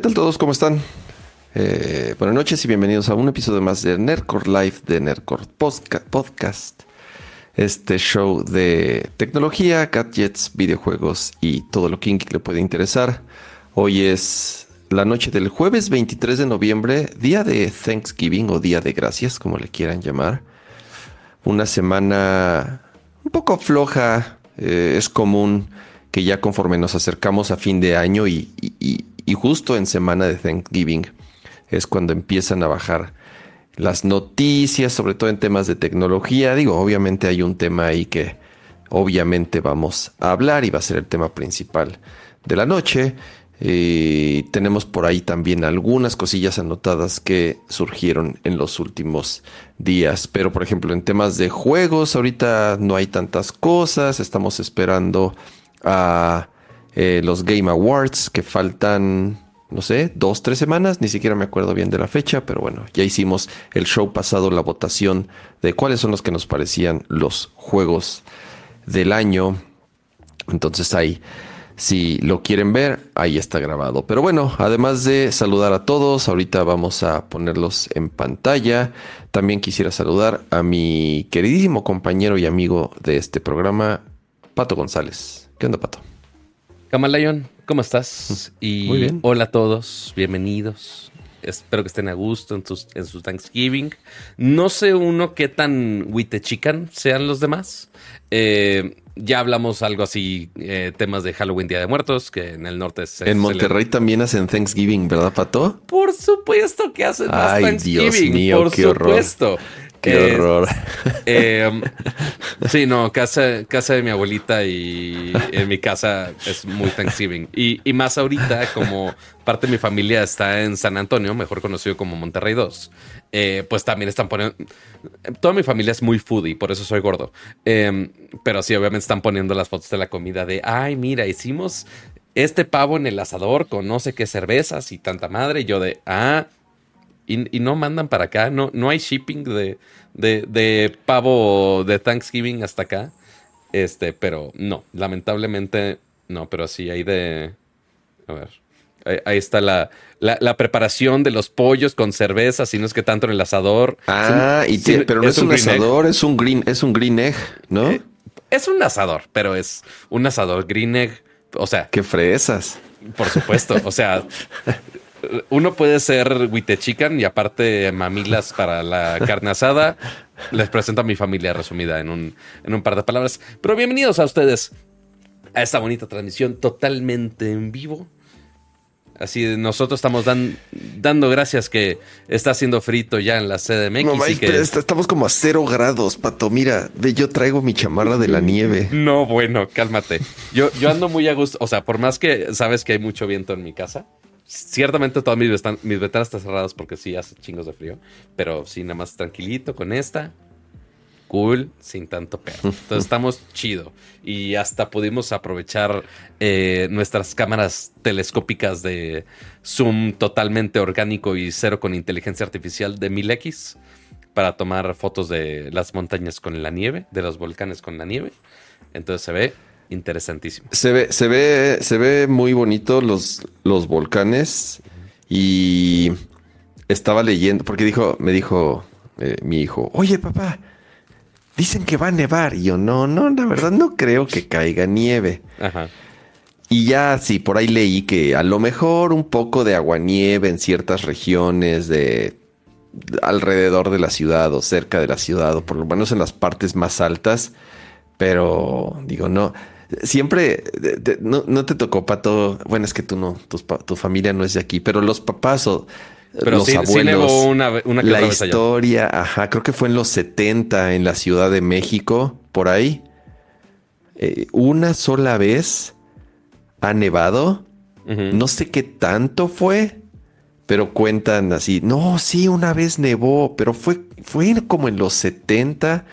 ¿Qué tal todos? ¿Cómo están? Eh, buenas noches y bienvenidos a un episodio más de Nerdcore Live de Nerdcore Podcast. Este show de tecnología, gadgets, videojuegos y todo lo que le puede interesar. Hoy es la noche del jueves 23 de noviembre, día de Thanksgiving o día de gracias, como le quieran llamar. Una semana un poco floja. Eh, es común que ya conforme nos acercamos a fin de año y, y justo en semana de Thanksgiving es cuando empiezan a bajar las noticias, sobre todo en temas de tecnología. Digo, obviamente hay un tema ahí que obviamente vamos a hablar y va a ser el tema principal de la noche. Y tenemos por ahí también algunas cosillas anotadas que surgieron en los últimos días. Pero por ejemplo, en temas de juegos, ahorita no hay tantas cosas. Estamos esperando a eh, los Game Awards, que faltan, no sé, dos, tres semanas, ni siquiera me acuerdo bien de la fecha, pero bueno, ya hicimos el show pasado, la votación de cuáles son los que nos parecían los juegos del año. Entonces ahí, si lo quieren ver, ahí está grabado. Pero bueno, además de saludar a todos, ahorita vamos a ponerlos en pantalla. También quisiera saludar a mi queridísimo compañero y amigo de este programa, Pato González. ¿Qué onda, Pato? Camalayon, ¿cómo estás? Y Muy bien. hola a todos, bienvenidos. Espero que estén a gusto en, en su Thanksgiving. No sé uno qué tan chican sean los demás. Eh, ya hablamos algo así, eh, temas de Halloween, Día de Muertos, que en el norte es... En Monterrey también hacen Thanksgiving, ¿verdad, Pato? Por supuesto que hacen Ay, Thanksgiving. Dios mío, por qué supuesto. Horror. Qué horror. Eh, sí, no, casa, casa de mi abuelita y en mi casa es muy Thanksgiving. Y, y, más ahorita, como parte de mi familia está en San Antonio, mejor conocido como Monterrey 2, eh, pues también están poniendo... Toda mi familia es muy foodie, por eso soy gordo. Em, pero sí, obviamente están poniendo las fotos de la comida de, ay, mira, hicimos este pavo en el asador con no sé qué cervezas y tanta madre. Y yo de, ah, y, no mandan para acá. No, no hay shipping de, de, pavo de Thanksgiving hasta acá. Este, pero no, lamentablemente no, pero sí hay de. A ver. Ahí, está la, la, preparación de los pollos con cerveza, si no es que tanto en el asador. Ah, y pero no es, un, asador, es un green, es un green egg, ¿no? Eh, es un asador, pero es un asador green egg. O sea. Qué fresas. Por supuesto. O sea, uno puede ser chican y aparte mamilas para la carne asada. Les presento a mi familia resumida en un, en un par de palabras. Pero bienvenidos a ustedes a esta bonita transmisión totalmente en vivo. Así nosotros estamos dando gracias que está haciendo frito ya en la CDMX. No, estamos como a cero grados, Pato. Mira, yo traigo mi chamarra de la nieve. No, bueno, cálmate. Yo, yo ando muy a gusto. O sea, por más que sabes que hay mucho viento en mi casa, Ciertamente todas mis, mis ventanas están cerradas porque sí hace chingos de frío. Pero sí, nada más tranquilito con esta. Cool, sin tanto pedo. Entonces estamos chido. Y hasta pudimos aprovechar eh, nuestras cámaras telescópicas de zoom totalmente orgánico y cero con inteligencia artificial de 1000X para tomar fotos de las montañas con la nieve, de los volcanes con la nieve. Entonces se ve interesantísimo. Se ve, se ve, se ve muy bonito los, los volcanes y estaba leyendo, porque dijo, me dijo eh, mi hijo, oye papá, dicen que va a nevar. Y yo, no, no, la verdad no creo que caiga nieve. Y ya sí, por ahí leí que a lo mejor un poco de aguanieve en ciertas regiones de alrededor de la ciudad o cerca de la ciudad o por lo menos en las partes más altas. Pero digo, no, siempre no, te tocó pato. Bueno, es que tú no, tu, familia no es de aquí, pero los papás o los abuelos. una, la historia, ajá, creo que fue en los 70 en la Ciudad de México, por ahí. Eh, una sola vez ha nevado. No sé qué tanto fue, pero cuentan así. No, sí, una vez nevó, pero fue, fue como en los 70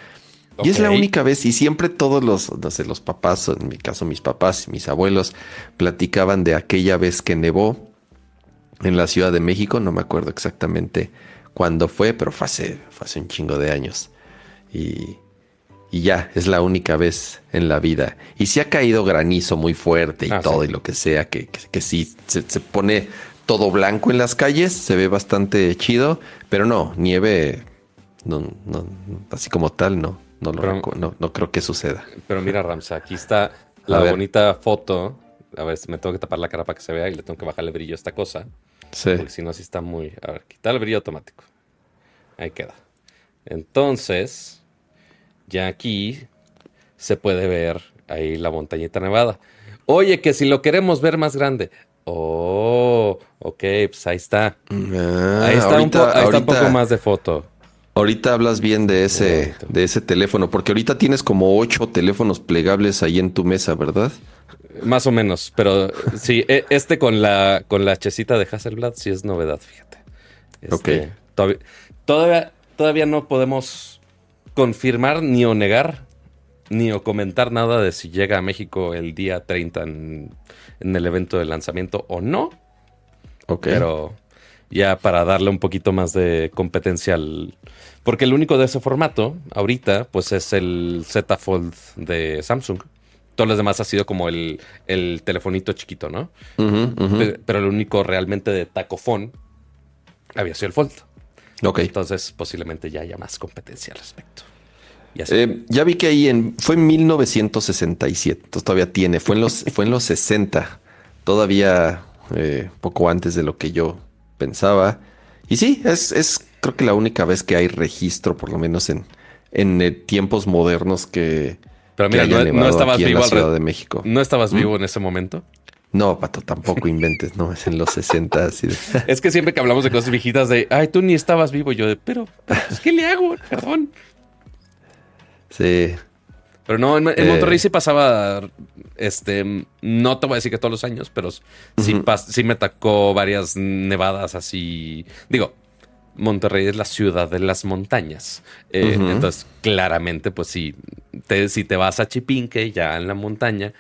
y es la única vez, y siempre todos los, no sé, los papás, en mi caso mis papás y mis abuelos, platicaban de aquella vez que nevó en la Ciudad de México, no me acuerdo exactamente cuándo fue, pero fue hace, hace un chingo de años. Y, y, ya, es la única vez en la vida. Y si ha caído granizo muy fuerte y ah, todo y lo que sea, que, que, sí se, pone todo blanco en las calles, se ve bastante chido, pero no, nieve, no, no, así como tal, no, no, lo Pero- no, no creo que suceda. Pero mira, Ramsa, aquí está la bonita foto. A ver, me tengo que tapar la cara para que se vea y le tengo que bajarle brillo a esta cosa. Sí. Porque si no, sí está muy. A ver, quitar el brillo automático. Ahí queda. Entonces, ya aquí se puede ver ahí la montañita nevada. Oye, que si lo queremos ver más grande. Oh, ok, pues ahí está. Ah, ahí está, un, ahí está poco más de foto. Ahorita hablas bien de ese, de ese teléfono, porque ahorita tienes como ocho teléfonos plegables ahí en tu mesa, ¿verdad? Más o menos, pero sí, e- este con la con la checita de Hasselblad sí es novedad, fíjate. Este, Ok. Todavía, todavía, todavía no podemos confirmar ni o negar ni o comentar nada de si llega a México el día 30 en, en el evento de lanzamiento o no, Ok. pero ya para darle un poquito más de competencia al... Porque el único de ese formato ahorita pues es el Z Fold de Samsung. Todos los demás ha sido como el, el telefonito chiquito, ¿no? Pero el único realmente de tacofón había sido el Fold. Ok. Entonces posiblemente ya haya más competencia al respecto. Y así. Eh, ya vi que ahí en, fue en 1967, entonces todavía tiene, fue en los, fue en los 60, todavía eh, poco antes de lo que yo pensaba. Y sí, es, es creo que la única vez que hay registro, por lo menos en, en eh, tiempos modernos que, Pero que mira, haya no, estabas aquí en vivo la Ciudad de México. ¿No estabas ¿Mm? vivo en ese momento? No, Pato, tampoco inventes, no, es en los 60. Así de- Es que siempre que hablamos de cosas viejitas de, ay, tú ni estabas vivo, yo de, pero, pues, ¿qué le hago? Perdón. sí, Pero no, en, en Eh. Monterrey sí pasaba, este, no te voy a decir que todos los años, pero sí, pas- sí me tocó varias nevadas así. Digo, Monterrey es la ciudad de las montañas. Eh. Entonces, claramente, pues sí, te- si te vas a Chipinque, ya en la montaña,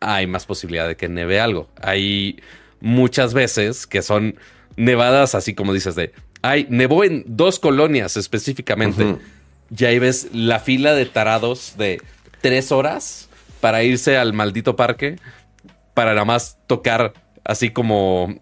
hay más posibilidad de que neve algo. Hay muchas veces que son nevadas así como dices de, ay, nevó en dos colonias específicamente. Y ahí ves la fila de tarados de tres horas para irse al maldito parque para nada más tocar así como...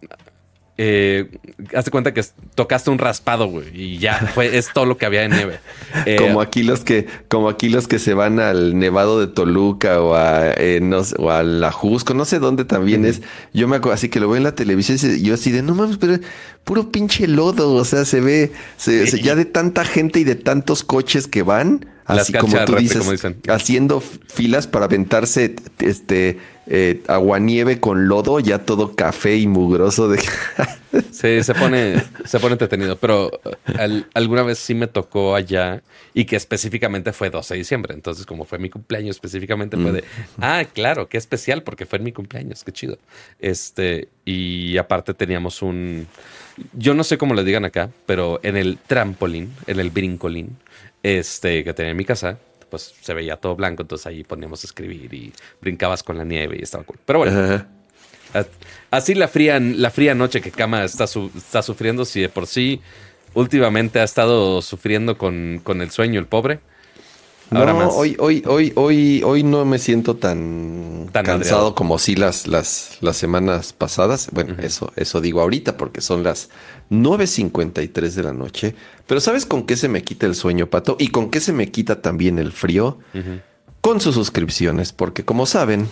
Eh, hazte cuenta que tocaste un raspado, güey, y ya fue, es todo lo que había de nieve. Eh, como aquí los que, como aquí los que se van al Nevado de Toluca o a, eh, no sé, o a la Jusco, no sé dónde también es. Yo me acuerdo, así que lo veo en la televisión y yo así de, no mames, pero puro pinche lodo, o sea, se ve, se- se- ya de tanta gente y de tantos coches que van, así como tú dices, como dicen. haciendo filas para aventarse, este, eh, aguanieve con lodo, ya todo café y mugroso de... Sí, se pone, se pone entretenido, pero eh, al- alguna vez sí me tocó allá y que específicamente fue 12 de diciembre. Entonces, como fue mi cumpleaños específicamente, fue de, ah, claro, qué especial porque fue en mi cumpleaños, qué chido. Este, y aparte teníamos un, yo no sé cómo le digan acá, pero en el trampolín, en el brincolín, este, que tenía en mi casa, pues se veía todo blanco, entonces ahí poníamos a escribir y brincabas con la nieve y estaba cool. Pero bueno. Ajá. Así la fría, la fría noche que Kama está, su- está sufriendo, si de por sí últimamente ha estado sufriendo con, con el sueño el pobre. Ahora no, más. hoy, hoy, hoy, hoy, hoy no me siento tan, Tan cansado madreado. como sí las, las, las semanas pasadas. Bueno, eso, eso digo ahorita porque son las 9.53 de la noche. Pero ¿sabes con qué se me quita el sueño, Pato? ¿Y con qué se me quita también el frío? Con sus suscripciones, porque como saben,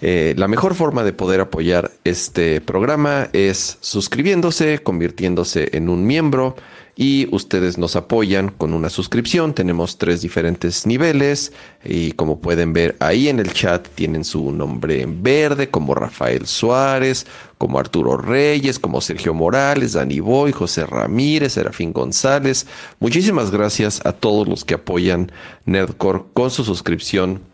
eh, la mejor forma de poder apoyar este programa es suscribiéndose, convirtiéndose en un miembro y ustedes nos apoyan con una suscripción. Tenemos tres diferentes niveles y como pueden ver ahí en el chat tienen su nombre en verde como Rafael Suárez, como Arturo Reyes, como Sergio Morales, Dani Boy, José Ramírez, Serafín González. Muchísimas gracias a todos los que apoyan Nerdcore con su suscripción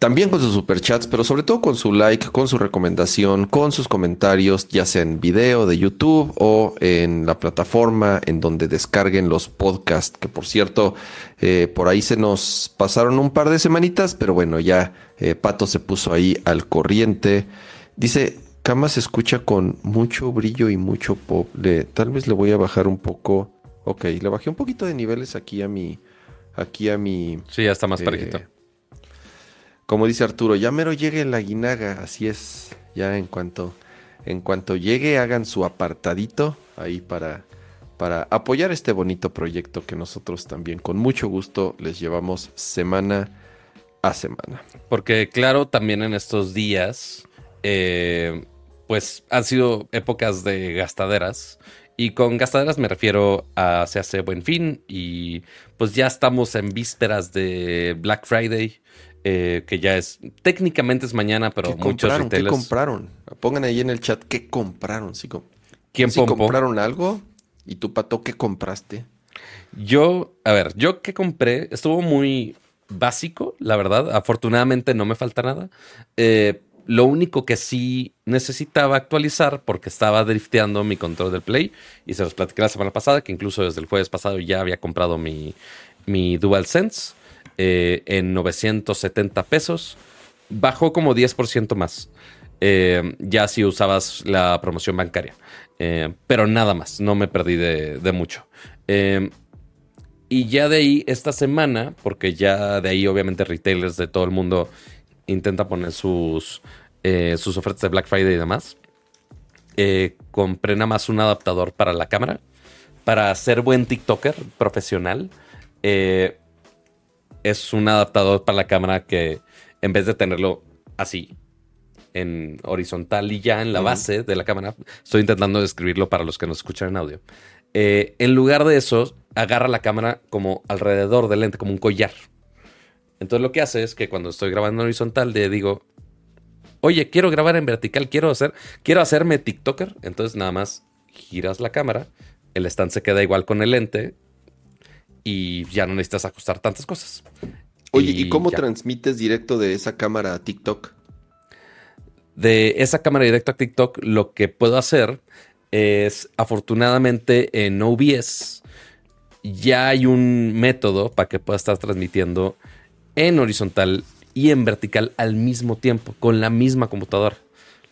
también con sus superchats, pero sobre todo con su like, con su recomendación, con sus comentarios, ya sea en video de YouTube o en la plataforma en donde descarguen los podcasts, que por cierto, eh, por ahí se nos pasaron un par de semanitas, pero bueno, ya eh, Pato se puso ahí al corriente. Dice, Cama se escucha con mucho brillo y mucho pop. Le- tal vez le voy a bajar un poco. Ok, le bajé un poquito de niveles aquí a mi... Aquí a mi... Sí, ya está más Eh, parejito. Como dice Arturo, ya mero llegue la guinaga, así es, ya en cuanto, En cuanto llegue, hagan su apartadito ahí para, para apoyar este bonito proyecto que nosotros también con mucho gusto les llevamos semana a semana. Porque claro, también en estos días, eh, pues han sido épocas de gastaderas. Y con gastaderas me refiero a se hace buen fin y pues ya estamos en vísperas de Black Friday, eh, que ya es técnicamente es mañana, pero muchos compraron? ¿Qué compraron? Pongan ahí en el chat qué compraron. Si, ¿Quién si compraron algo y tú pato qué compraste. Yo, a ver, yo qué compré estuvo muy básico, la verdad. Afortunadamente no me falta nada. Eh, lo único que sí necesitaba actualizar porque estaba drifteando mi control del Play y se los platiqué la semana pasada, que incluso desde el jueves pasado ya había comprado mi, mi DualSense eh, en 970 pesos. Bajó como 10% más. Eh, ya si usabas la promoción bancaria. Eh, pero nada más, no me perdí de, mucho. y ya de ahí, esta semana, porque ya de ahí obviamente retailers de todo el mundo intenta poner sus, sus ofertas de Black Friday y demás. Compré nada más un adaptador para la cámara. Para ser buen TikToker profesional, es un adaptador para la cámara que en vez de tenerlo así, en horizontal y ya en la base de la cámara, estoy intentando describirlo para los que nos escuchan en audio. en lugar de eso, agarra la cámara como alrededor del lente, como un collar. Entonces lo que hace es que cuando estoy grabando en horizontal, le digo, oye, quiero grabar en vertical, quiero hacer, quiero hacerme TikToker. Entonces nada más giras la cámara, el stand se queda igual con el lente y ya no necesitas ajustar tantas cosas. Oye, ¿y, cómo transmites directo de esa cámara a TikTok? De esa cámara directo a TikTok, lo que puedo hacer es, afortunadamente en OBS, ya hay un método para que pueda estar transmitiendo en horizontal y en vertical al mismo tiempo, con la misma computadora.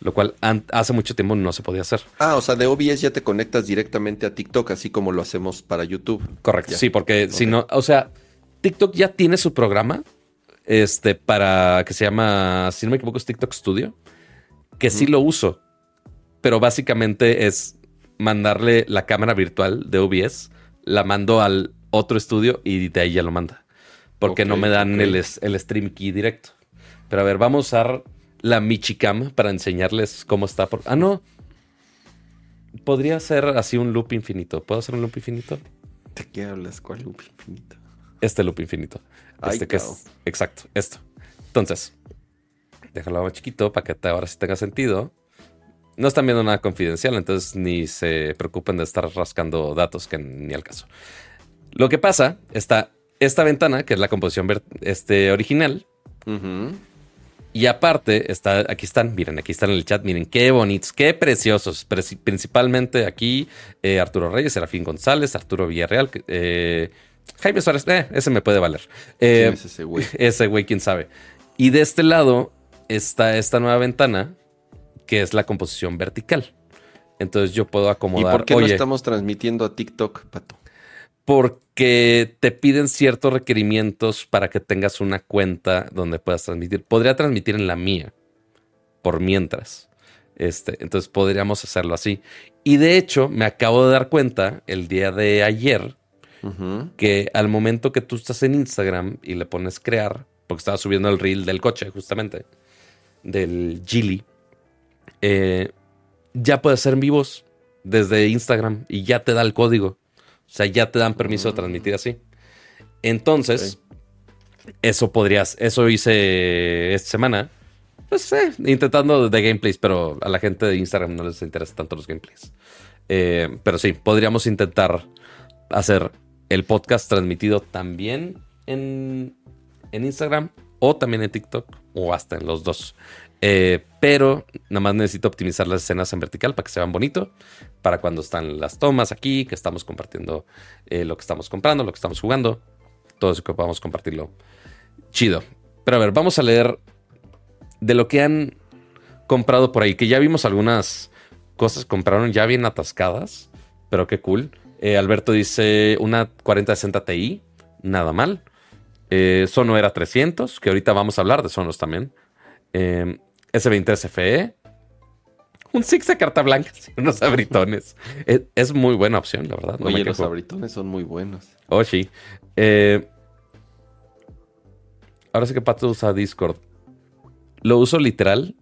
Lo cual hace mucho tiempo no se podía hacer. Ah, o sea, de OBS ya te conectas directamente a TikTok, así como lo hacemos para YouTube. Correcto. Sí, porque si no, o sea, TikTok ya tiene su programa, este, para que se llama, si no me equivoco, es TikTok Studio, que sí lo uso, pero básicamente es mandarle la cámara virtual de OBS, la mando al otro estudio y de ahí ya lo manda porque no me dan el, el, stream key directo. Pero a ver, vamos a usar la Michicam para enseñarles cómo está. Por... Ah, no. Podría ser así un loop infinito. ¿Puedo hacer un loop infinito? ¿De qué hablas? ¿Cuál loop infinito? Este loop infinito. Este que es. Exacto, esto. Entonces, déjalo más chiquito para que ahora sí tenga sentido. No están viendo nada confidencial, entonces ni se preocupen de estar rascando datos que ni al caso. Lo que pasa está esta ventana, que es la composición este, original. Y aparte, está, aquí están, miren, aquí están en el chat, miren qué bonitos, qué preciosos. principalmente aquí eh, Arturo Reyes, Serafín González, Arturo Villarreal, eh, Jaime Suárez, eh, ese me puede valer. ¿Quién es ese güey? Ese güey, quién sabe. Y de este lado está esta nueva ventana, que es la composición vertical. Entonces yo puedo acomodar. ¿Y por qué no estamos transmitiendo a TikTok, Pato? Porque te piden ciertos requerimientos para que tengas una cuenta donde puedas transmitir. Podría transmitir en la mía, por mientras. Este, entonces podríamos hacerlo así. Y de hecho, me acabo de dar cuenta el día de ayer que al momento que tú estás en Instagram y le pones crear, porque estaba subiendo el reel del coche, justamente, del Gili, eh, ya puedes hacer en vivos desde Instagram y ya te da el código. O sea, ya te dan permiso de transmitir así. Entonces, eso podrías, eso hice esta semana. Pues eh, intentando de gameplays, pero a la gente de Instagram no les interesa tanto los gameplays. Eh, pero sí, podríamos intentar hacer el podcast transmitido también en, en Instagram o también en TikTok o hasta en los dos. Eh, pero nada más necesito optimizar las escenas en vertical para que se vean bonito. Para cuando están las tomas aquí, que estamos compartiendo eh, lo que estamos comprando, lo que estamos jugando. Todo eso que podamos compartirlo. Chido. Pero a ver, vamos a leer de lo que han comprado por ahí. Que ya vimos algunas cosas que compraron ya bien atascadas. Pero qué cool. Eh, Alberto dice una 4060 Ti. Nada mal. Sono era 300, que ahorita vamos a hablar de Sonos también. S23FE, un six de carta blanca, unos abritones. Es, es, muy buena opción, la verdad. No Oye, los abritones son muy buenos. Oh, sí. Eh, ahora sí que Pato usa Discord. Lo uso literal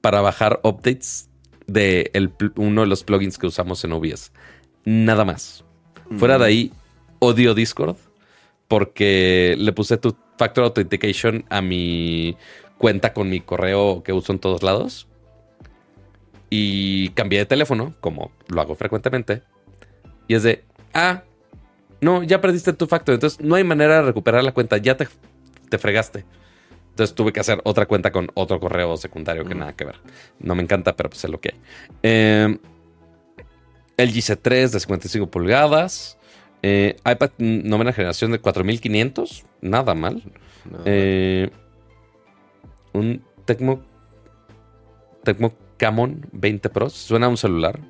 para bajar updates de uno de los plugins que usamos en OBS. Nada más. Fuera de ahí, odio Discord porque le puse tu Factor Authentication a mi cuenta con mi correo que uso en todos lados. Y cambié de teléfono, como lo hago frecuentemente. Y es de, ah, no, ya perdiste tu factor. Entonces no hay manera de recuperar la cuenta, ya te, te fregaste. Entonces tuve que hacer otra cuenta con otro correo secundario que nada que ver. No me encanta, pero pues es lo que hay. Eh, el GC3 de 55 pulgadas. Eh, iPad novena generación de 4500. Nada mal. Eh, un Tecmo, Tecmo Camon 20 Pro. Suena a un celular.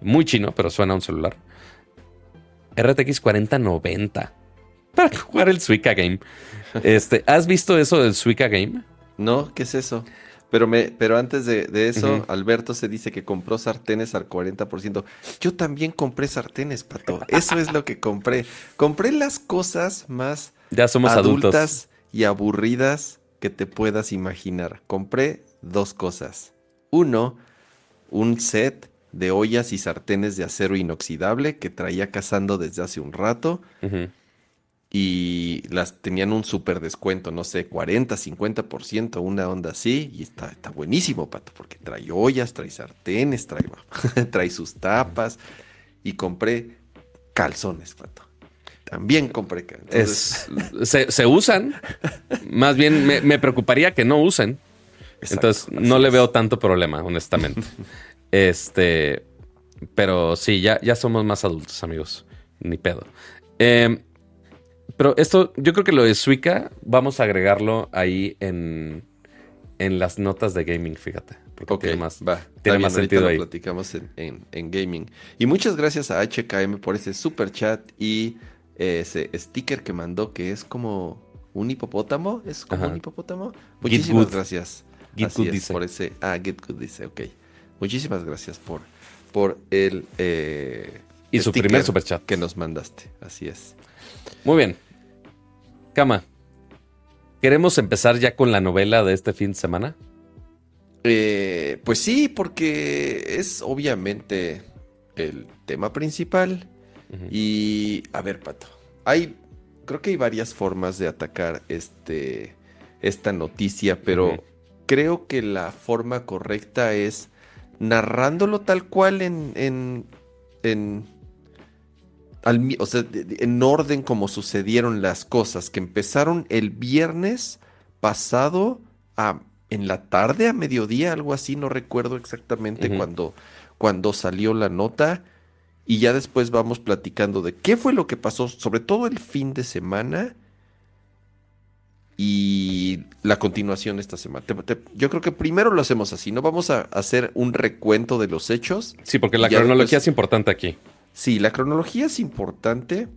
Muy chino, pero suena a un celular. RTX 4090. Para jugar el Suica Game. Este, ¿Has visto eso del Suica Game? No, ¿qué es eso? Pero, me, pero antes de, eso, Alberto se dice que compró sartenes al 40%. Yo también compré sartenes, Pato. Eso es lo que compré. Compré las cosas más ya somos adultas y aburridas que te puedas imaginar. Compré dos cosas. Uno, un set de ollas y sartenes de acero inoxidable que traía cazando desde hace un rato y las tenían un súper descuento, no sé, 40, 50%, una onda así, y está, está buenísimo, Pato, porque trae ollas, trae sartenes, trae, trae sus tapas, y compré calzones, Pato. También compré calzones. se, usan, más bien me, preocuparía que no usen. Entonces, no le veo tanto problema, honestamente. este, pero sí, ya, ya somos más adultos, amigos. Ni pedo. Eh, pero esto, yo creo que lo de Suica, vamos a agregarlo ahí en, en las notas de gaming, fíjate. Porque tiene más, va, tiene más sentido ahí. Lo platicamos en, en, gaming. Y muchas gracias a HKM por ese super chat y ese sticker que mandó que es como un hipopótamo. ¿Es como un hipopótamo? Muchísimas gracias. Así es, por ese. Ah, Get Good dice, ok. Muchísimas gracias por, por el. Eh, y su primer super chat. Que nos mandaste. Así es. Muy bien. Cama. ¿Queremos empezar ya con la novela de este fin de semana? Eh, pues sí, porque es obviamente el tema principal. Y a ver, Pato, hay, creo que hay varias formas de atacar este, esta noticia, pero creo que la forma correcta es narrándolo tal cual en, en, en o sea, en orden como sucedieron las cosas, que empezaron el viernes pasado a, en la tarde, a mediodía, algo así, no recuerdo exactamente cuando, cuando salió la nota. Y ya después vamos platicando de qué fue lo que pasó, sobre todo el fin de semana y la continuación esta semana. yo creo que primero lo hacemos así, ¿no? Vamos a hacer un recuento de los hechos. Sí, porque la cronología es importante aquí. Sí, la cronología es importante.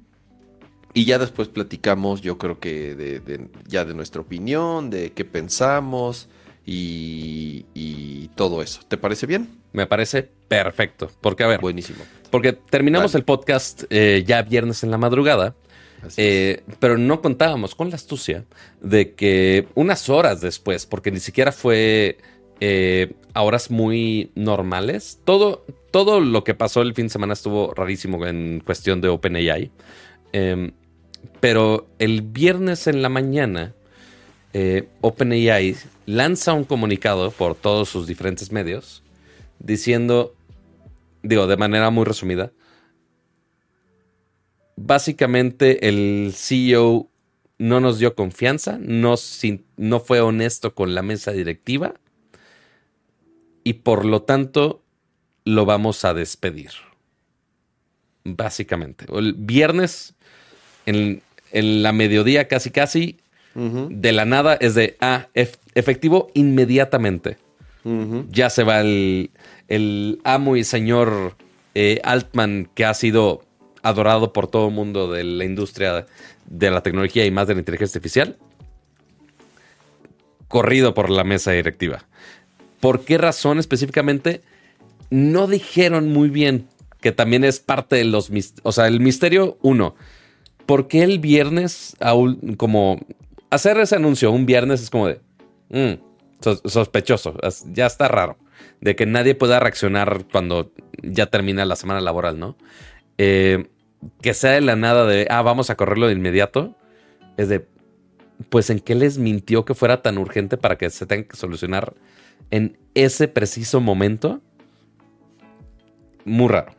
Y ya después platicamos, yo creo que de, ya de nuestra opinión, de qué pensamos y, todo eso. ¿Te parece bien? Me parece perfecto. Porque, a ver. Buenísimo. Porque terminamos el podcast eh, ya viernes en la madrugada. Eh, pero no contábamos con la astucia de que unas horas después, porque ni siquiera fue eh, a horas muy normales, todo, todo lo que pasó el fin de semana estuvo rarísimo en cuestión de OpenAI. Em, pero el viernes en la mañana, OpenAI lanza un comunicado por todos sus diferentes medios diciendo, digo, de manera muy resumida, básicamente el CEO no nos dio confianza, no, no fue honesto con la mesa directiva y por lo tanto lo vamos a despedir. Básicamente. El viernes, en, la mediodía casi casi, de la nada es de, ah, efectivo inmediatamente. Ya se va el, amo y señor eh, Altman que ha sido adorado por todo el mundo de la industria de la tecnología y más de la inteligencia artificial. Corrido por la mesa directiva. ¿Por qué razón específicamente? no dijeron muy bien, que también es parte de los... O sea, el misterio, uno, ¿por qué el viernes, como hacer ese anuncio un viernes es como de... Mm, sospechoso, ya está raro, de que nadie pueda reaccionar cuando ya termina la semana laboral, ¿no? Eh, que sea de la nada de, ah, vamos a correrlo de inmediato, es de, pues en qué les mintió que fuera tan urgente para que se tenga que solucionar en ese preciso momento. Muy raro.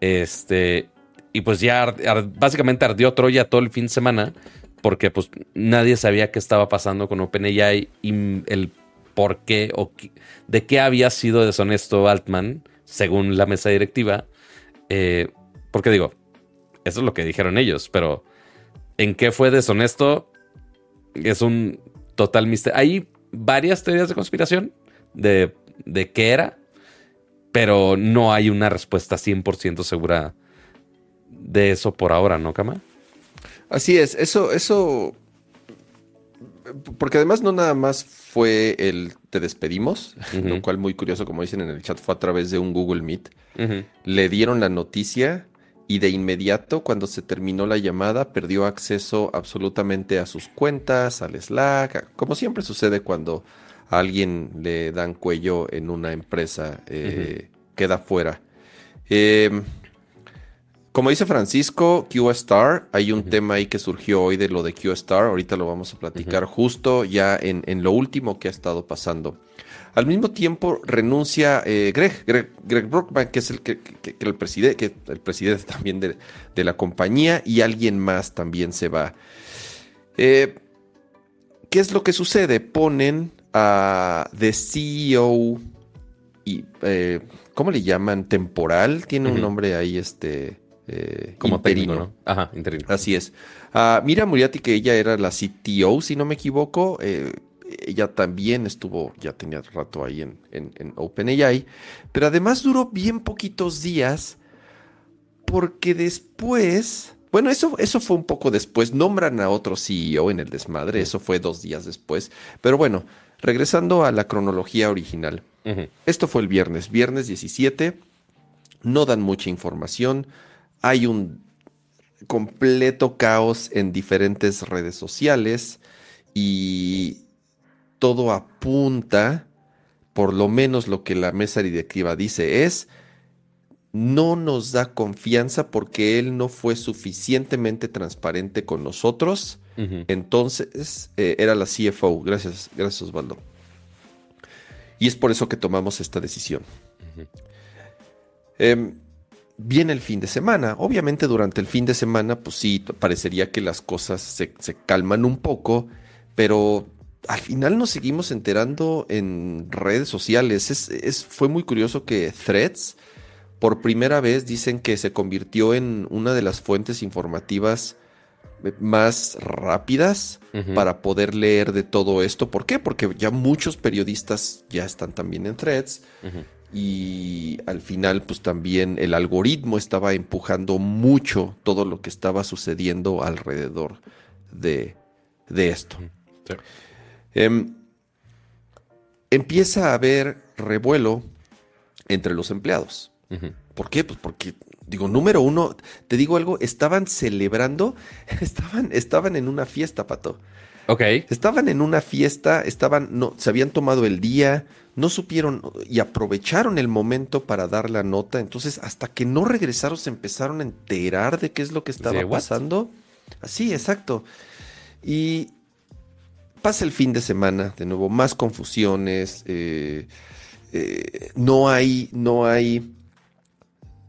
Este, y pues ya básicamente ardió Troya todo el fin de semana porque pues nadie sabía qué estaba pasando con OpenAI y el por qué o de qué había sido deshonesto Altman según la mesa directiva. Eh, porque digo, eso es lo que dijeron ellos, pero en qué fue deshonesto es un total misterio. Hay varias teorías de conspiración de, de qué era, pero no hay una respuesta 100% segura de eso por ahora, ¿no, Kama? Así es, eso, eso, porque además no nada más fue el te despedimos, lo cual muy curioso, como dicen en el chat, fue a través de un Google Meet. Le dieron la noticia y de inmediato, cuando se terminó la llamada, perdió acceso absolutamente a sus cuentas, al Slack, como siempre sucede cuando a alguien le dan cuello en una empresa, eh, queda fuera. Eh, como dice Francisco, QStar, hay un tema ahí que surgió hoy de lo de QStar, ahorita lo vamos a platicar justo ya en, lo último que ha estado pasando. Al mismo tiempo renuncia eh, Greg, Greg, Brockman, que es el, que, el, presidente, que el presidente también de, la compañía, y alguien más también se va. Eh, ¿Qué es lo que sucede? Ponen a The CEO y eh, ¿cómo le llaman? Temporal, tiene un nombre ahí, este eh, Como interino. ¿no? Ajá, interino. Así es. Uh, Mira Muriati, que ella era la CTO, si no me equivoco. Eh, ella también estuvo, ya tenía rato ahí en, en, OpenAI. Pero además duró bien poquitos días. Porque después. Bueno, eso, eso fue un poco después. Nombran a otro CEO en el desmadre. Eso fue dos días después. Pero bueno, regresando a la cronología original. Esto fue el viernes, viernes 17. No dan mucha información hay un completo caos en diferentes redes sociales y todo apunta, por lo menos lo que la mesa directiva dice es, no nos da confianza porque él no fue suficientemente transparente con nosotros. Entonces eh, era la CFO. Gracias, gracias Osvaldo. Y es por eso que tomamos esta decisión viene el fin de semana. Obviamente durante el fin de semana, pues sí, parecería que las cosas se, calman un poco, pero al final nos seguimos enterando en redes sociales. Es, fue muy curioso que Threads, por primera vez, dicen que se convirtió en una de las fuentes informativas más rápidas para poder leer de todo esto. ¿Por qué? Porque ya muchos periodistas ya están también en threads y al final pues también el algoritmo estaba empujando mucho todo lo que estaba sucediendo alrededor de, esto. Em, empieza a haber revuelo entre los empleados. ¿Por qué? Pues porque, digo, número uno, te digo algo, estaban celebrando, estaban, estaban en una fiesta, Pato. Ok. Estaban en una fiesta, estaban, no, se habían tomado el día, no supieron y aprovecharon el momento para dar la nota. Entonces, hasta que no regresaron, se empezaron a enterar de qué es lo que estaba pasando. Así, exacto. Y pasa el fin de semana, de nuevo, más confusiones. Eh, eh, no hay, no hay,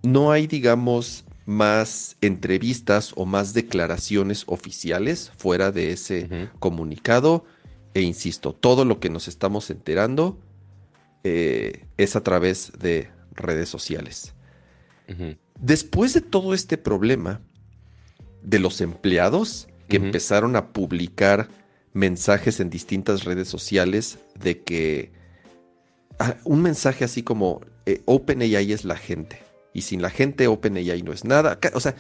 no hay, digamos, más entrevistas o más declaraciones oficiales fuera de ese comunicado. E insisto, todo lo que nos estamos enterando eh, es a través de redes sociales. Después de todo este problema de los empleados que empezaron a publicar mensajes en distintas redes sociales de que ah, un mensaje así como eh, OpenAI es la gente y sin la gente OpenAI no es nada, o sea,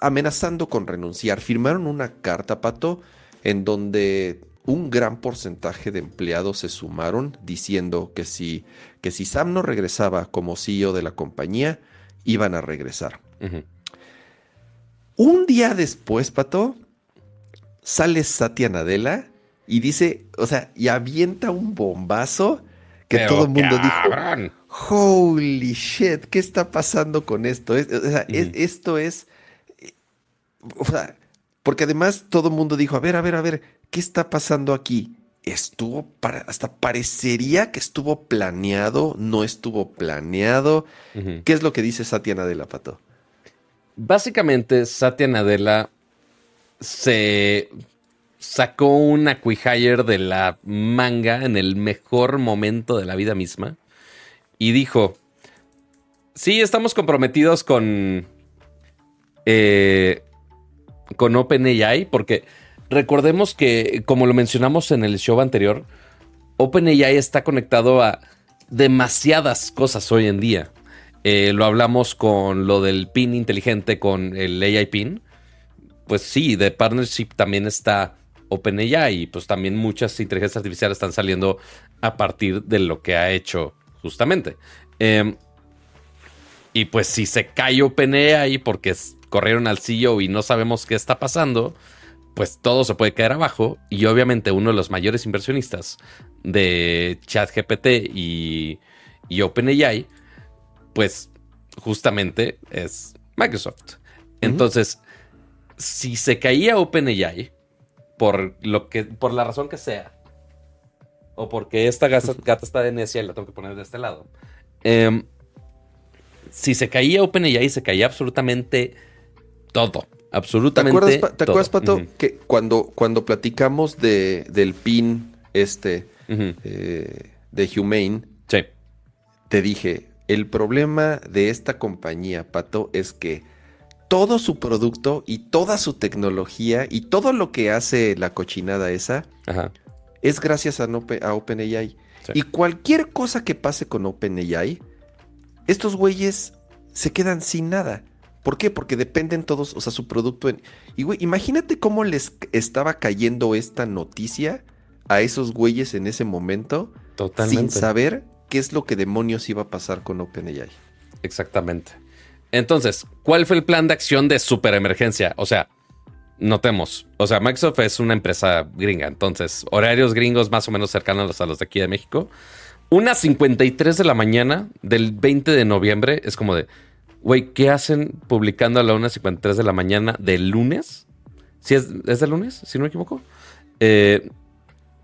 amenazando con renunciar, firmaron una carta, Pato, en donde un gran porcentaje de empleados se sumaron diciendo que si, que si Sam no regresaba como CEO de la compañía, iban a regresar. Un día después, Pato, sale Satya Nadella y dice, o sea, y avienta un bombazo que todo el mundo dijo, holy shit, ¿qué está pasando con esto? o sea, esto es, o sea, porque además todo el mundo dijo, a ver, a ver, a ver, ¿qué está pasando aquí? Estuvo, para, hasta parecería que estuvo planeado, no estuvo planeado. ¿Qué es lo que dice Satya Nadella, Pato? Básicamente, Satya Nadella se sacó un acquihire de la manga en el mejor momento de la vida misma y dijo: Sí, estamos comprometidos con. Eh, con OpenAI, porque recordemos que, como lo mencionamos en el show anterior, OpenAI está conectado a demasiadas cosas hoy en día. Eh, lo hablamos con lo del PIN inteligente con el AI PIN. Pues sí, de partnership también está OpenAI y pues también muchas inteligencias artificiales están saliendo a partir de lo que ha hecho justamente. Em, y pues si se cae OpenAI porque corrieron al CEO y no sabemos qué está pasando, pues todo se puede caer abajo. Y obviamente uno de los mayores inversionistas de ChatGPT y, y OpenAI pues justamente es Microsoft. Entonces, si se caía OpenAI, por lo que, por la razón que sea, o porque esta gata, está de necia y la tengo que poner de este lado, em, si se caía OpenAI, se caía absolutamente todo. Absolutamente. ¿Te acuerdas, Pato, que cuando, cuando platicamos de, del pin este eh, de Humane, te dije, el problema de esta compañía, Pato, es que todo su producto y toda su tecnología y todo lo que hace la cochinada esa es gracias a, OpenAI. Y cualquier cosa que pase con OpenAI, estos güeyes se quedan sin nada. ¿Por qué? Porque dependen todos, o sea, su producto en... Y güey, imagínate cómo les estaba cayendo esta noticia a esos güeyes en ese momento. Sin saber qué es lo que demonios iba a pasar con OpenAI. Exactamente. Entonces, ¿cuál fue el plan de acción de super emergencia? O sea, notemos, o sea, Microsoft es una empresa gringa, entonces, horarios gringos más o menos cercanos a los de aquí de México. Una 53 de la mañana del 20 de noviembre es como de, güey, ¿qué hacen publicando a la 1.53 de la mañana del lunes? ¿Si es, es del lunes, si no me equivoco? Eh,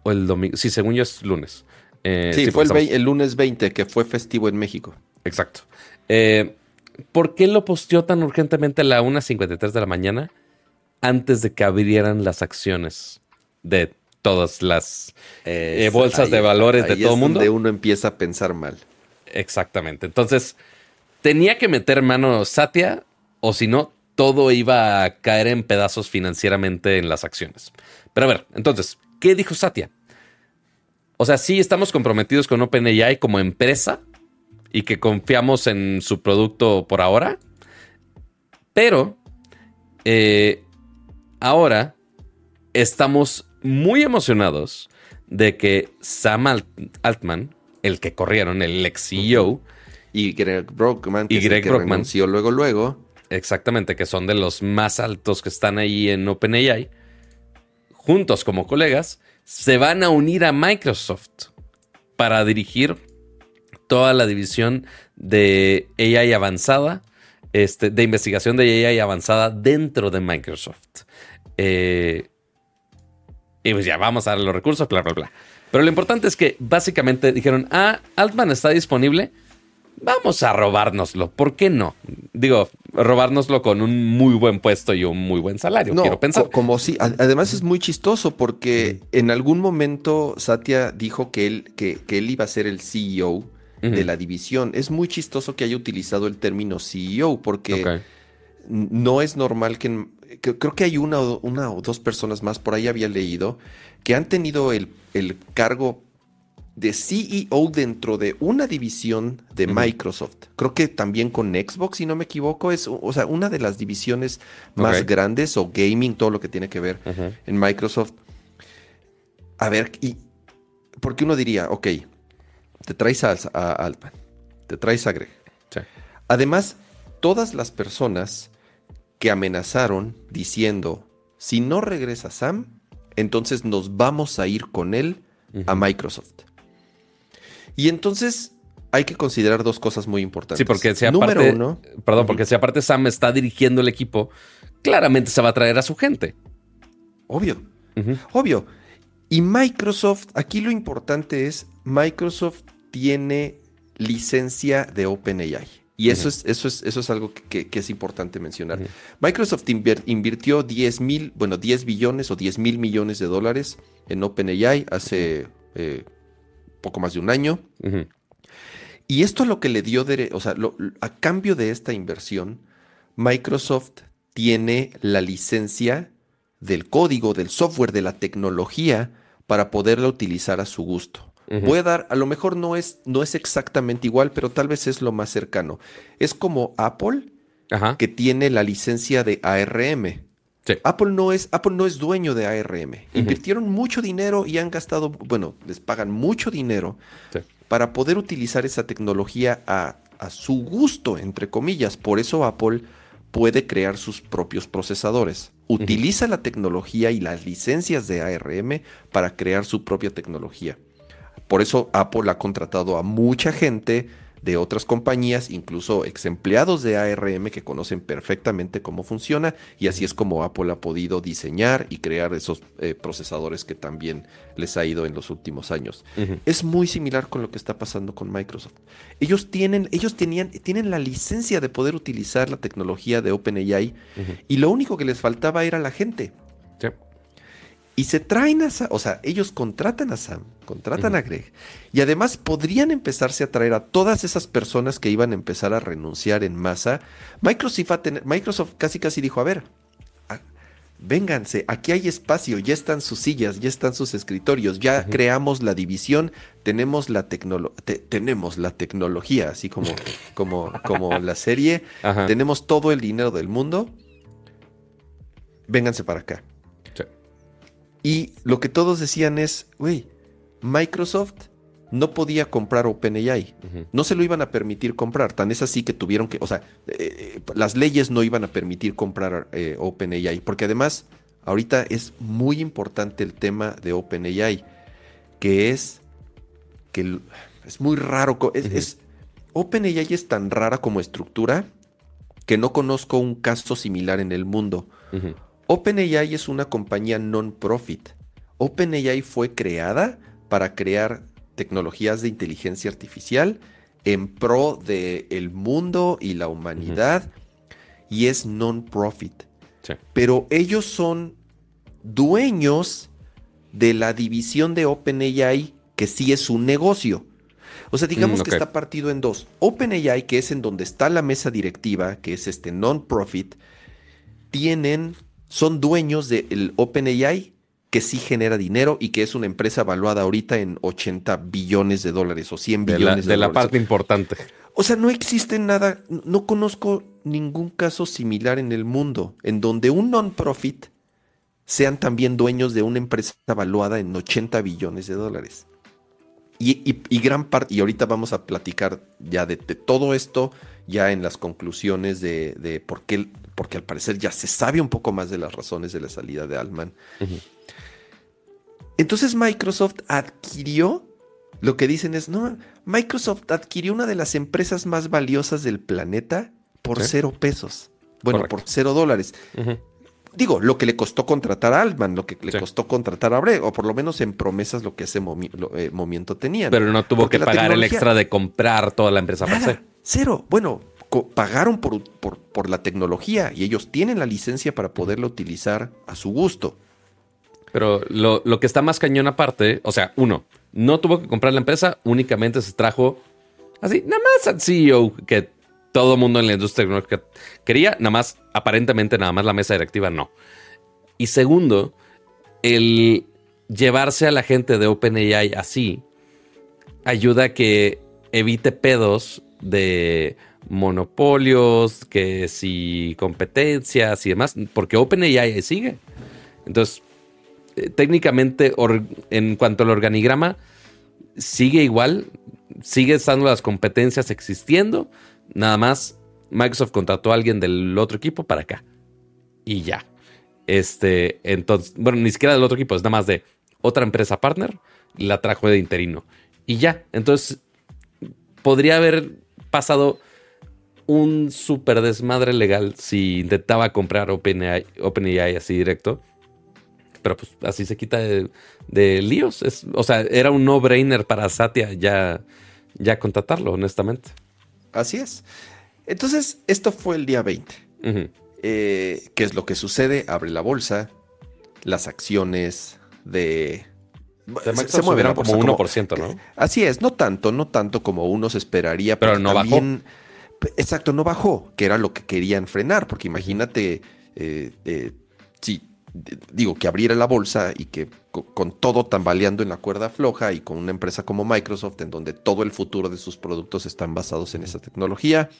o el domingo, sí, según yo es lunes. Eh, sí, fue el, lunes 20, que fue festivo en México. Exacto. Eh, ¿Por qué lo posteó tan urgentemente a la 1.53 de la mañana antes de que abrieran las acciones de todas las eh, bolsas de valores de todo el mundo? Donde uno empieza a pensar mal. Exactamente. Entonces, tenía que meter mano Satya, o si no, todo iba a caer en pedazos financieramente en las acciones. Pero a ver, entonces, ¿qué dijo Satya? O sea, sí estamos comprometidos con OpenAI como empresa y que confiamos en su producto por ahora, pero eh, ahora estamos muy emocionados de que Sam Altman, el que corrieron, el ex CEO, y Greg Brockman, que, y Greg Brockman, luego, luego. Exactamente, que son de los más altos que están ahí en OpenAI, juntos como colegas, se van a unir a Microsoft para dirigir toda la división de AI avanzada, este, de investigación de AI avanzada dentro de Microsoft. Eh, y pues ya vamos a dar los recursos, bla, bla, bla. Pero lo importante es que básicamente dijeron, ah, Altman está disponible vamos a robárnoslo. ¿Por qué no? Digo, robárnoslo con un muy buen puesto y un muy buen salario. quiero pensar. Como si, además es muy chistoso porque en algún momento Satya dijo que él, que, él iba a ser el CEO de la división. Es muy chistoso que haya utilizado el término CEO porque no es normal que, creo que hay una, una o dos personas más, por ahí había leído, que han tenido el, el cargo de CEO dentro de una división de Microsoft. Creo que también con Xbox, si no me equivoco, es o sea, una de las divisiones más grandes o gaming, todo lo que tiene que ver en Microsoft. a ver, y porque uno diría, ok, te traes a, a Altman, te traes a Greg. Sí. Además, todas las personas que amenazaron diciendo, si no regresa Sam, entonces nos vamos a ir con él a Microsoft. Y entonces hay que considerar dos cosas muy importantes. Sí, porque si Número aparte, uno, perdón, porque si aparte Sam está dirigiendo el equipo, claramente se va a traer a su gente. obvio, obvio. Y Microsoft, aquí lo importante es, Microsoft tiene licencia de OpenAI. Y eso, es, eso, es, eso es algo que, que- que es importante mencionar. Microsoft invirtió 10 mil, bueno, 10 billones o 10 mil millones de dólares en OpenAI hace eh, poco más de un año. Y esto lo que le dio, dere- o sea, lo- a cambio de esta inversión, Microsoft tiene la licencia del código, del software, de la tecnología para poderla utilizar a su gusto. Voy a dar, a lo mejor no es, no es exactamente igual, pero tal vez es lo más cercano. Es como Apple, Ajá. que tiene la licencia de ARM. Sí. Apple no es, Apple no es dueño de ARM. Invirtieron mucho dinero y han gastado, bueno, les pagan mucho dinero Sí. para poder utilizar esa tecnología a, a su gusto, entre comillas. Por eso Apple puede crear sus propios procesadores. Utiliza la tecnología y las licencias de ARM para crear su propia tecnología. Por eso Apple ha contratado a mucha gente de otras compañías, incluso ex empleados de ARM que conocen perfectamente cómo funciona y así es como Apple ha podido diseñar y crear esos eh, procesadores que también les ha ido en los últimos años. Es muy similar con lo que está pasando con Microsoft. Ellos tienen, ellos tenían, tienen la licencia de poder utilizar la tecnología de OpenAI y lo único que les faltaba era la gente. Sí. Y se traen a Sam, o sea, ellos contratan a Sam, contratan a Greg. Y además podrían empezarse a traer a todas esas personas que iban a empezar a renunciar en masa. Microsoft, va a tener- Microsoft casi casi dijo, a ver, a- vénganse, aquí hay espacio, ya están sus sillas, ya están sus escritorios, ya creamos la división, tenemos la, tecnolo- te- tenemos la tecnología, así como, como, como la serie, tenemos todo el dinero del mundo, vénganse para acá. Y lo que todos decían es, güey, Microsoft no podía comprar OpenAI. No se lo iban a permitir comprar. Tan es así que tuvieron que, o sea, eh, las leyes no iban a permitir comprar eh, OpenAI. Porque además, ahorita es muy importante el tema de OpenAI, que es que es muy raro. Es, OpenAI es tan rara como estructura que no conozco un caso similar en el mundo. OpenAI es una compañía non-profit. OpenAI fue creada para crear tecnologías de inteligencia artificial en pro del mundo y la humanidad y es non-profit. Sí. Pero ellos son dueños de la división de OpenAI que sí es un negocio. O sea, digamos Mm, que está partido en dos. OpenAI, que es en donde está la mesa directiva, que es este non-profit, tienen, son dueños del OpenAI que sí genera dinero y que es una empresa valuada ahorita en 80 billones de dólares o 100 De la, billones de, de la parte importante. O sea, no existe nada, no conozco ningún caso similar en el mundo en donde un non-profit sean también dueños de una empresa valuada en 80 billones de dólares. Y, y- y gran parte, y ahorita vamos a platicar ya de, de todo esto, ya en las conclusiones de, de por qué, porque al parecer ya se sabe un poco más de las razones de la salida de Altman. Ujú. Entonces Microsoft adquirió, lo que dicen es, no, Microsoft adquirió una de las empresas más valiosas del planeta por Sí. cero pesos. Bueno, Correcto. por cero dólares. Digo, lo que le costó contratar a Altman, lo que le Sí. costó contratar a Breg, o por lo menos en promesas lo que ese lo- eh, momento tenían. Pero no tuvo Porque que pagar el extra de comprar toda la empresa Nada, cero. Bueno, pagaron por, por- por la tecnología y ellos tienen la licencia para poderla utilizar a su gusto. Pero lo, lo que está más cañón aparte, o sea, uno, no tuvo que comprar la empresa, únicamente se trajo así, nada más al CEO que todo mundo en la industria tecnológica quería, nada más, aparentemente nada más la mesa directiva no. Y segundo, el llevarse a la gente de OpenAI así ayuda a que evite pedos de monopolios, que si competencias y demás, porque OpenAI sigue. Entonces, técnicamente, en cuanto al organigrama, sigue igual, sigue estando las competencias existiendo, nada más Microsoft contrató a alguien del otro equipo para acá. Y ya. Este, entonces, bueno, ni siquiera del otro equipo, es nada más de otra empresa partner, la trajo de interino. Y ya. Entonces, podría haber pasado un súper desmadre legal si intentaba comprar OpenAI así directo. Pero pues así se quita de, líos. o sea, era un no-brainer para Satya ya, ya contratarlo, honestamente. Así es. Entonces, esto fue el día 20. Eh, ¿Qué es lo que sucede? Abre la bolsa, las acciones de... se, mueven como 1%, ¿no? Así es, no tanto, no tanto como uno se esperaría. Pero no bajó. Exacto, no bajó, que era lo que querían frenar, porque imagínate, eh, eh, sí, digo, que abriera la bolsa y que con todo tambaleando en la cuerda floja y con una empresa como Microsoft, en donde todo el futuro de sus productos están basados en esa tecnología,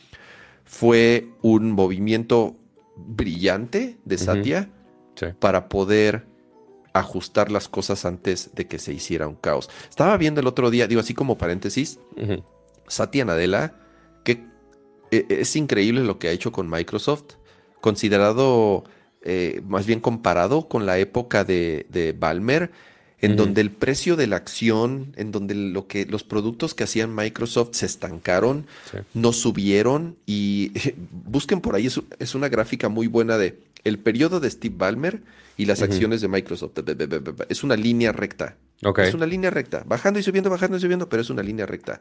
fue un movimiento brillante de Satya para poder ajustar las cosas antes de que se hiciera un caos. Estaba viendo el otro día, digo así como paréntesis, Satya Nadella, que e, es increíble lo que ha hecho con Microsoft, considerado eh, más bien comparado con la época de, de Balmer en donde el precio de la acción, en donde lo que, los productos que hacían Microsoft se estancaron, no subieron y busquen por ahí, es, una gráfica muy buena de el periodo de Steve Ballmer y las acciones de Microsoft. Es una línea recta. Es una línea recta, bajando y subiendo, bajando y subiendo, pero es una línea recta.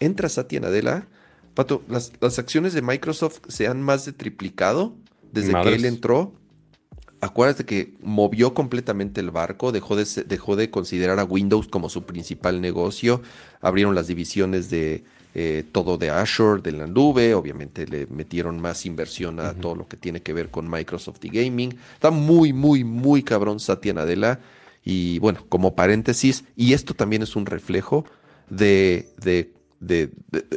Entra Satya Nadella, Pato, las, acciones de Microsoft se han más de triplicado desde que él entró acuérdate que movió completamente el barco, dejó de, dejó de considerar a Windows como su principal negocio, abrieron las divisiones de eh, todo de Azure, de la nube, obviamente le metieron más inversión a todo lo que tiene que ver con Microsoft y gaming. Está muy, muy, muy cabrón Satya Nadella. Y bueno, como paréntesis, y esto también es un reflejo de, de de,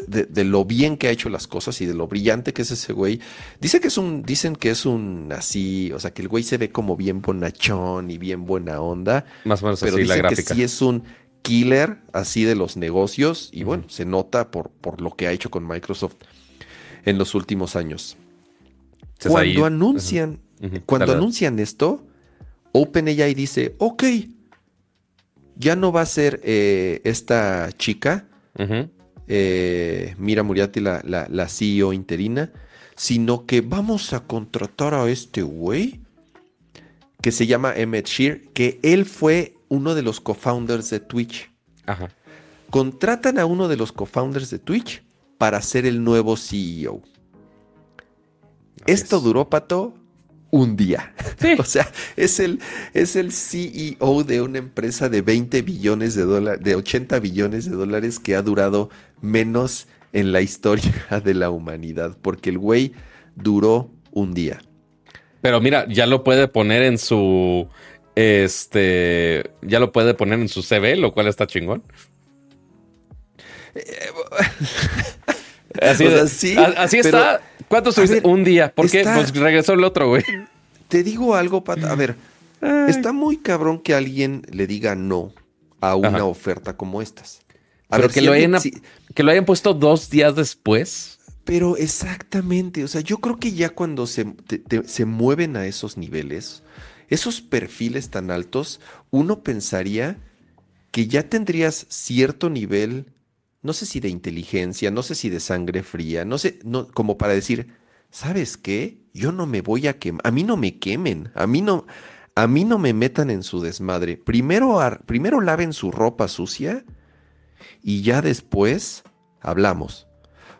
de, lo bien que ha hecho las cosas y de lo brillante que es ese güey. Dice que es un, dicen que es un así, o sea, que el güey se ve como bien bonachón y bien buena onda. Más o menos pero así la gráfica. que sí es un killer así de los negocios y bueno, se nota por, por lo que ha hecho con Microsoft en los últimos años. Cuando anuncian, cuando anuncian esto, OpenAI dice, ok, ya no va a ser eh, esta chica, eh, Mira Muriati, la, la, CEO interina, sino que vamos a contratar a este güey que se llama Emmett Shear, que él fue uno de los co-founders de Twitch. Ajá. Contratan a uno de los co-founders de Twitch para ser el nuevo CEO. Esto duró, Pato, un día. o sea, es el, es el CEO de una empresa de 20 billones de dólares, de 80 billones de dólares que ha durado menos en la historia de la humanidad, porque el güey duró un día. Pero mira, ya lo puede poner en su, este, ya lo puede poner en su CV, lo cual está chingón. así, así está. ¿Cuánto estuviste? un día. ¿Por qué? Pues regresó el otro, güey. Te digo algo, Pat. A ver, está muy cabrón que alguien le diga no a una oferta como estas. Ver, que, lo hayan, que lo hayan puesto dos días después. Pero exactamente, o sea, yo creo que ya cuando se, se mueven a esos niveles, esos perfiles tan altos, uno pensaría que ya tendrías cierto nivel, no sé si de inteligencia, no sé si de sangre fría, no sé, no, como para decir, ¿sabes qué? Yo no me voy a quemar, a mí no me quemen, a mí no, a mí no me metan en su desmadre. Primero, primero laven su ropa sucia y ya después hablamos.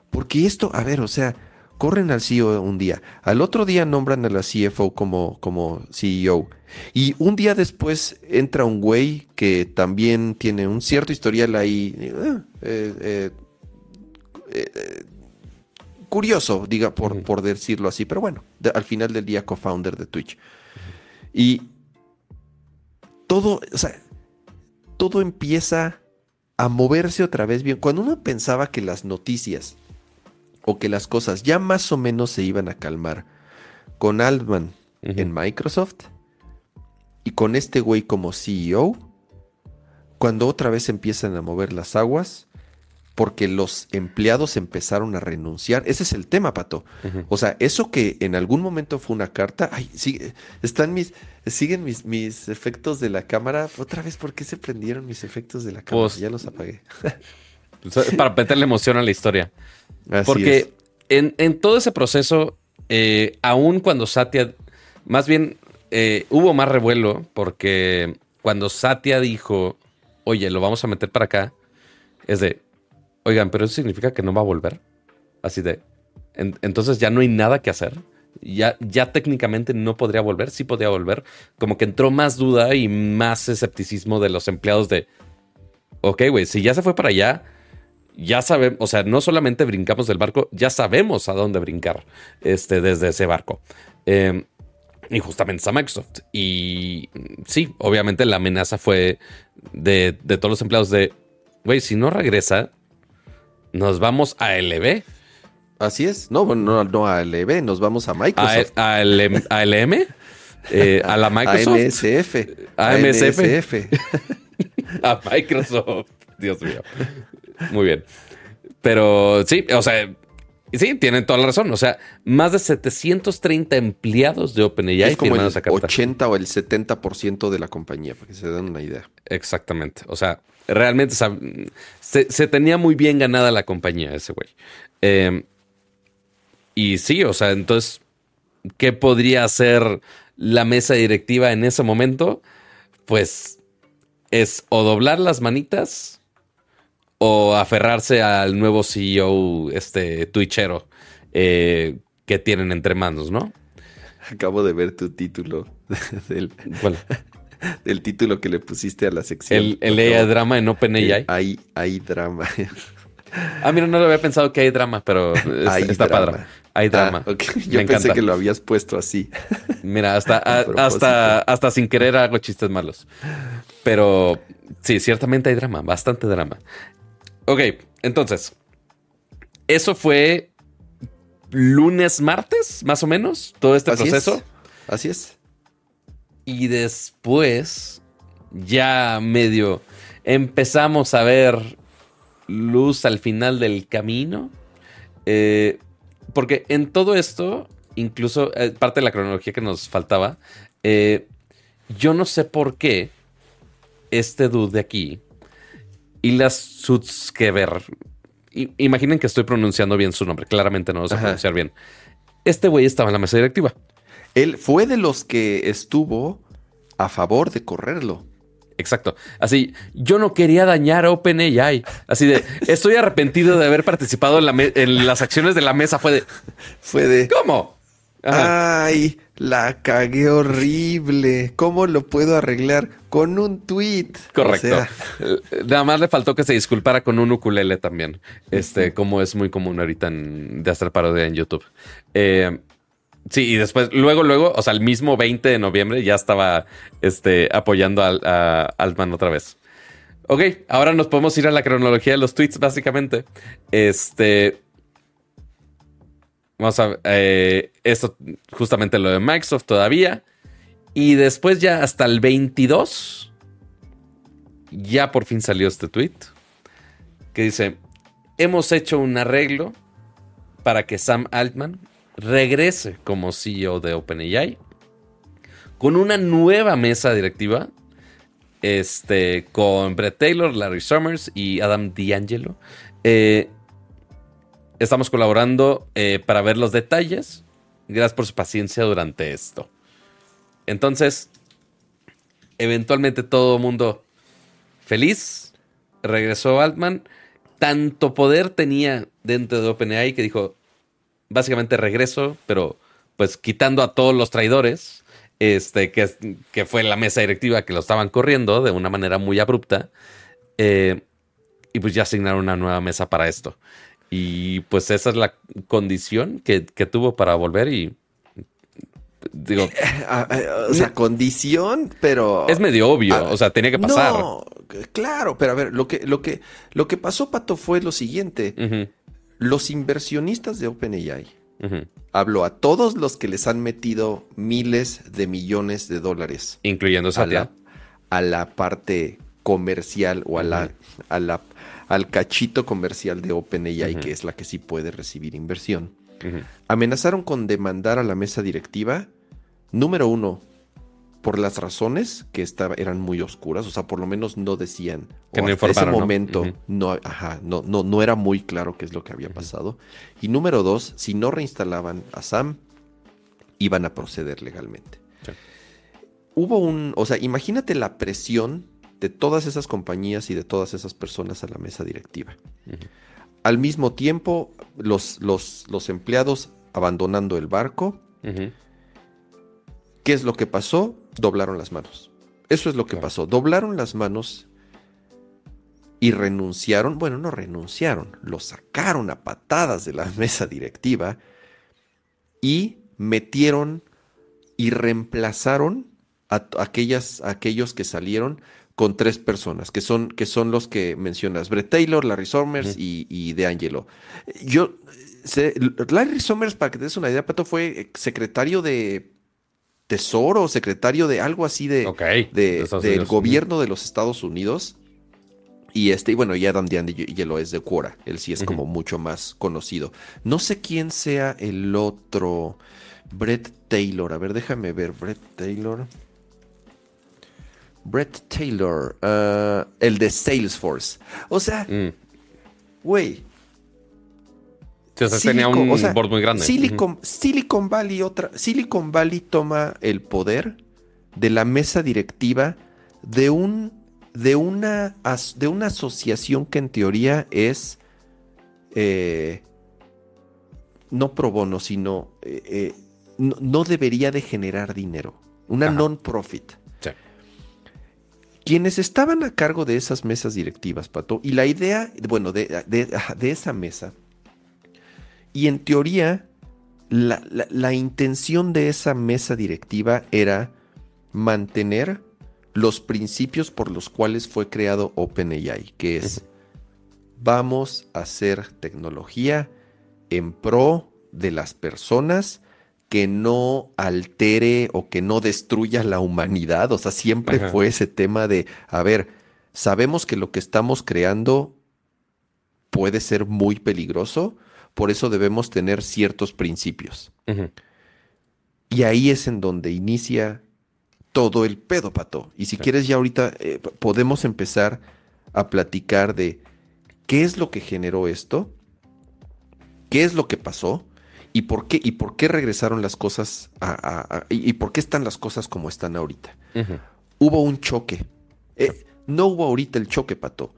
Porque esto, a ver, o sea, corren al CEO un día, al otro día nombran a la CFO como, como CEO y un día después entra un güey que también tiene un cierto historial ahí. Eh, eh, eh, curioso, diga, por, por decirlo así, pero bueno, al final del día co-founder de Twitch. Y todo, o sea, todo empieza a moverse otra vez bien. Cuando uno pensaba que las noticias o que las cosas ya más o menos se iban a calmar con Altman en Microsoft, y con este güey como CEO, cuando otra vez empiezan a mover las aguas, porque los empleados empezaron a renunciar. Ese es el tema, Pato. O sea, eso que en algún momento fue una carta, ay, sigue, están mis, siguen mis, mis efectos de la cámara. Otra vez, ¿por qué se prendieron mis efectos de la cámara? Pues- ya los apagué. Para meterle emoción a la historia. Así Porque es. en, en todo ese proceso, eh, aún cuando Satya, más bien eh, hubo más revuelo, porque cuando Satya dijo, oye, lo vamos a meter para acá, es de, oigan, pero eso significa que no va a volver. Así de, en- entonces ya no hay nada que hacer. Ya, ya técnicamente no podría volver, sí podría volver. Como que entró más duda y más escepticismo de los empleados de, ok, güey, si ya se fue para allá, ya sabemos, o sea, no solamente brincamos del barco, ya sabemos a dónde brincar este, desde ese barco. Eh, y justamente está Microsoft. Y sí, obviamente la amenaza fue de, de todos los empleados de, güey, si no regresa, nos vamos a LB, Así es. No, no, no a LB, nos vamos a a, Microsoft. a LM, a LM, eh, a la Microsoft, AMSF. AMSF. a Microsoft. Dios mío. Muy bien. Pero sí, o sea, sí, tienen toda la razón. O sea, más de 730 empleados de OpenAI es como el esa carta. 80 o el 70% de la compañía, para que se den una idea. Exactamente. O sea, realmente se, se tenía muy bien ganada la compañía ese güey. Eh, y sí, o sea, entonces, ¿qué podría hacer la mesa directiva en ese momento? Pues es o doblar las manitas o aferrarse al nuevo CEO, este twitchero eh, que tienen entre manos, ¿no? Acabo de ver tu título del. del título que le pusiste a la sección. El, el AI drama en OpenAI. Hay, hay drama. Ah, mira, no lo había pensado que hay drama, pero es- Hay está drama. padre. Hay drama. Ah, ok. Me Yo pensé encanta. que lo habías puesto así. Mira, hasta, a- hasta, hasta sin querer hago chistes malos. Pero sí, ciertamente hay drama, bastante drama. Ok, entonces, eso fue lunes, martes, más o menos, todo este Así proceso. es. Así es. Y después, ya medio empezamos a ver luz al final del camino. Eh, porque en todo esto, incluso eh, parte de la cronología que nos faltaba, eh, yo no sé por qué este dude de aquí, Ilas Sutskever, imaginen que estoy pronunciando bien su nombre, claramente no lo sé Ajá. pronunciar bien. Este güey estaba en la mesa directiva. Él fue de los que estuvo a favor de correrlo. Exacto. Así, yo no quería dañar a OpenAI. Así de, estoy arrepentido de haber participado en, la en las acciones de la mesa. Fue de, Fue de. ¿cómo? Ajá. Ay, la cagué horrible. ¿Cómo lo puedo arreglar? Con un tweet. Correcto. O sea, Nada más le faltó que se disculpara con un ukulele también. Este, como es muy común ahorita en, de hacer parodia en YouTube. Eh, sí, y después, luego, luego, o sea, el mismo 20 de noviembre ya estaba este, apoyando a Altman otra vez. Ok, ahora nos podemos ir a la cronología de los tweets, básicamente. Este. Vamos a ver. eh, esto, justamente lo de Microsoft todavía. Y después, ya hasta el 22, ya por fin salió este tweet que dice: Hemos hecho un arreglo para que Sam Altman regrese como CEO de OpenAI con una nueva mesa directiva este, con Brett Taylor, Larry Summers y Adam D'Angelo. Eh, estamos colaborando eh, para ver los detalles. Gracias por su paciencia durante esto. Entonces, eventualmente todo mundo feliz. Regresó Altman. Tanto poder tenía dentro de OpenAI que dijo, básicamente regreso, pero pues quitando a todos los traidores, este, que, que fue la mesa directiva que lo estaban corriendo de una manera muy abrupta. eh, y pues ya asignaron una nueva mesa para esto. Y pues esa es la condición que, que tuvo para volver y digo, ah, ah, o sea, condición, pero. es medio obvio, Ah, o sea, tenía que pasar. No, claro, pero a ver, lo que, lo que, lo que pasó, Pato, fue lo siguiente. Los inversionistas de OpenAI Hablo a todos los que les han metido miles de millones de dólares. Incluyendo a la, a la parte comercial o a la, a la, al cachito comercial de OpenAI, que es la que sí puede recibir inversión. Amenazaron con demandar a la mesa directiva, número uno, por las razones que estaba, eran muy oscuras, o sea, por lo menos no decían. Que en ese momento ¿no? no, no, no, era muy claro qué es lo que había pasado. Y número dos, si no reinstalaban a Sam, iban a proceder legalmente. Hubo un, o sea, imagínate la presión de todas esas compañías y de todas esas personas a la mesa directiva. Al mismo tiempo, los, los, los empleados abandonando el barco. ¿Qué es lo que pasó? Doblaron las manos. Eso es lo que pasó. Doblaron las manos y renunciaron. Bueno, no renunciaron, lo sacaron a patadas de la mesa directiva y metieron y reemplazaron a, aquellas, aquellos que salieron con tres personas, que son, que son los que mencionas, Brett Taylor, Larry Summers y, y DeAngelo. Yo, Larry Summers, para que te des una idea, Pato, fue secretario de Tesoro, secretario de algo así de, del gobierno de los Estados Unidos. Y este, y bueno, y Adam DeAngelo es de Quora. Él sí es como mucho más conocido. No sé quién sea el otro. Brett Taylor. A ver, déjame ver. Brett Taylor. Brett Taylor. Uh, el de Salesforce. O sea, mm. Güey tenía un board muy grande. Silicon, Valley otra, Silicon Valley toma el poder de la mesa directiva de un de una de una asociación que en teoría es eh, no pro bono, sino eh, eh, no, debería de generar dinero. Una non-profit. Quienes estaban a cargo de esas mesas directivas, Pato, y la idea, bueno, de, de esa mesa y en teoría, la, intención de esa mesa directiva era mantener los principios por los cuales fue creado OpenAI, que es vamos a hacer tecnología en pro de las personas que no altere o que no destruya la humanidad. O sea, siempre fue ese tema de, a ver, sabemos que lo que estamos creando puede ser muy peligroso, por eso debemos tener ciertos principios. Y ahí es en donde inicia todo el pedo, Pato. Y si quieres ya ahorita eh, podemos empezar a platicar de qué es lo que generó esto, qué es lo que pasó y por qué, y por qué regresaron las cosas y por qué están las cosas como están ahorita. Hubo un choque. Eh, no hubo ahorita el choque, Pato.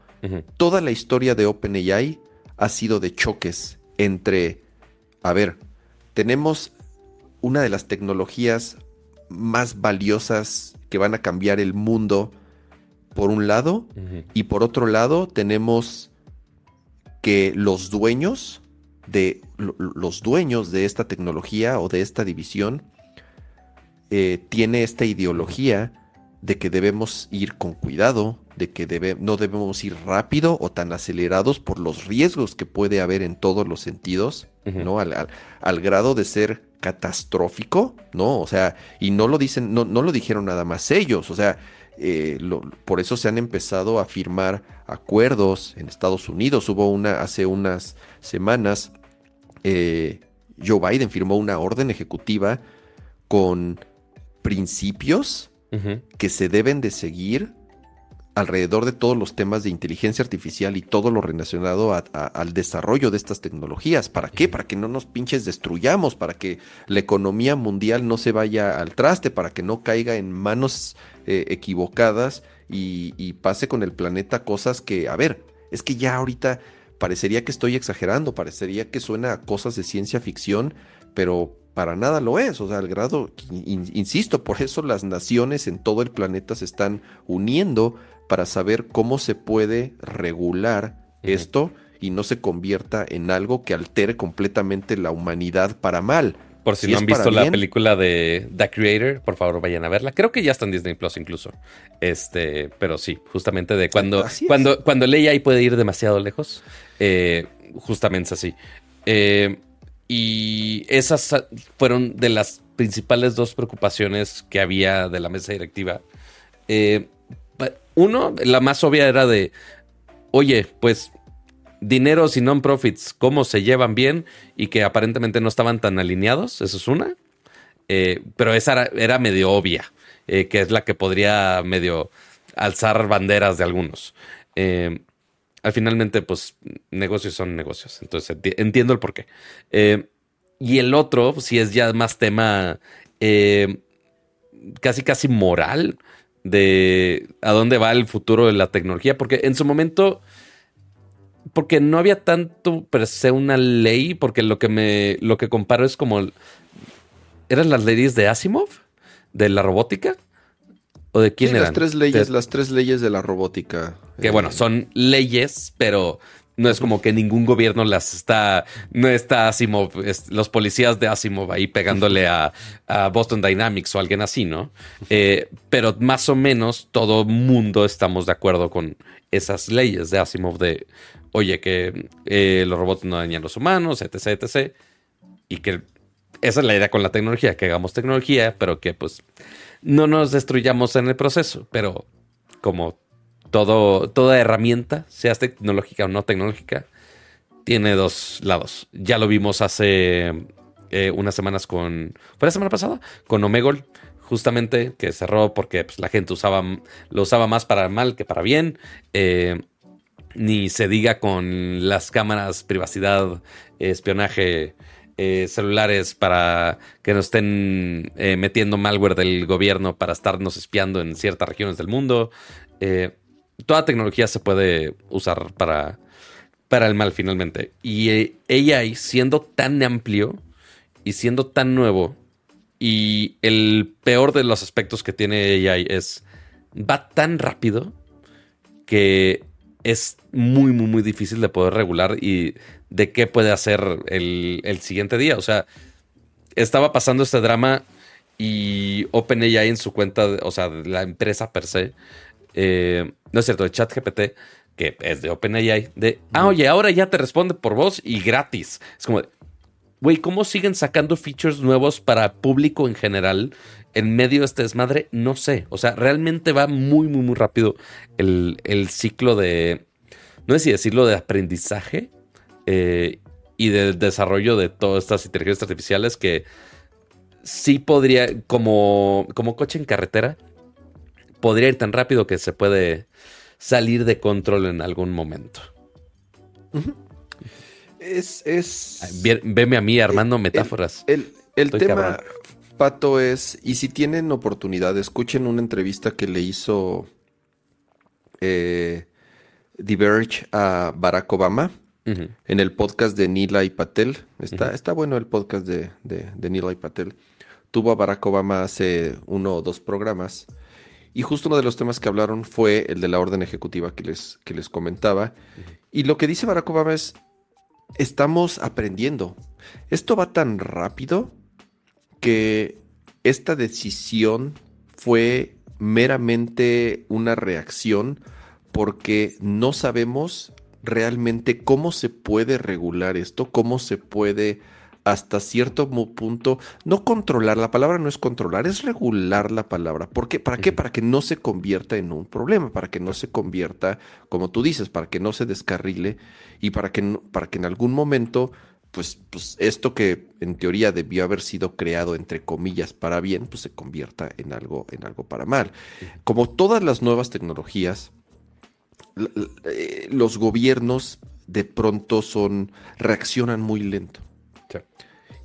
Toda la historia de OpenAI ha sido de choques entre, a ver, tenemos una de las tecnologías más valiosas que van a cambiar el mundo por un lado y por otro lado tenemos que los dueños de los dueños de esta tecnología o de esta división eh, tiene esta ideología de que debemos ir con cuidado, de que no debemos ir rápido o tan acelerados por los riesgos que puede haber en todos los sentidos, ¿no? Al, grado de ser catastrófico, ¿no? O sea, y no lo dicen, no, no lo dijeron nada más ellos, o sea, eh, por eso se han empezado a firmar acuerdos en Estados Unidos. Hubo una hace unas semanas, eh, Joe Biden firmó una orden ejecutiva con principios que se deben de seguir alrededor de todos los temas de inteligencia artificial y todo lo relacionado al desarrollo de estas tecnologías. ¿Para qué? Para que no nos pinches destruyamos, para que la economía mundial no se vaya al traste, para que no caiga en manos eh, equivocadas y, y pase con el planeta cosas que, a ver, es que ya ahorita parecería que estoy exagerando, parecería que suena a cosas de ciencia ficción, pero para nada lo es, o sea, al grado, insisto, por eso las naciones en todo el planeta se están uniendo para saber cómo se puede regular esto y no se convierta en algo que altere completamente la humanidad para mal. Por si, no han visto la película de The Creator, por favor vayan a verla. Creo que ya está en Disney Plus incluso. Este, pero sí, justamente de cuando, cuando, cuando puede ir demasiado lejos. Eh, justamente es así. Eh, y esas fueron de las principales dos preocupaciones que había de la mesa directiva. Eh, uno, la más obvia era de, oye, pues dineros y non-profits, ¿cómo se llevan bien? Y que aparentemente no estaban tan alineados, eso es una. Eh, pero esa era, medio obvia, eh, que es la que podría medio alzar banderas de algunos. Eh, al finalmente, pues negocios son negocios, entonces entiendo el porqué. y el otro, si es ya más tema casi casi moral de a dónde va el futuro de la tecnología, porque en su momento porque no había tanto per se una ley, porque lo que me lo que comparo es como eran las leyes de Asimov de la robótica o de quién eran? Las tres leyes, las tres leyes de la robótica. Que bueno, eh, son leyes, pero no es como que ningún gobierno las está, no está Asimov, los policías de Asimov ahí pegándole a, Boston Dynamics o alguien así, ¿no? Eh, pero más o menos todo mundo estamos de acuerdo con esas leyes de Asimov de, oye, que eh, los robots no dañan a los humanos, etc., etc. Y que esa es la idea con la tecnología, que hagamos tecnología, pero que pues no nos destruyamos en el proceso. Pero como todo, toda herramienta, sea tecnológica o no tecnológica, tiene dos lados. Ya lo vimos hace eh, unas semanas con. ¿Fue la semana pasada? Con Omegol, justamente, que cerró porque pues, la gente usaba, lo usaba más para mal que para bien. Eh, ni se diga con las cámaras, privacidad, espionaje. Eh, celulares para que nos estén metiendo malware del gobierno para estarnos espiando en ciertas regiones del mundo toda tecnología se puede usar para, para el mal finalmente. Y eh, AI siendo tan amplio y siendo tan nuevo y el peor de los aspectos que tiene AI es va tan rápido que es muy, muy, muy difícil de poder regular y de qué puede hacer el, el siguiente día. O sea, estaba pasando este drama y OpenAI en su cuenta, o sea, la empresa per se, eh, no es cierto, de ChatGPT, que es de OpenAI, de, ah, oye, ahora ya te responde por voz y gratis. Es como, güey, ¿cómo siguen sacando features nuevos para público en general en medio de este desmadre? No sé. O sea, realmente va muy, muy, muy rápido el, ciclo de, no sé si decirlo, de aprendizaje eh, y de desarrollo de todas estas inteligencias artificiales que sí podría, como, como coche en carretera, podría ir tan rápido que se puede salir de control en algún momento. Es, es... Veme a mí armando metáforas. El, tema, Pato, es, y si tienen oportunidad, escuchen una entrevista que le hizo eh, Diverge a Barack Obama en el podcast de Nila y Patel. Está, está bueno el podcast de, de, de Nila y Patel. Tuvo a Barack Obama hace uno o dos programas y justo uno de los temas que hablaron fue el de la orden ejecutiva que les, que les comentaba. Y lo que dice Barack Obama es, estamos aprendiendo. Esto va tan rápido que esta decisión fue meramente una reacción porque no sabemos realmente cómo se puede regular esto, cómo se puede hasta cierto punto, no controlar, la palabra no es controlar, es regular la palabra. ¿Por qué? ¿Para qué? Para que no se convierta en un problema, para que no se convierta, como tú dices, para que no se descarrile y para que, para que en algún momento, pues, pues esto que en teoría debió haber sido creado, entre comillas, para bien, pues se convierta en algo, en algo para mal. Como todas las nuevas tecnologías, eh, los gobiernos de pronto son, reaccionan muy lento.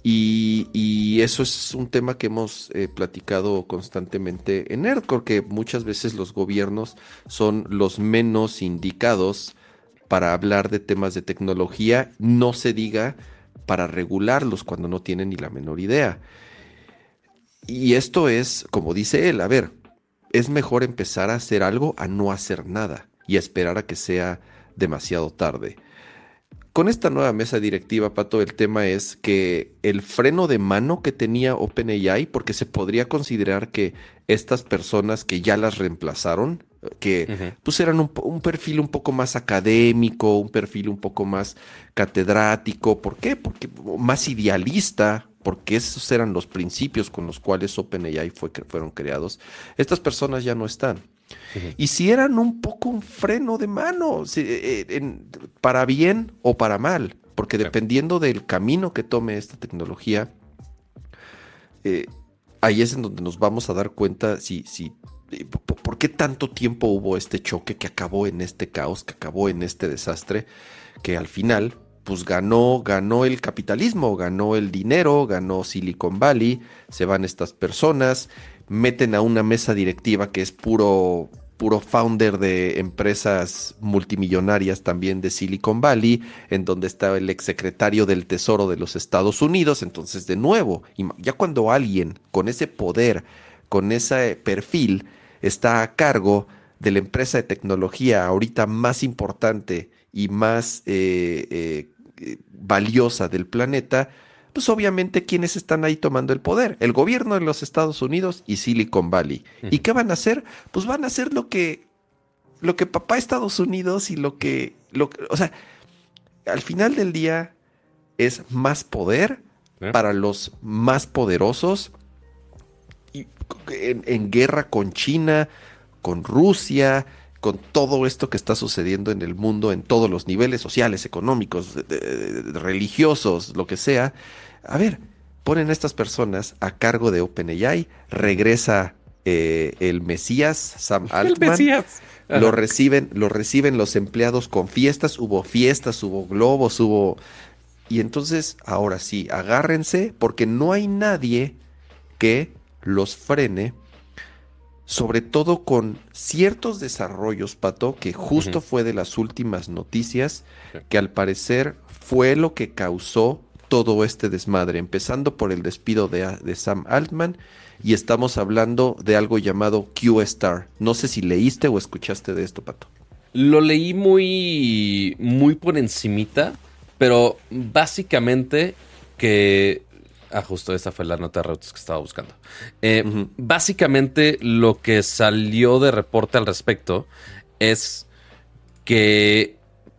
Y, eso es un tema que hemos eh, platicado constantemente en ERCOR, que muchas veces los gobiernos son los menos indicados para hablar de temas de tecnología, no se diga para regularlos cuando no tienen ni la menor idea. Y esto es, como dice él, a ver, es mejor empezar a hacer algo a no hacer nada y a esperar a que sea demasiado tarde. Con esta nueva mesa directiva, Pato, el tema es que el freno de mano que tenía OpenAI, porque se podría considerar que estas personas que ya las reemplazaron que pues eran un, un, perfil un poco más académico, un perfil un poco más catedrático. ¿Por qué? Porque más idealista, porque esos eran los principios con los cuales OpenAI fue, fueron creados. Estas personas ya no están. Y si eran un poco un freno de mano, eh, para bien o para mal, porque dependiendo del camino que tome esta tecnología, eh, ahí es en donde nos vamos a dar cuenta si, si eh, por qué tanto tiempo hubo este choque que acabó en este caos, que acabó en este desastre, que al final pues ganó, ganó el capitalismo, ganó el dinero, ganó Silicon Valley, se van estas personas, meten a una mesa directiva que es puro puro founder de empresas multimillonarias también de Silicon Valley, en donde estaba el exsecretario del Tesoro de los Estados Unidos. Entonces, de nuevo, ya cuando alguien con ese poder, con ese perfil, está a cargo de la empresa de tecnología ahorita más importante y más eh, eh, eh, valiosa del planeta, pues obviamente quienes están ahí tomando el poder, el gobierno de los Estados Unidos y Silicon Valley. ¿Y qué van a hacer? Pues van a hacer lo que lo que papá Estados Unidos y lo que, lo o sea, al final del día es más poder para los más poderosos y en guerra con China, con Rusia, con todo esto que está sucediendo en el mundo en todos los niveles sociales, económicos, religiosos, lo que sea. A ver, ponen a estas personas a cargo de OpenAI, regresa eh, el Mesías, Sam Altman. El Mesías. Lo reciben, lo reciben los empleados con fiestas, hubo fiestas, hubo globos, hubo... Y entonces, ahora sí, agárrense porque no hay nadie que los frene sobre todo con ciertos desarrollos, Pato, que justo fue de las últimas noticias, que al parecer fue lo que causó todo este desmadre, empezando por el despido de, Sam Altman y estamos hablando de algo llamado Q-Star. No sé si leíste o escuchaste de esto, Pato. Lo leí muy, muy por encimita, pero básicamente que Ah, justo esa fue la nota de Reuters que estaba buscando. Eh, básicamente, lo que salió de reporte al respecto es que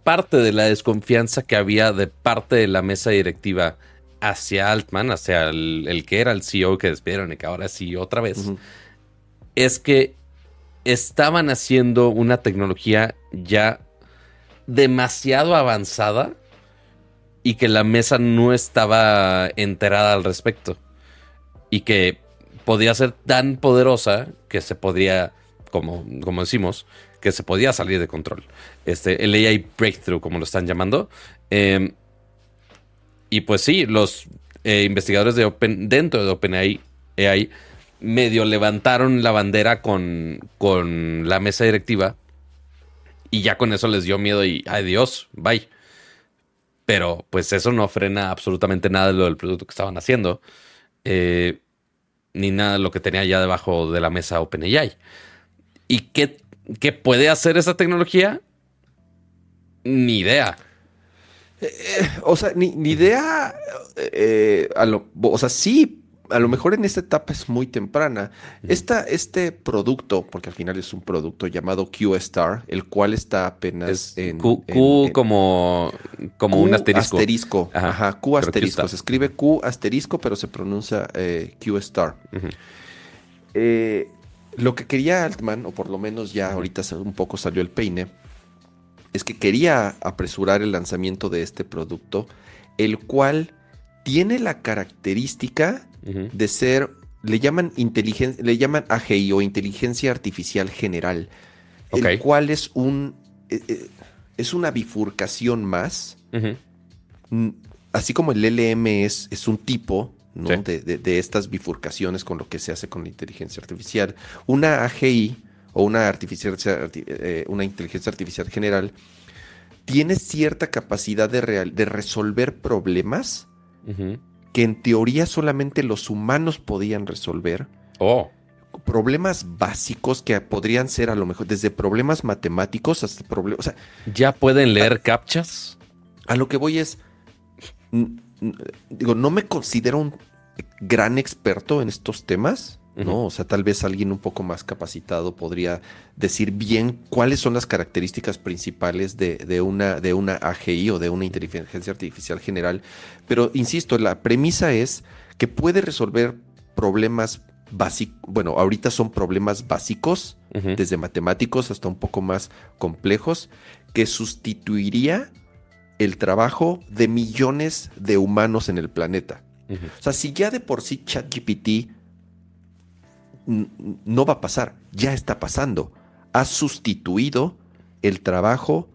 parte de la desconfianza que había de parte de la mesa directiva hacia Altman, hacia el, que era el CEO que despidieron y que ahora sí otra vez, es que estaban haciendo una tecnología ya demasiado avanzada y que la mesa no estaba enterada al respecto. Y que podía ser tan poderosa que se podría, como, como decimos, que se podía salir de control. Este, el AI Breakthrough, como lo están llamando. Em, y pues sí, los eh, investigadores de Open, dentro de OpenAI AI, medio levantaron la bandera con, con la mesa directiva. Y ya con eso les dio miedo y, ay Dios, bye. Pero pues eso no frena absolutamente nada de lo del producto que estaban haciendo. Eh, ni nada de lo que tenía ya debajo de la mesa OpenAI. ¿Y qué, qué puede hacer esa tecnología? Ni idea. Eh, eh, o sea, ni, idea. a lo, o sea, sí a lo mejor en esta etapa es muy temprana. este producto, porque al final es un producto llamado Q-Star, el cual está apenas en. Q, como, como un asterisco. asterisco. Ajá, Q asterisco. Se escribe Q asterisco, pero se pronuncia eh, Q-Star. Eh, lo que quería Altman, o por lo menos ya ahorita un poco salió el peine, es que quería apresurar el lanzamiento de este producto, el cual tiene la característica de ser, le llaman inteligencia, le llaman AGI o inteligencia artificial general, el cual es un eh, eh, es una bifurcación más, así como el LM es, es un tipo de, estas bifurcaciones con lo que se hace con la inteligencia artificial. Una AGI o una, artificial, eh, una inteligencia artificial general tiene cierta capacidad de, de resolver problemas que en teoría solamente los humanos podían resolver. Oh. Problemas básicos que podrían ser a lo mejor desde problemas matemáticos hasta problemas. O sea, ¿Ya pueden leer captchas? A lo que voy es. Digo, no me considero un gran experto en estos temas. ¿no? O sea, tal vez alguien un poco más capacitado podría decir bien cuáles son las características principales de, una, de una AGI o de una inteligencia artificial general. Pero, insisto, la premisa es que puede resolver problemas básicos, bueno, ahorita son problemas básicos, desde matemáticos hasta un poco más complejos, que sustituiría el trabajo de millones de humanos en el planeta. O sea, si ya de por sí ChatGPT no va a pasar, ya está pasando. Ha sustituido el trabajo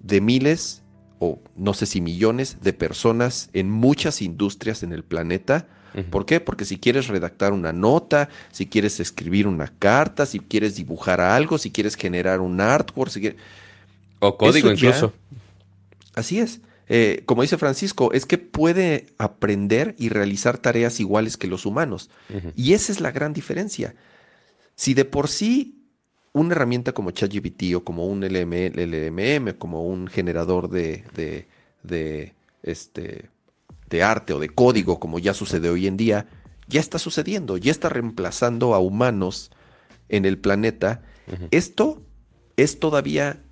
de miles o no sé si millones de personas en muchas industrias en el planeta. ¿Por qué? Porque si quieres redactar una nota, si quieres escribir una carta, si quieres dibujar algo, si quieres generar un artwork, si o código incluso. Así es. Eh, como dice Francisco, es que puede aprender y realizar tareas iguales que los humanos. Y esa es la gran diferencia. Si de por sí una herramienta como ChatGPT o como un LLM, como un generador de, de, este, de arte o de código, como ya sucede hoy en día, ya está sucediendo, ya está reemplazando a humanos en el planeta. Esto es todavía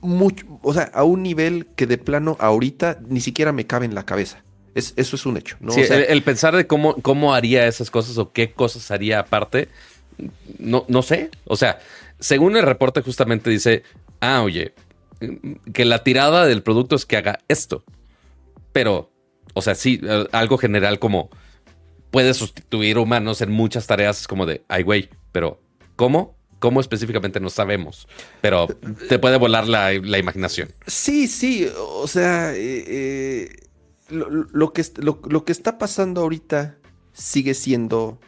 mucho, o sea, a un nivel que de plano ahorita ni siquiera me cabe en la cabeza. Es, eso es un hecho. ¿no? el, pensar de cómo, cómo haría esas cosas o qué cosas haría aparte, no, no sé. O sea, según el reporte justamente dice, ah, oye, que la tirada del producto es que haga esto. Pero, o sea, sí, algo general como puede sustituir humanos en muchas tareas, es como de, ay, güey, pero ¿cómo? ¿Cómo específicamente no sabemos? Pero te puede volar la, imaginación. Sí, sí. O sea, eh, eh, lo, que, lo, que está pasando ahorita sigue siendo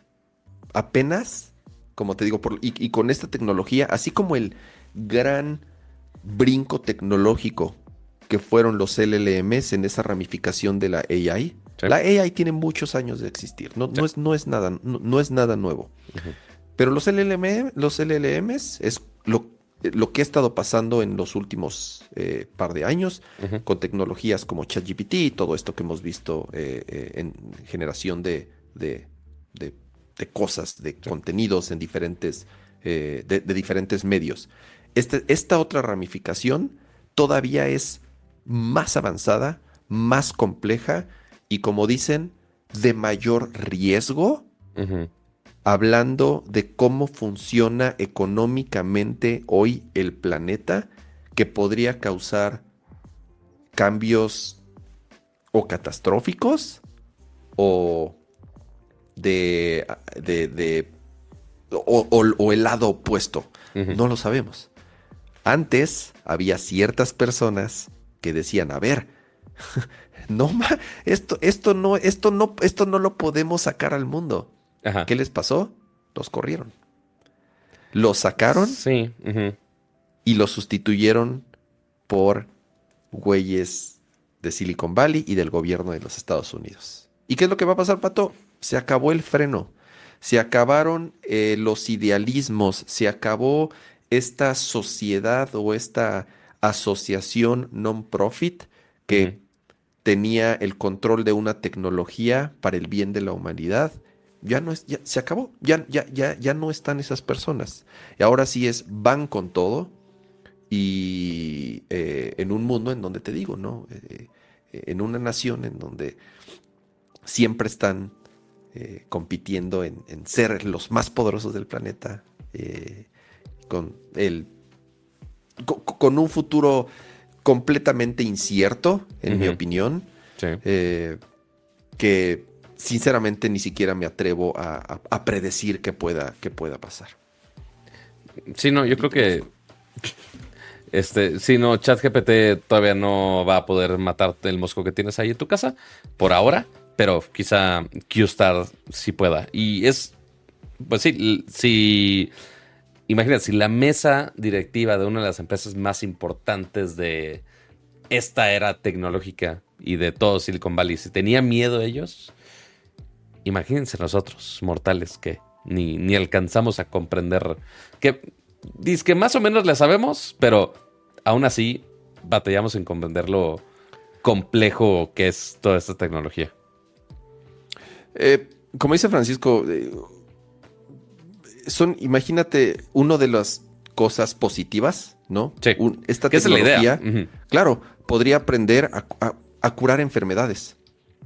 apenas, como te digo, y, con esta tecnología, así como el gran brinco tecnológico que fueron los LLMs en esa ramificación de la AI. La AI tiene muchos años de existir, no, no, es, no es, nada, no, es nada nuevo. Pero los, LLM, los LLMs es lo, lo, que ha estado pasando en los últimos eh, par de años con tecnologías como ChatGPT y todo esto que hemos visto eh, eh, en generación de, de, cosas, de contenidos en diferentes, de, diferentes medios. Este, esta otra ramificación todavía es más avanzada, más compleja y como dicen, de mayor riesgo hablando de cómo funciona económicamente hoy el planeta, que podría causar cambios o catastróficos o de, de, o, el lado opuesto. No lo sabemos. Antes había ciertas personas que decían, a ver, no esto, esto no, esto no, esto no lo podemos sacar al mundo. ¿Qué les pasó? Los corrieron. Los sacaron sí, y los sustituyeron por güeyes de Silicon Valley y del gobierno de los Estados Unidos. ¿Y qué es lo que va a pasar, Pato? Se acabó el freno, se acabaron eh, los idealismos, se acabó esta sociedad o esta asociación non-profit que tenía el control de una tecnología para el bien de la humanidad ya no es, ya se acabó, ya, ya, ya, ya no están esas personas. Y ahora sí es, van con todo y eh, en un mundo en donde te digo, ¿no? Eh, eh, en una nación en donde siempre están compitiendo en, ser los más poderosos del planeta, con, el, con, un futuro completamente incierto, en mi opinión, que sinceramente ni siquiera me atrevo a, predecir qué pueda, pueda pasar. Sí, no, yo creo que. Este, sí, no, ChatGPT todavía no va a poder matarte el mosco que tienes ahí en tu casa, por ahora, pero quizá QStar sí pueda. Y es. Pues sí, si. Imagínate, si la mesa directiva de una de las empresas más importantes de esta era tecnológica y de todo Silicon Valley, si tenía miedo ellos, imagínense nosotros, mortales, que ni, ni alcanzamos a comprender. Que dice que más o menos la sabemos, pero aún así batallamos en comprender lo complejo que es toda esta tecnología. Eh, como dice Francisco, eh, son, imagínate, uno de las cosas positivas, ¿no? Sí. Un- esta ¿Qué es la idea? tecnología, claro, podría aprender a, a- a curar enfermedades,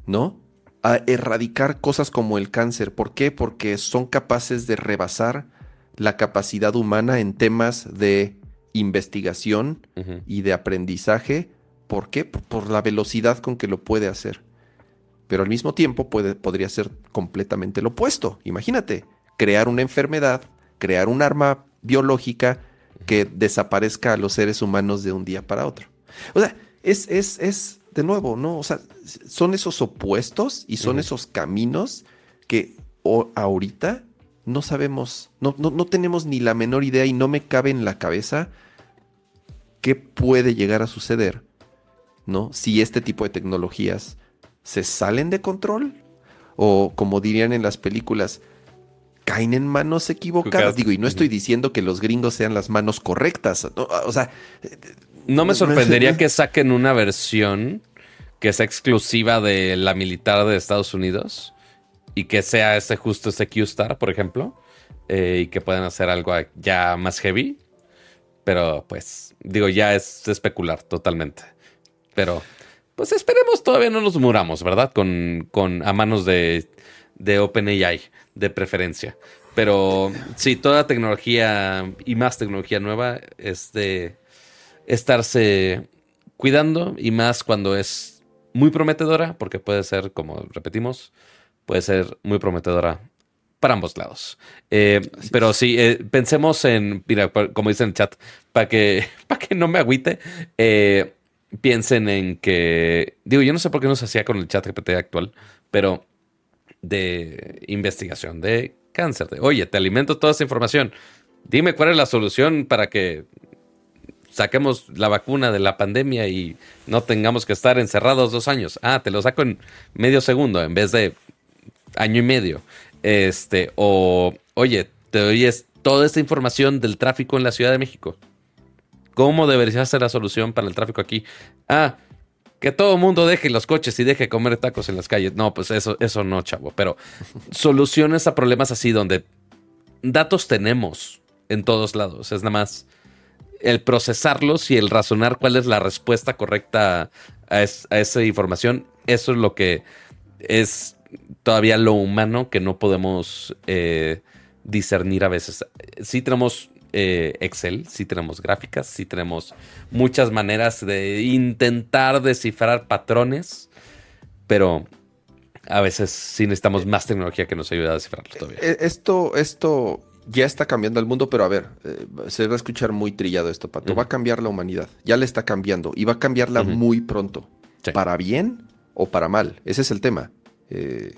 ¿no? A erradicar cosas como el cáncer. ¿Por qué? Porque son capaces de rebasar la capacidad humana en temas de investigación y de aprendizaje. ¿Por qué? Por, por la velocidad con que lo puede hacer. Pero al mismo tiempo puede, podría ser completamente lo opuesto. Imagínate, crear una enfermedad, crear un arma biológica que desaparezca a los seres humanos de un día para otro. O sea, es, es, es de nuevo, ¿no? O sea, son esos opuestos y son esos caminos que o- ahorita no sabemos, no, no, no tenemos ni la menor idea y no me cabe en la cabeza qué puede llegar a suceder, ¿no? Si este tipo de tecnologías se salen de control o como dirían en las películas, caen en manos equivocadas. Equivocadas. Digo, y no estoy diciendo que los gringos sean las manos correctas, ¿no? o sea, No me sorprendería que saquen una versión que sea exclusiva de la militar de Estados Unidos y que sea ese justo ese Q-Star, por ejemplo, eh, y que puedan hacer algo ya más heavy. Pero pues, digo, ya es especular totalmente. Pero, pues esperemos, todavía no nos muramos, ¿verdad? Con, con a manos de, de OpenAI, de preferencia. Pero sí, toda tecnología y más tecnología nueva es de estarse cuidando y más cuando es muy prometedora, porque puede ser, como repetimos, puede ser muy prometedora para ambos lados. Eh, pero sí, eh, pensemos en, mira, pa- como dice en el chat, para que, para que no me agüite, eh, piensen en que, digo, yo no sé por qué no se hacía con el chat GPT actual, pero de investigación de cáncer, de, oye, te alimento toda esa información, dime cuál es la solución para que saquemos la vacuna de la pandemia y no tengamos que estar encerrados dos años. Ah, te lo saco en medio segundo en vez de año y medio. Este, o, oye, te doy es- toda esta información del tráfico en la Ciudad de México. ¿Cómo debería ser la solución para el tráfico aquí? Ah, que todo el mundo deje los coches y deje de comer tacos en las calles. No, pues eso, eso no, chavo. Pero soluciones a problemas así donde datos tenemos en todos lados. Es nada más el procesarlos y el razonar cuál es la respuesta correcta a, es- a esa información. Eso es lo que es todavía lo humano que no podemos eh, discernir a veces. Sí tenemos eh, Excel, sí tenemos gráficas, sí tenemos muchas maneras de intentar descifrar patrones, pero a veces sí necesitamos más tecnología que nos ayude a descifrarlos todavía. Eh, Esto, esto ya está cambiando el mundo, pero a ver, eh, se va a escuchar muy trillado esto, Pato. Va a cambiar la humanidad. Ya le está cambiando. Y va a cambiarla muy pronto. Sí. ¿Para bien o para mal? Ese es el tema. Eh,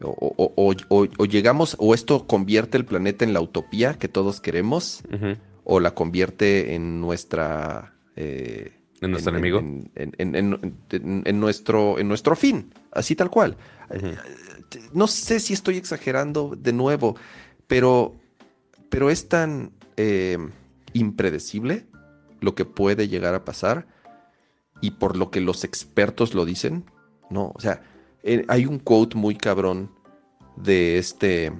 o, o- o- o- o llegamos, o esto convierte el planeta en la utopía que todos queremos, o la convierte en nuestra... eh, ¿En nuestro enemigo? En, en- en- en- en- en nuestro, en nuestro fin, así tal cual. No sé si estoy exagerando de nuevo, pero, pero es tan eh, impredecible lo que puede llegar a pasar y por lo que los expertos lo dicen. No, o sea, eh, hay un quote muy cabrón de este,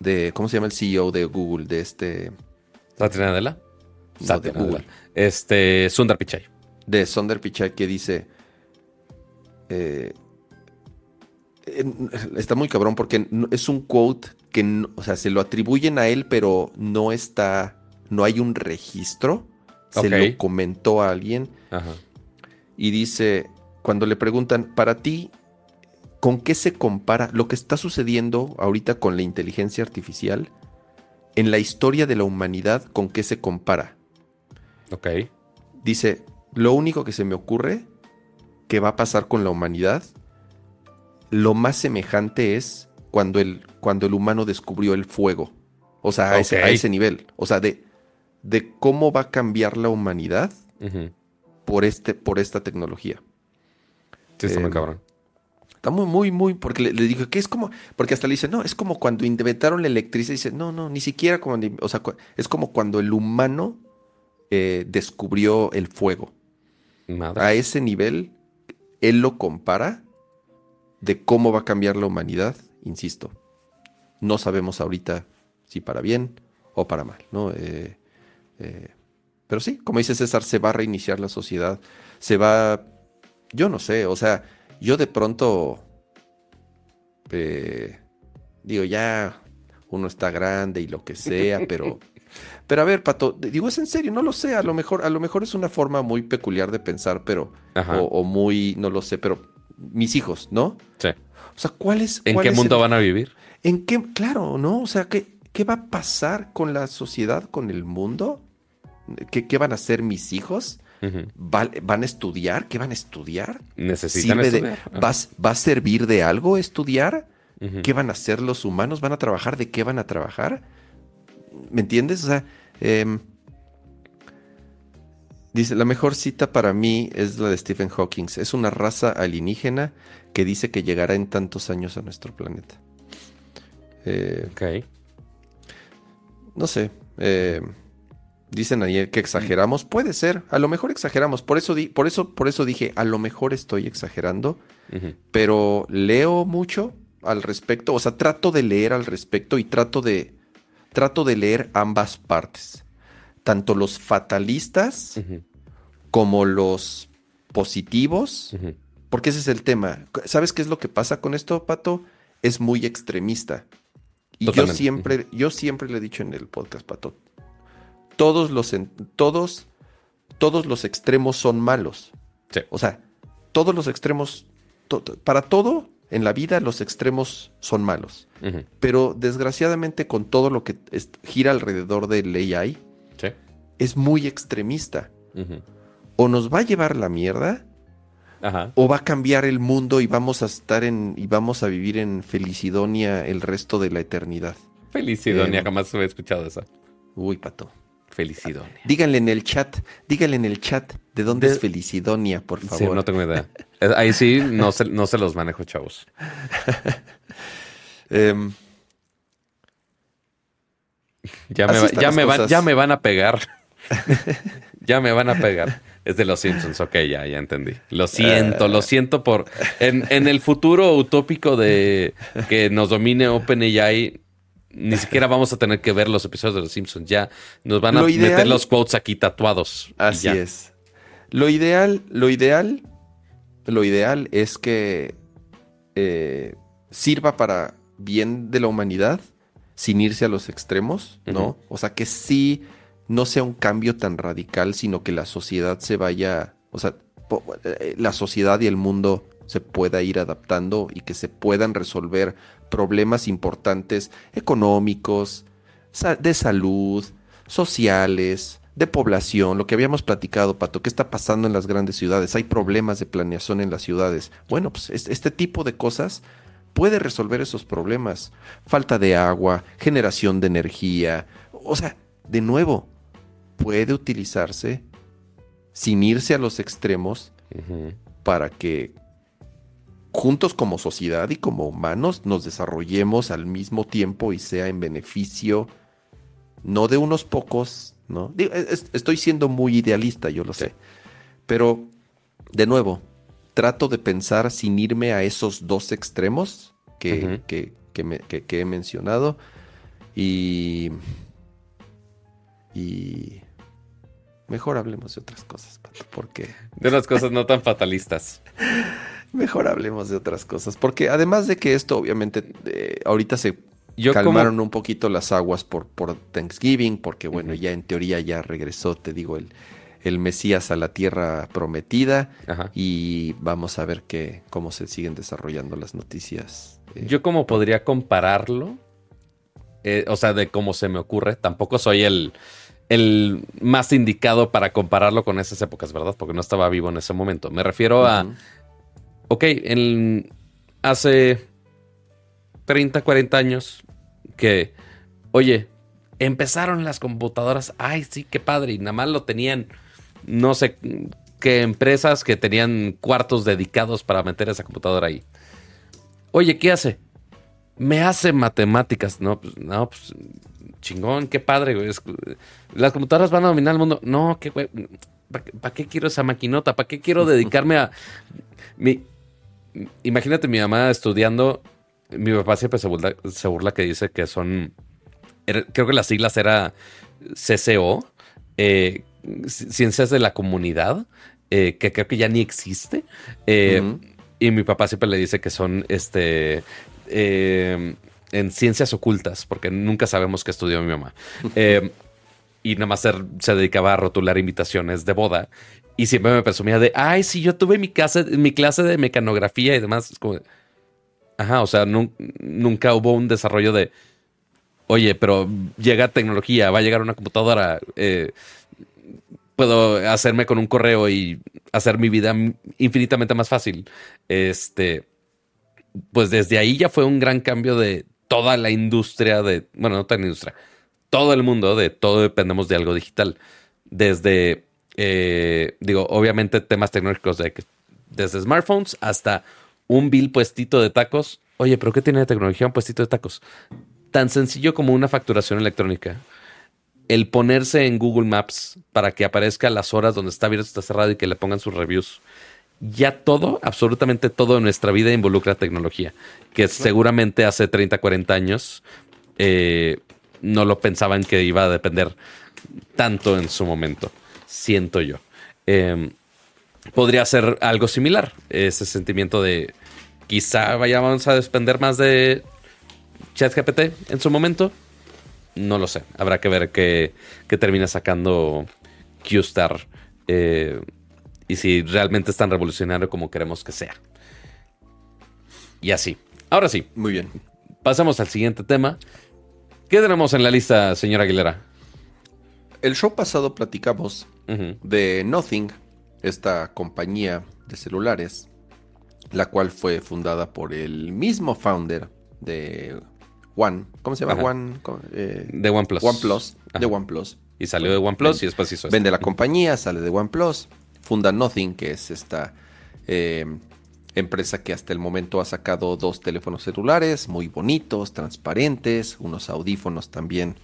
de, ¿cómo se llama el CEO de Google? De este, ¿Satya Nadella? No, Satya de. Google. Este, Sundar Pichai. de Sonder Pichai que dice, eh, está muy cabrón porque es un quote que, no- o sea, se lo atribuyen a él, pero no está, no hay un registro. Se lo comentó a alguien Ajá. y dice, cuando le preguntan, para ti, ¿con qué se compara lo que está sucediendo ahorita con la inteligencia artificial en la historia de la humanidad? ¿Con qué se compara? Ok. Dice, lo único que se me ocurre que va a pasar con la humanidad, lo más semejante es cuando el, cuando el humano descubrió el fuego. O sea, a, ese, a ese nivel. O sea, de, de cómo va a cambiar la humanidad por, este, por esta tecnología. Sí, está muy Em, cabrón. Está muy, muy, muy, porque le, le digo que es como, porque hasta le dice, no, es como cuando inventaron la electricidad. Dice, no, no, ni siquiera como, o sea, es como cuando el humano eh, descubrió el fuego. Madre. a ese nivel, él lo compara de cómo va a cambiar la humanidad, insisto. No sabemos ahorita si para bien o para mal, ¿no? Eh, eh, pero sí, como dice César, se va a reiniciar la sociedad, se va, yo no sé, o sea, yo de pronto, eh, digo, ya uno está grande y lo que sea, pero, pero a ver, Pato, digo, es en serio, no lo sé, a lo mejor, a lo mejor es una forma muy peculiar de pensar, pero, o, o, muy, no lo sé, pero mis hijos, ¿no? Sí. O sea, ¿cuál es? ¿En cuál qué es mundo el- van a vivir? ¿En qué? Claro, ¿no? O sea, ¿qué, qué va a pasar con la sociedad, con el mundo? ¿Qué, qué van a hacer mis hijos? Ujú. ¿Va- ¿Van a estudiar? ¿Qué van a estudiar? Necesitan ¿Sirve de- estudiar. ¿va, ¿Va a servir de algo estudiar? ¿Qué van a hacer los humanos? ¿Van a trabajar? ¿De qué van a trabajar? ¿Me entiendes? O sea, em, dice, la mejor cita para mí es la de Stephen Hawking. Es una raza alienígena que dice que llegará en tantos años a nuestro planeta. Eh, Ok. no sé. eh, dicen ayer que exageramos. Puede ser. A lo mejor exageramos. Por eso, di- por eso, por eso dije, a lo mejor estoy exagerando. Pero leo mucho al respecto. O sea, trato de leer al respecto y trato de. Trato de leer ambas partes. Tanto los fatalistas como los positivos. Ujú. Porque ese es el tema. ¿Sabes qué es lo que pasa con esto, Pato? Es muy extremista. Y yo siempre, yo siempre le he dicho en el podcast, Pato. Todos los, todos, todos los extremos son malos. Sí. O sea, todos los extremos, to- para todo en la vida los extremos son malos. Pero desgraciadamente con todo lo que es- gira alrededor del AI, Sí. es muy extremista. O nos va a llevar la mierda, Ajá. o va a cambiar el mundo y vamos a estar en y vamos a vivir en felicidonia el resto de la eternidad. Felicidonia, Eh, jamás había escuchado esa. Uy, pato. Felicidonia. Díganle en el chat, díganle en el chat de dónde De- es felicidonia, por Sí, favor. no tengo idea. Ahí sí, no se, no se los manejo, chavos. Em, me, me van, ya me van a pegar. ya me van a pegar. Es de los Simpsons, ok, ya, ya entendí. Lo siento, lo siento por. En, en el futuro utópico de que nos domine OpenAI, ni siquiera vamos a tener que ver los episodios de los Simpsons. Ya nos van a Lo ideal- meter los quotes aquí tatuados. así es. Lo ideal, lo ideal, lo ideal es que eh, sirva para bien de la humanidad sin irse a los extremos, ¿no? O sea, que sí no sea un cambio tan radical, sino que la sociedad se vaya, o sea, eh, la sociedad y el mundo se pueda ir adaptando y que se puedan resolver problemas importantes económicos, de salud, sociales, de población, lo que habíamos platicado, Pato, ¿qué está pasando en las grandes ciudades? Hay problemas de planeación en las ciudades. Bueno, pues es- este tipo de cosas puede resolver esos problemas. Falta de agua, generación de energía. O sea, de nuevo, puede utilizarse sin irse a los extremos para que juntos como sociedad y como humanos nos desarrollemos al mismo tiempo y sea en beneficio no de unos pocos, ¿no? Es- estoy siendo muy idealista, yo lo sé. Pero, de nuevo, trato de pensar sin irme a esos dos extremos que, Ujú. que- que me- que- que he mencionado. Y. Y. Mejor hablemos de otras cosas, Pato, porque. De unas cosas no tan fatalistas. Mejor hablemos de otras cosas. Porque además de que esto, obviamente, eh, ahorita se Yo como- calmaron un poquito las aguas por, por Thanksgiving, porque bueno, ya en teoría ya regresó, te digo, el, el Mesías a la tierra prometida. Ajá. Y vamos a ver qué, cómo se siguen desarrollando las noticias. eh, Yo como podría compararlo, Eh, o sea, de cómo se me ocurre, tampoco soy el, el más indicado para compararlo con esas épocas, ¿verdad? Porque no estaba vivo en ese momento. Me refiero a, ok, en, hace 30, 40 años que, oye, empezaron las computadoras, ay, sí, qué padre, y nada más lo tenían, no sé qué empresas que tenían cuartos dedicados para meter esa computadora ahí. Oye, ¿qué hace? Me hace matemáticas. No, pues, no, pues, chingón, qué padre, güey. Las computadoras van a dominar el mundo. No, qué güey. ¿Para qué quiero esa maquinota? ¿Para qué quiero dedicarme a... Mi, imagínate mi mamá estudiando. Mi papá siempre se burla, se burla que dice que son creo que las siglas era CCO, eh, Ciencias de la Comunidad, eh, que creo que ya ni existe. Y mi papá siempre le dice que son este en ciencias ocultas, porque nunca sabemos qué estudió mi mamá. y nada más se, dedicaba a rotular invitaciones de boda. Y siempre me presumía de, ay, sí, yo tuve mi, clase, mi clase de mecanografía y demás. Es como, ajá, o sea, nunca hubo un desarrollo de, oye, pero llega tecnología, va a llegar una computadora, eh, puedo hacerme con un correo y hacer mi vida infinitamente más fácil. Este, pues desde ahí ya fue un gran cambio de toda la industria de, bueno, no la industria, todo el mundo, de todo dependemos de algo digital. Desde, eh, digo, obviamente temas tecnológicos de desde smartphones hasta un bill puestito de tacos. Oye, pero ¿qué tiene de tecnología un puestito de tacos? Tan sencillo como una facturación electrónica. El ponerse en Google Maps para que aparezca las horas donde está abierto, está cerrado y que le pongan sus reviews. Ya todo, absolutamente todo en nuestra vida involucra tecnología. Que seguramente hace 30, 40 años eh, no lo pensaban que iba a depender tanto en su momento, siento yo. Em, podría ser algo similar, ese sentimiento de quizá vayamos a depender más de ChatGPT en su momento. No lo sé, habrá que ver qué, termina sacando QStar eh, y si realmente es tan revolucionario como queremos que sea. Y así. Ahora sí. Muy bien. Pasamos al siguiente tema. ¿Qué tenemos en la lista, señora Aguilera? El show pasado platicamos de Nothing, esta compañía de celulares, la cual fue fundada por el mismo founder de One. ¿Cómo se llama? One. Eh, de OnePlus. OnePlus. De OnePlus. Y salió de OnePlus y después hizo Vende la compañía, sale de OnePlus, funda Nothing, que es esta eh, empresa que hasta el momento ha sacado dos teléfonos celulares muy bonitos, transparentes, unos audífonos también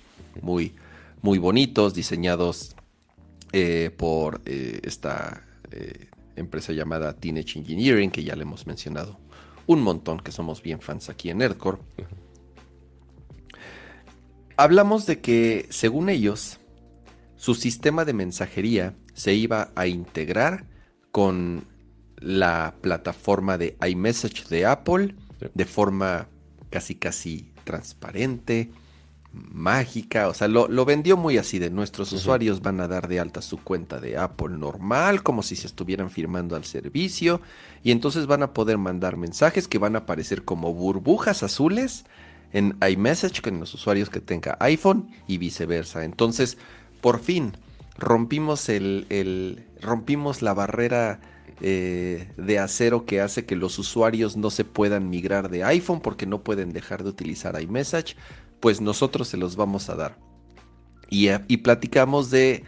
muy, muy bonitos, diseñados eh, por eh, esta empresa llamada Teenage Engineering, que ya le hemos mencionado un montón, que somos bien fans aquí en Nerdcore. Hablamos de que, según ellos, su sistema de mensajería se iba a integrar con la plataforma de iMessage de Apple de forma casi casi transparente, mágica, o sea, lo, vendió muy así de nuestros usuarios van a dar de alta su cuenta de Apple normal, como si se estuvieran firmando al servicio, y entonces van a poder mandar mensajes que van a aparecer como burbujas azules en iMessage con los usuarios que tenga iPhone y viceversa. Entonces, por fin, rompimos el, el rompimos la barrera eh, de acero que hace que los usuarios no se puedan migrar de iPhone porque no pueden dejar de utilizar iMessage, pues nosotros se los vamos a dar. Y, eh, platicamos de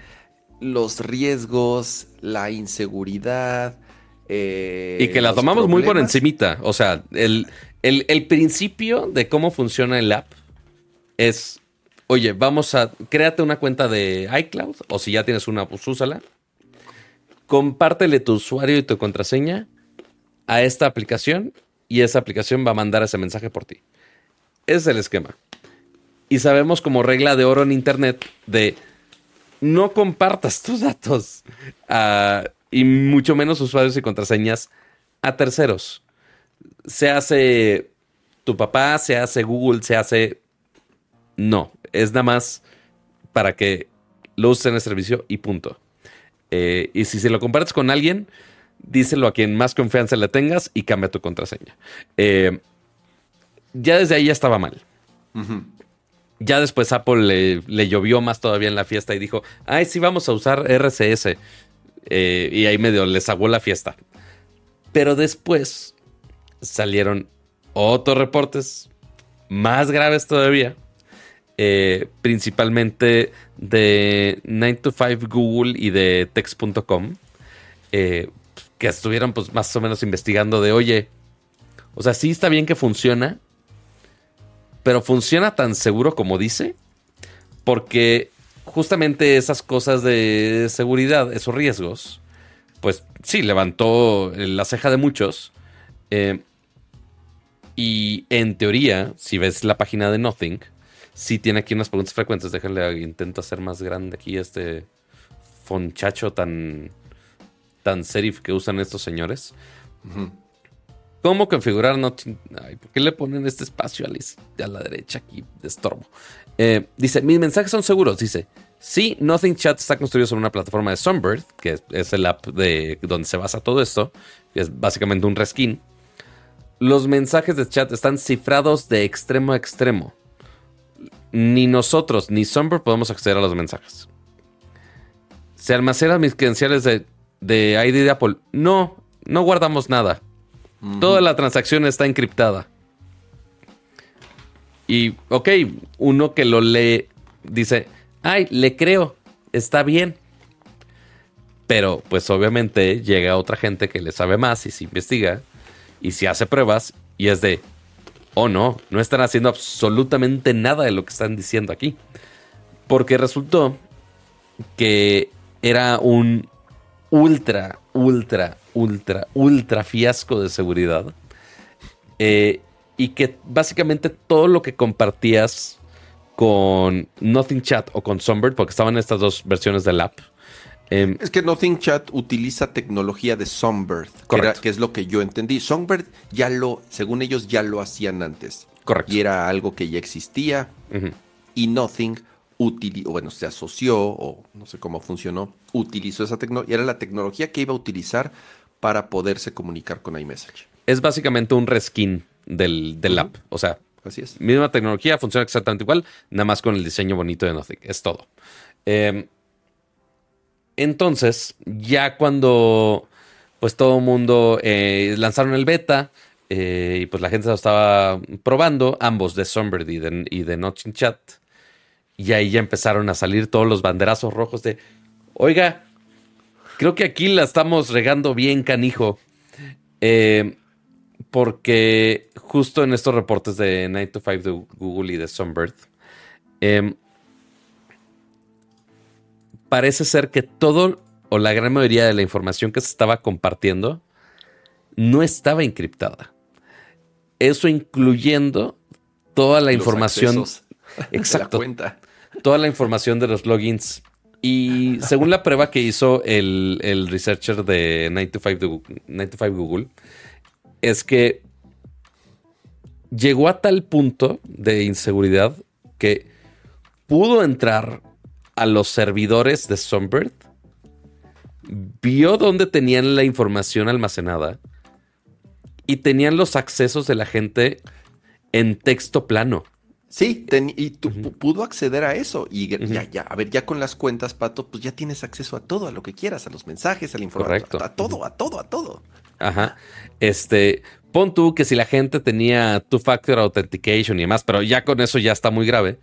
los riesgos, la inseguridad. Eh, y que la tomamos muy por encimita. O sea, el, el, principio de cómo funciona el app es, oye, vamos a, créate una cuenta de iCloud o si ya tienes una, pues úsala compártele tu usuario y tu contraseña a esta aplicación y esa aplicación va a mandar ese mensaje por ti. Ese es el esquema. Y sabemos como regla de oro en Internet de no compartas tus datos y mucho menos usuarios y contraseñas a terceros. Se hace tu papá, se hace Google, se hace... No, es nada más para que lo usen en el servicio y punto. Eh, y si se lo compartes con alguien, díselo a quien más confianza le tengas y cambia tu contraseña. Eh, ya desde ahí ya estaba mal. Ya después Apple le, llovió más todavía en la fiesta y dijo, ay, sí, vamos a usar RCS. Eh, y ahí medio les aguó la fiesta. Pero después salieron otros reportes más graves todavía eh, principalmente de 9 to 5 Google y de text.com, eh, que estuvieron pues más o menos investigando de, oye, o sea, sí está bien que funciona, pero funciona tan seguro como dice, porque justamente esas cosas de seguridad, esos riesgos, pues sí, levantó la ceja de muchos. Eh, y en teoría, si ves la página de Nothing, sí tiene aquí unas preguntas frecuentes. Déjenle, intento hacer más grande aquí este fonchacho tan, tan serif que usan estos señores. ¿Cómo configurar Nothing? Ay, ¿Por qué le ponen este espacio a la, derecha aquí de estorbo? Eh, dice, mis mensajes son seguros. Dice, sí, Nothing Chat está construido sobre una plataforma de Sunbird, que es el app de donde se basa todo esto, que es básicamente un reskin. Los mensajes de chat están cifrados de extremo a extremo. Ni nosotros ni Sunbird podemos acceder a los mensajes. ¿Se almacenan mis credenciales de, de ID de Apple? No, no guardamos nada. Toda la transacción está encriptada. Y, ok, uno que lo lee dice, ay, le creo, está bien. Pero, pues obviamente llega otra gente que le sabe más y se investiga y se hace pruebas y es de, oh no, no están haciendo absolutamente nada de lo que están diciendo aquí. Porque resultó que era un ultra, ultra, ultra, ultra fiasco de seguridad. Eh, y que básicamente todo lo que compartías con Nothing Chat o con Sunbird, porque estaban estas dos versiones del app. Em, es que Nothing Chat utiliza tecnología de Songbird, que, es lo que yo entendí. Songbird ya lo, según ellos, ya lo hacían antes. Correcto. Y era algo que ya existía. Y Nothing bueno, se asoció, o no sé cómo funcionó, utilizó esa tecnología, era la tecnología que iba a utilizar para poderse comunicar con iMessage. Es básicamente un reskin del, app, o sea, Así es. Misma tecnología, funciona exactamente igual, nada más con el diseño bonito de Nothing. Es todo. Em, entonces, ya cuando pues todo el mundo eh, lanzaron el beta eh, y pues la gente lo estaba probando, ambos de Sunbird y de, y Chat, y ahí ya empezaron a salir todos los banderazos rojos de, oiga, creo que aquí la estamos regando bien, canijo. Eh, porque justo en estos reportes de 9 to 5 de Google y de Sunbird, em, parece ser que todo o la gran mayoría de la información que se estaba compartiendo no estaba encriptada. Eso incluyendo toda la información. Exacto toda la información de los logins. Y según la prueba que hizo el, researcher de 925 Google, es que llegó a tal punto de inseguridad que pudo entrar a los servidores de Sunbird, vio dónde tenían la información almacenada y tenían los accesos de la gente en texto plano. Sí, y tú pudo acceder a eso. Y ya, ya, a ver, ya con las cuentas, Pato, pues ya tienes acceso a todo, a lo que quieras, a los mensajes, a la información, a, todo, a todo, a todo. Ajá. Este, pon tú que si la gente tenía two-factor authentication y demás, pero ya con eso ya está muy grave.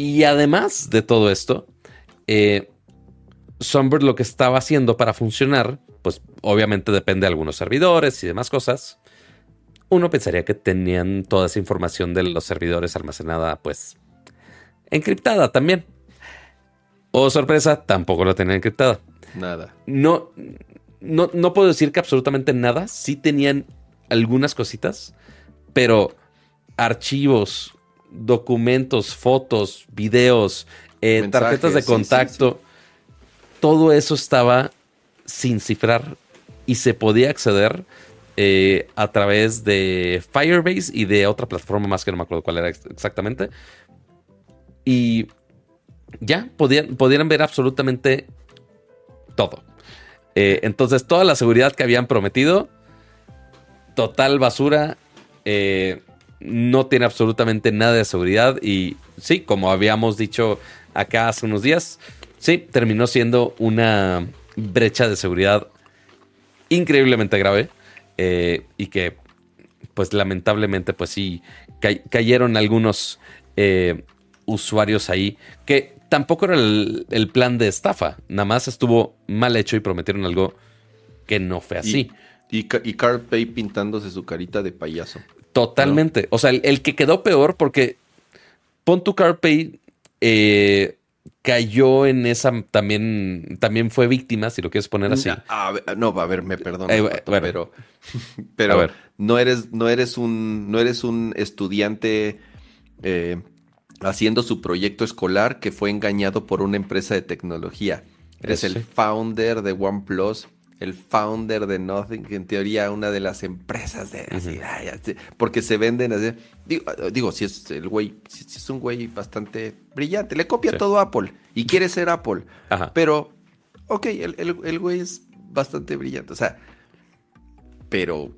Y además de todo esto, eh, Sunbird lo que estaba haciendo para funcionar, pues obviamente depende de algunos servidores y demás cosas uno pensaría que tenían toda esa información de los servidores almacenada, pues, encriptada también. O oh, sorpresa, tampoco la tenían encriptada. Nada. No, no, no puedo decir que absolutamente nada. Sí tenían algunas cositas, pero archivos, documentos, fotos, videos, eh, tarjetas de contacto, todo eso estaba sin cifrar y se podía acceder eh, a través de Firebase y de otra plataforma más que no me acuerdo cuál era exactamente. Y ya podían, podían ver absolutamente todo. Eh, entonces, toda la seguridad que habían prometido, total basura. Eh, no tiene absolutamente nada de seguridad. Y sí, como habíamos dicho acá hace unos días, sí, terminó siendo una brecha de seguridad increíblemente grave. Eh, y que pues lamentablemente pues sí cayeron algunos eh, usuarios ahí que tampoco era el, plan de estafa, nada más estuvo mal hecho y prometieron algo que no fue así. Y, Carl Pay pintándose su carita de payaso. Totalmente. O sea, el, que quedó peor porque pon tu Carl Pay eh, cayó en esa también también fue víctima si lo quieres poner así no a ver me perdona eh, pero pero no eres no eres un no eres un estudiante eh, haciendo su proyecto escolar que fue engañado por una empresa de tecnología. Eres el founder de OnePlus, el founder de Nothing, que en teoría una de las empresas de así, porque se venden así. Digo, digo, si es el güey, si, si es un güey bastante brillante, le copia Sí. todo a Apple y quiere ser Apple. Ajá. Pero, ok, el, el- el güey es bastante brillante. O sea, pero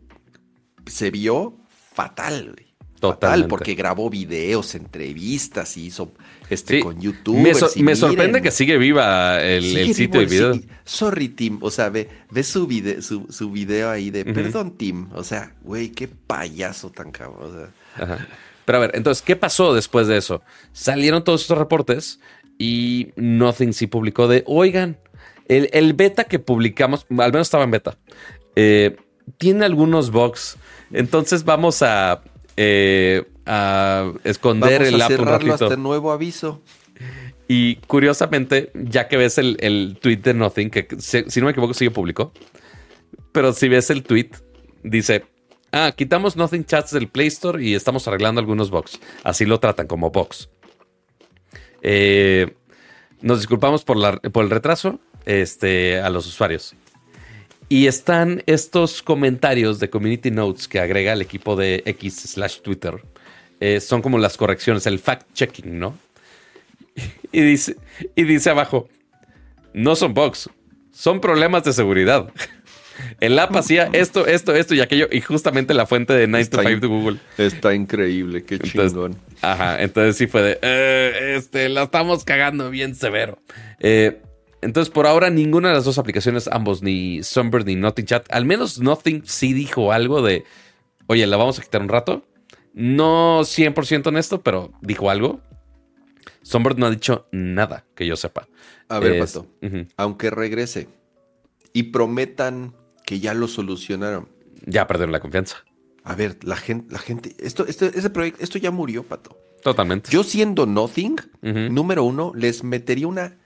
se vio fatal, güey. Fatal, Totalmente. porque grabó videos, entrevistas y hizo este Sí. con YouTube. Me, so- me sorprende que sigue viva el, el sitio de video. sorry, Tim. O sea, ve, ve su, vide- su, su video ahí de perdón, Tim. O sea, güey, qué payaso tan cabrón. O sea, Ajá. Pero a ver, entonces, ¿qué pasó después de eso? Salieron todos estos reportes y Nothing sí publicó de, oigan, el, el beta que publicamos, al menos estaba en beta, eh, tiene algunos bugs. Entonces vamos a, eh, a esconder vamos el app un cerrarlo ratito. hasta nuevo aviso. Y curiosamente, ya que ves el, el tweet de Nothing, que si, si no me equivoco, sí que publicó. Pero si ves el tweet, dice: Ah, quitamos Nothing Chats del Play Store y estamos arreglando algunos bugs. Así lo tratan como bugs. Eh, nos disculpamos por, la- por el retraso este, a los usuarios. Y están estos comentarios de Community Notes que agrega el equipo de X slash Twitter. Eh, son como las correcciones, el fact-checking, ¿no? Y dice, y dice abajo, no son bugs, son problemas de seguridad. El app hacía esto, esto, esto y aquello, y justamente la fuente de 9 to Está 5 in- de Google. Está increíble, qué Entonces, chingón. Ajá, entonces sí fue de, "Eh, este, la estamos cagando bien severo. Eh, entonces, por ahora, ninguna de las dos aplicaciones, ambos, ni Sunbird ni Nothing Chat, al menos Nothing sí dijo algo de, oye, la vamos a quitar un rato. No 100% honesto, pero dijo algo. Sunbird no ha dicho nada que yo sepa. A ver, Es- Pato, aunque regrese y prometan que ya lo solucionaron. Ya perdieron la confianza. A ver, la gente, la gente, esto, esto, ese proyecto, esto ya murió, Pato. Totalmente. Yo siendo Nothing, número uno, les metería una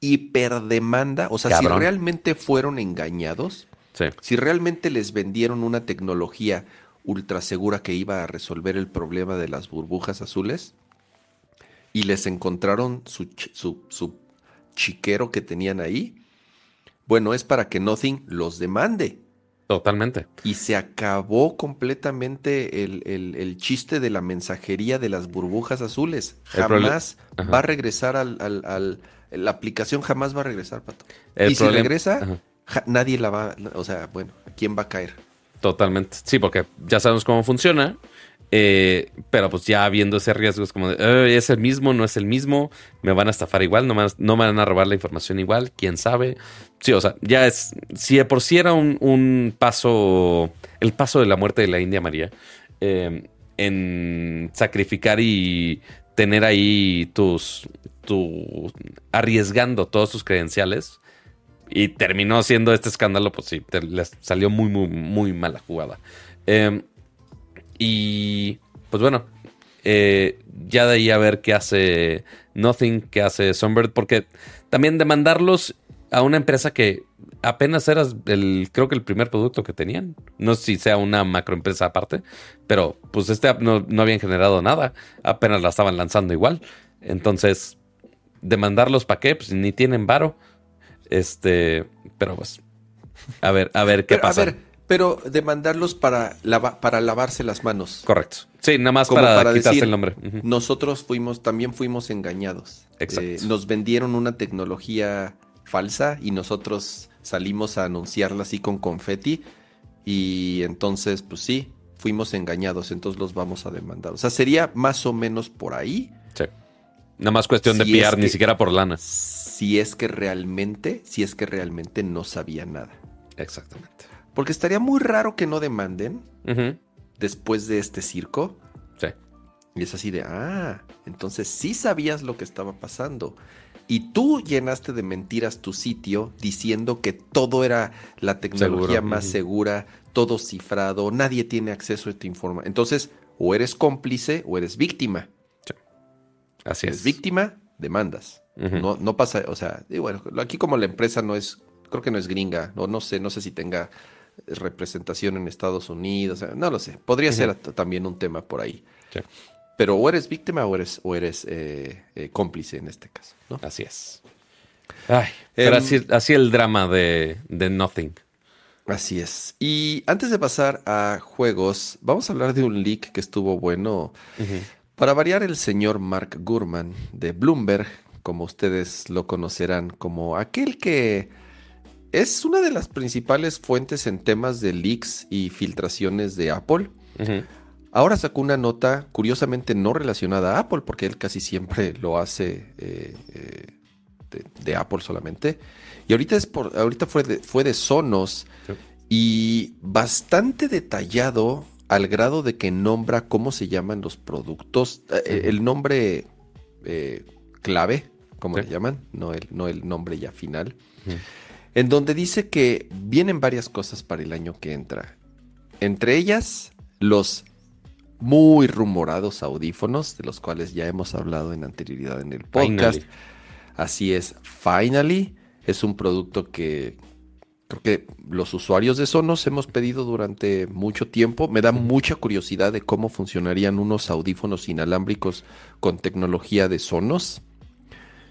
hiperdemanda. O sea, si realmente fueron engañados, Sí. si realmente les vendieron una tecnología ultra segura que iba a resolver el problema de las burbujas azules y les encontraron su, su, su chiquero que tenían ahí, bueno, es para que Nothing los demande. Totalmente. Y se acabó completamente el, el- el chiste de la mensajería de las burbujas azules. Jamás va a regresar al, al- al- La aplicación jamás va a regresar, Pato. El y si regresa, ja- nadie la va... O sea, bueno, ¿a quién va a caer? Totalmente. Sí, porque ya sabemos cómo funciona. eh, pero pues ya viendo ese riesgo es como de, "Eh, es el mismo, no es el mismo, me van a estafar igual, no me, no me van a robar la información igual, quién sabe. Sí, o sea, ya es, si de por sí era un, un paso, el paso de la muerte de la India María, eh, en sacrificar y tener ahí tus, tu, arriesgando todos tus credenciales, y terminó siendo este escándalo, pues sí, les salió muy, muy, muy mala jugada. Eh, y pues bueno, eh, ya de ahí a ver qué hace Nothing, qué hace Sunbird, porque también demandarlos a una empresa que apenas era el, creo que el primer producto que tenían. No sé si sea una macroempresa aparte, pero pues este no, no habían generado nada, apenas la estaban lanzando igual. Entonces, demandarlos para qué, pues ni tienen varo. Este, pero pues, a ver, a ver qué Pero, pasa. A ver, pero demandarlos para, lava- para lavarse las manos. Correcto. Sí, nada más Como para, para quitarse decir, el nombre. Nosotros fuimos, también fuimos engañados. Exacto. Eh, nos vendieron una tecnología falsa y nosotros salimos a anunciarla así con confeti. Y entonces, pues sí, fuimos engañados, entonces los vamos a demandar. O sea, sería más o menos por ahí. Sí. Nada más cuestión de Si es ni que- siquiera por lana. Si es que realmente, si es que realmente no sabía nada. Exactamente. Porque estaría muy raro que no demanden después de este circo. Sí. Y es así de, ah, entonces sí sabías lo que estaba pasando. Y tú llenaste de mentiras tu sitio diciendo que todo era la tecnología Seguro. más segura, todo cifrado, nadie tiene acceso a tu información. Entonces, o eres cómplice o eres víctima. Así Si eres es. víctima, demandas. No, no pasa, o sea, y bueno, aquí como la empresa no es, creo que no es gringa, no, no sé, no sé si tenga representación en Estados Unidos, no lo sé. Podría ser también un tema por ahí. Sí. pero o eres víctima o eres, o eres eh, eh, cómplice en este caso. ¿no? Así es. Ay, pero Em, así, así el drama de, de Nothing. Así es. Y antes de pasar a juegos, vamos a hablar de un leak que estuvo bueno. Para variar, el señor Mark Gurman de Bloomberg, como ustedes lo conocerán, como aquel que es una de las principales fuentes en temas de leaks y filtraciones de Apple. Ahora sacó una nota curiosamente no relacionada a Apple, porque él casi siempre lo hace eh, eh, de, de Apple solamente. Y ahorita, es por, ahorita fue, de, fue de Sonos Sí. y bastante detallado al grado de que nombra cómo se llaman los productos, eh, el nombre clave, como Sí. le llaman, no el, no el nombre ya final, en donde dice que vienen varias cosas para el año que entra. Entre ellas, los muy rumorados audífonos, de los cuales ya hemos hablado en anterioridad en el podcast. Finally. Así es, Finally es un producto que creo que los usuarios de Sonos hemos pedido durante mucho tiempo. Me da mucha curiosidad de cómo funcionarían unos audífonos inalámbricos con tecnología de Sonos.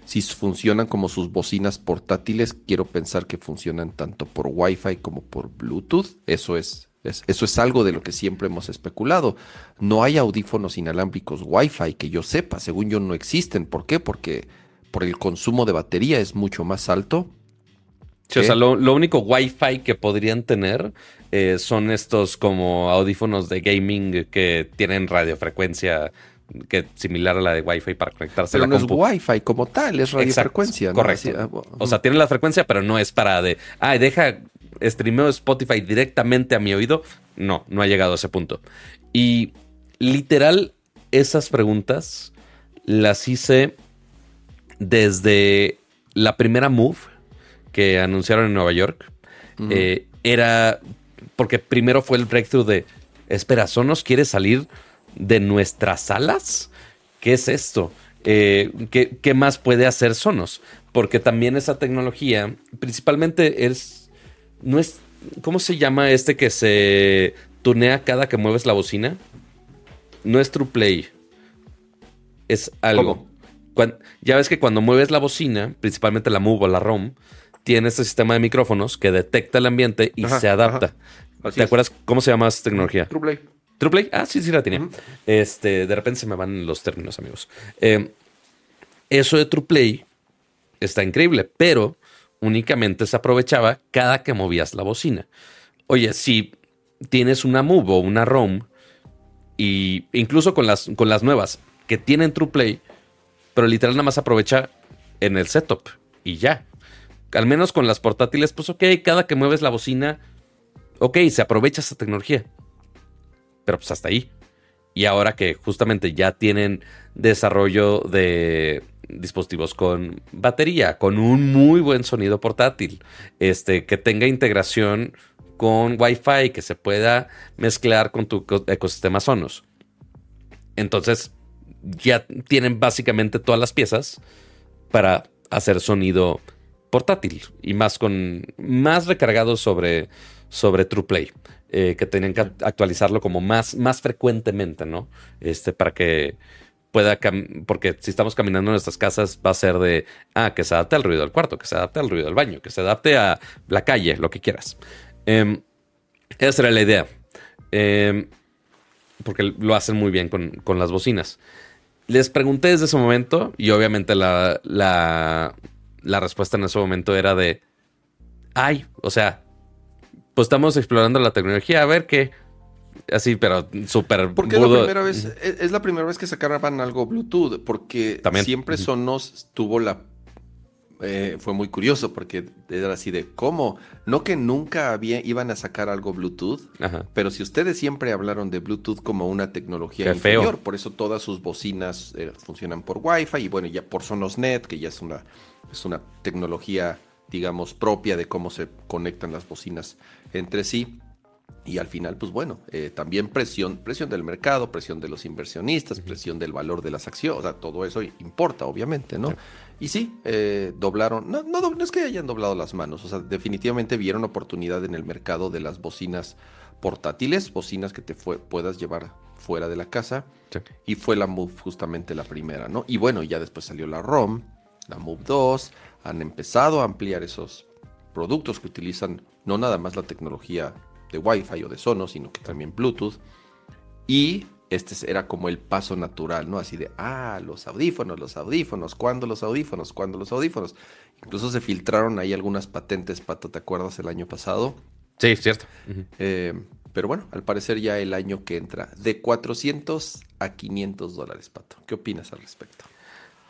Si funcionan como sus bocinas portátiles, quiero pensar que funcionan tanto por Wi-Fi como por Bluetooth. Eso es, es- eso es algo de lo que siempre hemos especulado. No hay audífonos inalámbricos Wi-Fi que yo sepa. Según yo no existen. ¿Por qué? Porque por el consumo de batería es mucho más alto. Sí, o sea, lo, lo único Wi-Fi que podrían tener eh, son estos como audífonos de gaming que tienen radiofrecuencia que similar a la de Wi-Fi para conectarse Pero a la no es. Wi-Fi como tal, es radiofrecuencia. ¿no? correcto. Así, ah, O sea, tiene la frecuencia, pero no es para de, ay, deja, streameo Spotify directamente a mi oído. No, no ha llegado a ese punto. Y literal, esas preguntas las hice desde la primera Move que anunciaron en Nueva York. Eh, era porque primero fue el breakthrough de, espera, ¿Sonos quiere salir de nuestras salas? ¿Qué es esto? Eh, ¿qué, qué más puede hacer Sonos? Porque también esa tecnología, principalmente es, no es, ¿cómo se llama este que se tunea cada que mueves la bocina? No es. Es algo. Ya ves que cuando mueves la bocina, principalmente la Move o la ROM, tiene este sistema de micrófonos que detecta el ambiente y Ajá, se adapta. ¿Te es. acuerdas cómo se llama esa tecnología? TruePlay. ¿TruePlay? Ah, sí, sí la tenía. Este, de repente se me van los términos, amigos. Eh, eso de TruePlay está increíble, pero únicamente se aprovechaba cada que movías la bocina. Oye, si tienes una Move o una ROM, y incluso con las, con las nuevas que tienen TruePlay, pero literal nada más aprovecha en el setup y ya. Al menos con las portátiles, pues ok, cada que mueves la bocina, ok, se aprovecha esa tecnología. Pero pues hasta ahí. Y ahora que justamente ya tienen desarrollo de dispositivos con batería, con un muy buen sonido portátil, este, que tenga integración con Wi-Fi, que se pueda mezclar con tu eco- ecosistema Sonos. Entonces, ya tienen básicamente todas las piezas para hacer sonido portátil y más con más recargado sobre, sobre TruePlay. eh, que tenían que actualizarlo como más, más frecuentemente, ¿no? Este, para que pueda, porque si estamos caminando en nuestras casas va a ser de, ah, que se adapte al ruido del cuarto, que se adapte al ruido del baño, que se adapte a la calle, lo que quieras. Em, esa era la idea. Em, porque lo hacen muy bien con, con las bocinas. Les pregunté desde ese momento y obviamente la, la, la respuesta en ese momento era de, ay, o sea, pues estamos explorando la tecnología, a ver qué. Así, pero súper Porque es la primera vez, es, es la primera vez que sacaban algo Bluetooth, porque También. siempre. Sonos tuvo la eh, fue muy curioso porque era así de cómo, no que nunca había, iban a sacar algo Bluetooth, Ajá. pero si ustedes siempre hablaron de Bluetooth como una tecnología Qué feo. inferior, por eso todas sus bocinas eh, funcionan por Wi-Fi y bueno, ya por SonosNet, que ya es una, es una tecnología, digamos, propia de cómo se conectan las bocinas entre sí. Y al final, pues bueno, eh, también presión, presión del mercado, presión de los inversionistas, presión del valor de las acciones, o sea, todo eso importa, obviamente, ¿no? Y sí, eh, doblaron, no, no, no es que hayan doblado las manos, o sea, definitivamente vieron oportunidad en el mercado de las bocinas portátiles, bocinas que te puedas llevar fuera de la casa. Y fue la Move justamente la primera, ¿no? Y bueno, ya después salió la ROM, la Move 2, han empezado a ampliar esos productos que utilizan no nada más la tecnología de Wi-Fi o de Sonos, sino que también Bluetooth. Y este era como el paso natural, ¿no? Así de, ah, los audífonos, los audífonos, ¿cuándo los audífonos? ¿Cuándo los audífonos? Incluso se filtraron ahí algunas patentes, Pato, ¿te acuerdas el año pasado? Sí, cierto. Eh, pero bueno, al parecer ya el año que entra, de 400 a 500 dólares, Pato. ¿Qué opinas al respecto?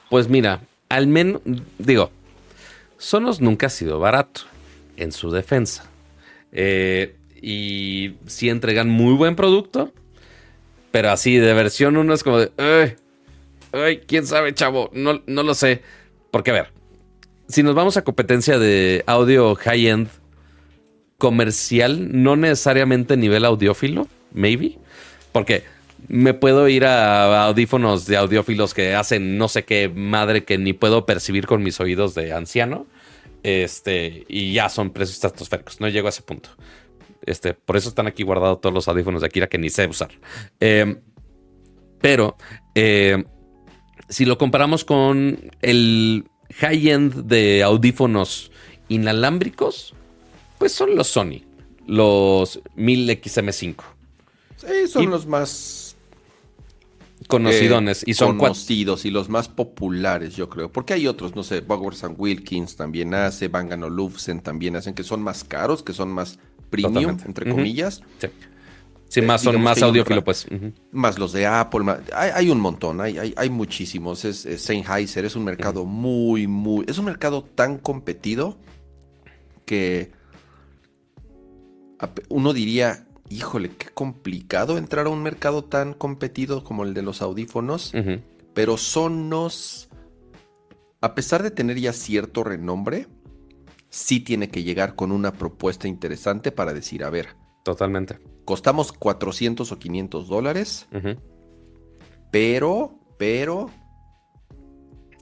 Pues mira, al menos, digo, Sonos nunca ha sido barato, en su defensa. Eh, y sí entregan muy buen producto, pero así de versión 1 es como de, ay, quién sabe, chavo, no, no lo sé. Porque a ver, si nos vamos a competencia de audio high-end comercial, no necesariamente nivel audiófilo, maybe, porque me puedo ir a audífonos de audiófilos que hacen no sé qué madre que ni puedo percibir con mis oídos de anciano. Este, y ya son precios estratosféricos. No llego a ese punto. Este, por eso están aquí guardados todos los audífonos de Akira que ni sé usar. Eh, pero eh, si lo comparamos con el high-end de audífonos inalámbricos, pues son los Sony, los 1000XM5. Sí, son los más conocidones y son conocidos y los más populares, yo creo. Porque hay otros, no sé, Bowers Wilkins también hace, Bang Olufsen también hacen, que son más caros, que son más premium, entre comillas. Sí. más son más audiófilo, pues. Más los de Apple. hay, un montón, hay, hay, muchísimos. Es, Sennheiser es un mercado muy, muy. Es un mercado tan competido que uno diría, híjole, qué complicado entrar a un mercado tan competido como el de los audífonos. Pero Sonos, a pesar de tener ya cierto renombre, sí tiene que llegar con una propuesta interesante para decir, a ver. Totalmente. Costamos 400 o 500 dólares, pero, pero...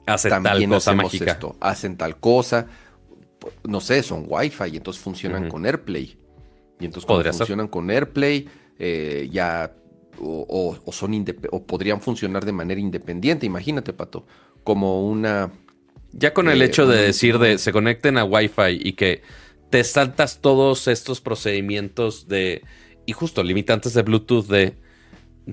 Hacen tal cosa mágica. Esto, hacen tal cosa. No sé, son Wi-Fi y entonces funcionan con AirPlay. Y entonces cuando funcionan con AirPlay, eh, ya o, son o podrían funcionar de manera independiente. Imagínate, Pato, como una ya con el eh, hecho de decir de se conecten a Wi-Fi y que te saltas todos estos procedimientos de. Y justo limitantes de Bluetooth de.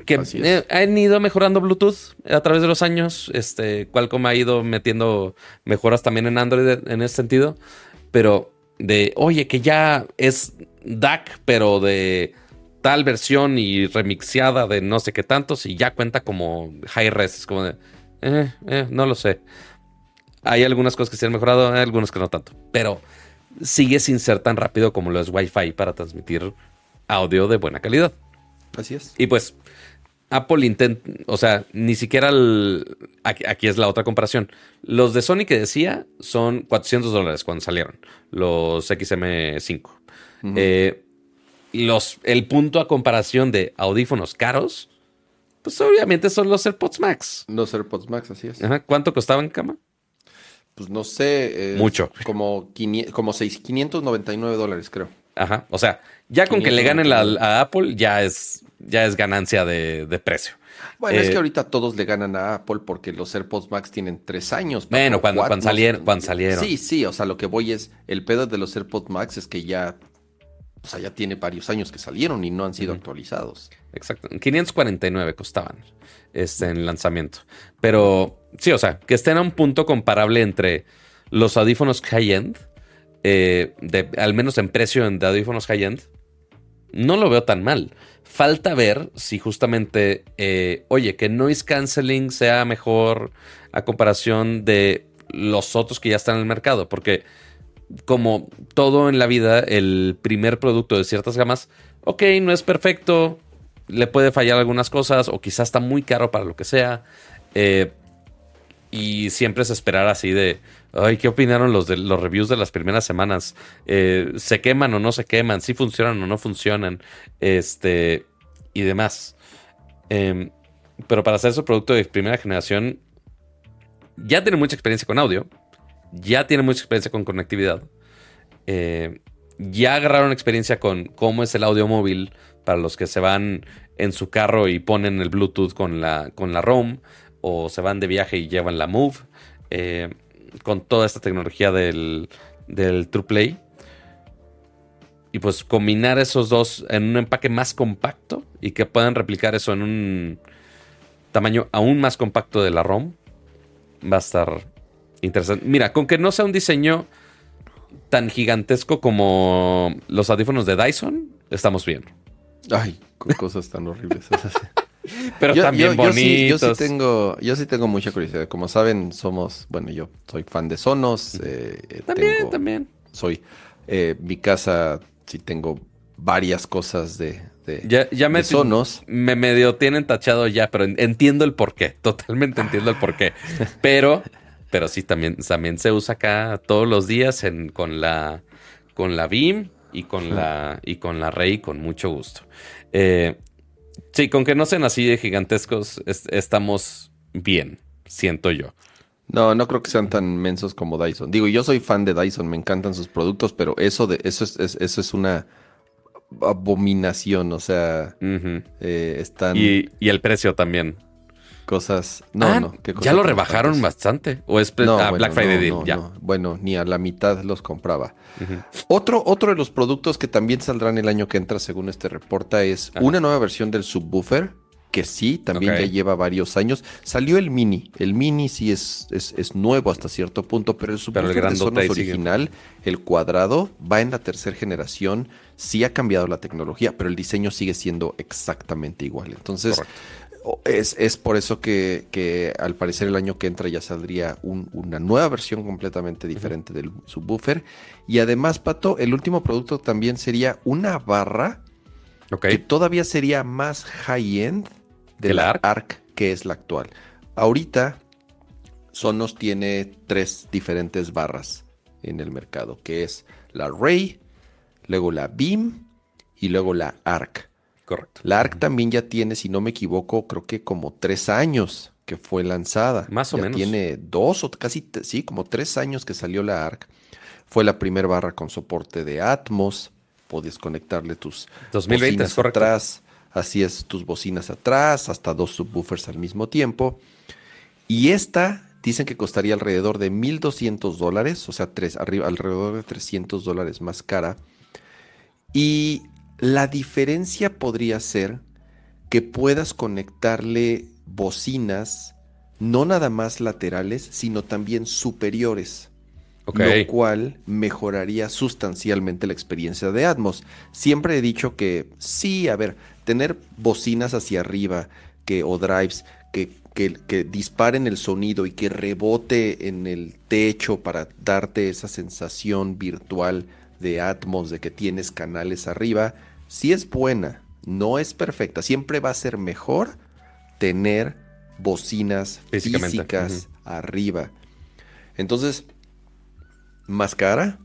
Que eh, han ido mejorando Bluetooth a través de los años. Este, Qualcomm ha ido metiendo mejoras también en Android en ese sentido. Pero de, oye, que ya es DAC, pero de tal versión y remixeada de no sé qué tantos y ya cuenta como high res. Es como de, eh, eh, no lo sé. Hay algunas cosas que se han mejorado, hay algunas que no tanto. Pero sigue sin ser tan rápido como lo es Wi-Fi para transmitir audio de buena calidad. Así es. Y pues Apple intenta, o sea, ni siquiera aquí, es la otra comparación. Los de Sony que decía son 400 dólares cuando salieron, los XM5. Eh, los, el punto a comparación de audífonos caros, pues obviamente son los AirPods Max. Los AirPods Max, así es. ¿Cuánto costaban, cama? pues no sé. Mucho. Como, como 6, 599 dólares, creo. Ajá. O sea, ya con que le ganen a Apple, ya es, ya es ganancia de, precio. Bueno, es que eh, ahorita todos le ganan a Apple porque los AirPods Max tienen tres años. Bueno, cuando, cuando, salieron, cuando salieron. Sí, sí, o sea, lo que voy es, el pedo de los AirPods Max es que ya, o sea, ya tiene varios años que salieron y no han sido actualizados. Exacto, 549 costaban este, en lanzamiento. Pero sí, o sea, que estén a un punto comparable entre los audífonos high-end, eh, al menos en precio de audífonos high-end, no lo veo tan mal. Falta ver si justamente, eh, oye, que noise canceling sea mejor a comparación de los otros que ya están en el mercado, porque como todo en la vida, el primer producto de ciertas gamas, ok, no es perfecto, le puede fallar algunas cosas o quizás está muy caro para lo que sea. Eh, y siempre es esperar así de, ay, ¿qué opinaron los de los reviews de las primeras semanas? Eh, ¿Se queman o no se queman? ¿Sí funcionan o no funcionan? Este, y demás. Em, pero para hacer su producto de primera generación, ya tiene mucha experiencia con audio, ya tiene mucha experiencia con conectividad. Eh, ya agarraron experiencia con cómo es el audio móvil para los que se van en su carro y ponen el Bluetooth con la, con la ROM o se van de viaje y llevan la Move eh, con toda esta tecnología del, del TruePlay. Y pues combinar esos dos en un empaque más compacto y que puedan replicar eso en un tamaño aún más compacto de la ROM va a estar interesante. Mira, con que no sea un diseño tan gigantesco como los audífonos de Dyson, estamos bien. Ay, con cosas tan horribles. Pero también bonitos. Yo sí, tengo, yo sí tengo mucha curiosidad. Como saben, somos, bueno, yo soy fan de Sonos. Eh, también, también. Soy, eh, mi casa sí tengo varias cosas de, ya, me, Sonos. Me medio tienen tachado ya, pero entiendo el porqué. Totalmente entiendo el porqué. Pero, pero sí, también, también se usa acá todos los días en, con la con la BIM y con la y con la Rey con mucho gusto. Eh, sí, con que no sean así de gigantescos, estamos bien, siento yo. No, no creo que sean tan mensos como Dyson. Digo, yo soy fan de Dyson, me encantan sus productos, pero eso de eso es eso es una abominación, o sea, eh, están... Y, el precio también. Cosas... No, ah, no. ya lo rebajaron bastante. ¿O es ah, Black Friday ya. Bueno, ni a la mitad los compraba. otro, otro de los productos que también saldrán el año que entra, según este reporta, es una nueva versión del subwoofer que sí, también ya lleva varios años. Salió el Mini. El Mini sí es, es, nuevo hasta cierto punto, pero el subwoofer de Sonos original, el cuadrado, va en la tercera generación. Sí ha cambiado la tecnología, pero el diseño sigue siendo exactamente igual. Entonces, es, por eso que, al parecer el año que entra ya saldría una nueva versión completamente diferente del subwoofer. Y además, Pato, el último producto también sería una barra que todavía sería más high-end de la ARC? que es la actual. Ahorita Sonos tiene tres diferentes barras en el mercado, que es la Ray, luego la Beam y luego la ARC. Correcto. La ARC también ya tiene, si no me equivoco, creo que como tres años que fue lanzada. Más o menos. Tiene dos o casi, sí, como tres años que salió la ARC. Fue la primera barra con soporte de Atmos. Podías conectarle tus 2020 es atrás. Así es, tus bocinas atrás, hasta dos subwoofers al mismo tiempo. Y esta dicen que costaría alrededor de 1.200 dólares, o sea, tres, arriba, alrededor de 300 dólares más cara. Y la diferencia podría ser que puedas conectarle bocinas, no nada más laterales, sino también superiores. Lo cual mejoraría sustancialmente la experiencia de Atmos. Siempre he dicho que sí, a ver, tener bocinas hacia arriba que, o drives que, que, disparen el sonido y que rebote en el techo para darte esa sensación virtual de Atmos, de que tienes canales arriba, sí es buena, no es perfecta. Siempre va a ser mejor tener bocinas físicas arriba. Entonces, más cara.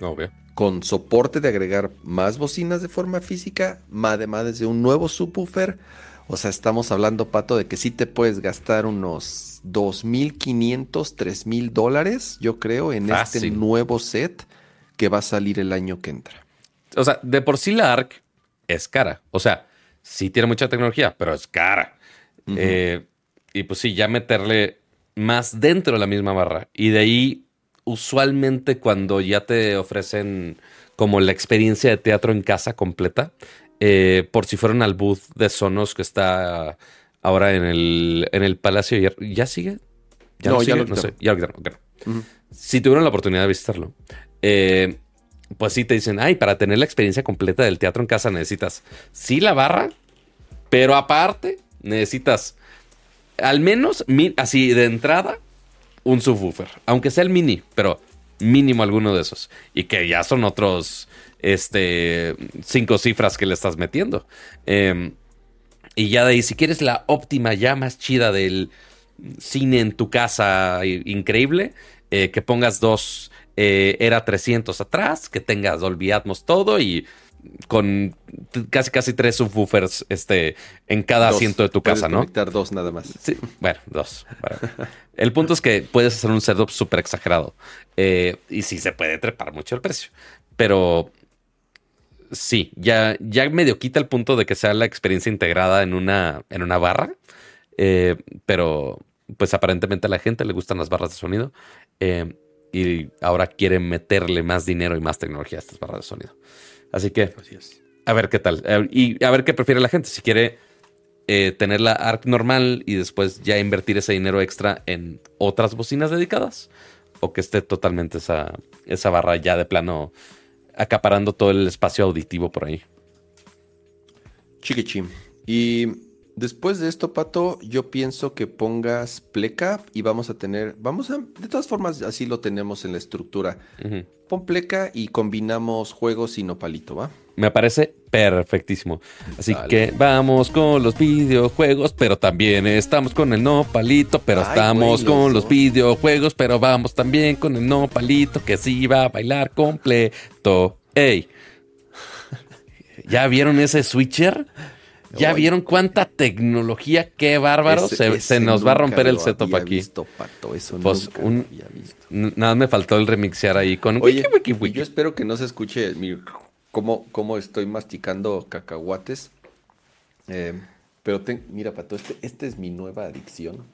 Obvio con soporte de agregar más bocinas de forma física, además de un nuevo subwoofer. O sea, estamos hablando, Pato, de que sí te puedes gastar unos 2.500, 3.000 dólares, yo creo, en este nuevo set que va a salir el año que entra. O sea, de por sí la ARC es cara. O sea, sí tiene mucha tecnología, pero es cara. Eh, y pues sí, ya meterle más dentro de la misma barra. Y de ahí usualmente cuando ya te ofrecen como la experiencia de teatro en casa completa, eh, por si fueron al booth de Sonos que está ahora en el, en el Palacio, ¿ya, sigue? ¿Ya no, ya lo no sé, ya lo quitaron. Si tuvieron la oportunidad de visitarlo, eh, pues sí te dicen, ay, para tener la experiencia completa del teatro en casa necesitas sí la barra, pero aparte necesitas al menos así de entrada un subwoofer, aunque sea el mini, pero mínimo alguno de esos. Y que ya son otros, este, cinco cifras que le estás metiendo. Em, y ya de ahí, si quieres la óptima, ya más chida del cine en tu casa, increíble, eh, que pongas dos eh, Era 300 atrás, que tengas Dolby Atmos todo y con casi casi tres subwoofers este, en cada asiento de tu casa, ¿no? dos nada más. Sí, bueno, dos. el punto es que puedes hacer un setup súper exagerado eh, y sí se puede trepar mucho el precio. pero sí, ya, ya medio quita el punto de que sea la experiencia integrada en una, en una barra. Eh, pero pues aparentemente a la gente le gustan las barras de sonido. Eh, y ahora quieren meterle más dinero y más tecnología a estas barras de sonido. Así que a ver qué tal. Eh, y a ver qué prefiere la gente. Si quiere tener la ARC normal y después ya invertir ese dinero extra en otras bocinas dedicadas. O que esté totalmente esa, esa barra ya de plano acaparando todo el espacio auditivo por ahí. Chiquichim. Y después de esto, Pato, yo pienso que pongas pleca y vamos a tener, vamos a, de todas formas, así lo tenemos en la estructura. Pon pleca y combinamos juegos y nopalito, ¿va? Me parece perfectísimo. Así que vamos con los videojuegos, pero también estamos con el nopalito, pero estamos con los videojuegos, pero vamos también con el nopalito que sí va a bailar completo. ¡Ey! ¿Ya vieron ese switcher? ¿Ya vieron cuánta tecnología? ¡Qué bárbaro! se, nos va a romper el setup aquí. Visto, pato, eso pues visto. Nada me faltó el remixear ahí con Oye, Yo espero que no se escuche mi cómo, estoy masticando cacahuates. Eh, pero mira, Pato, este, esta es mi nueva adicción.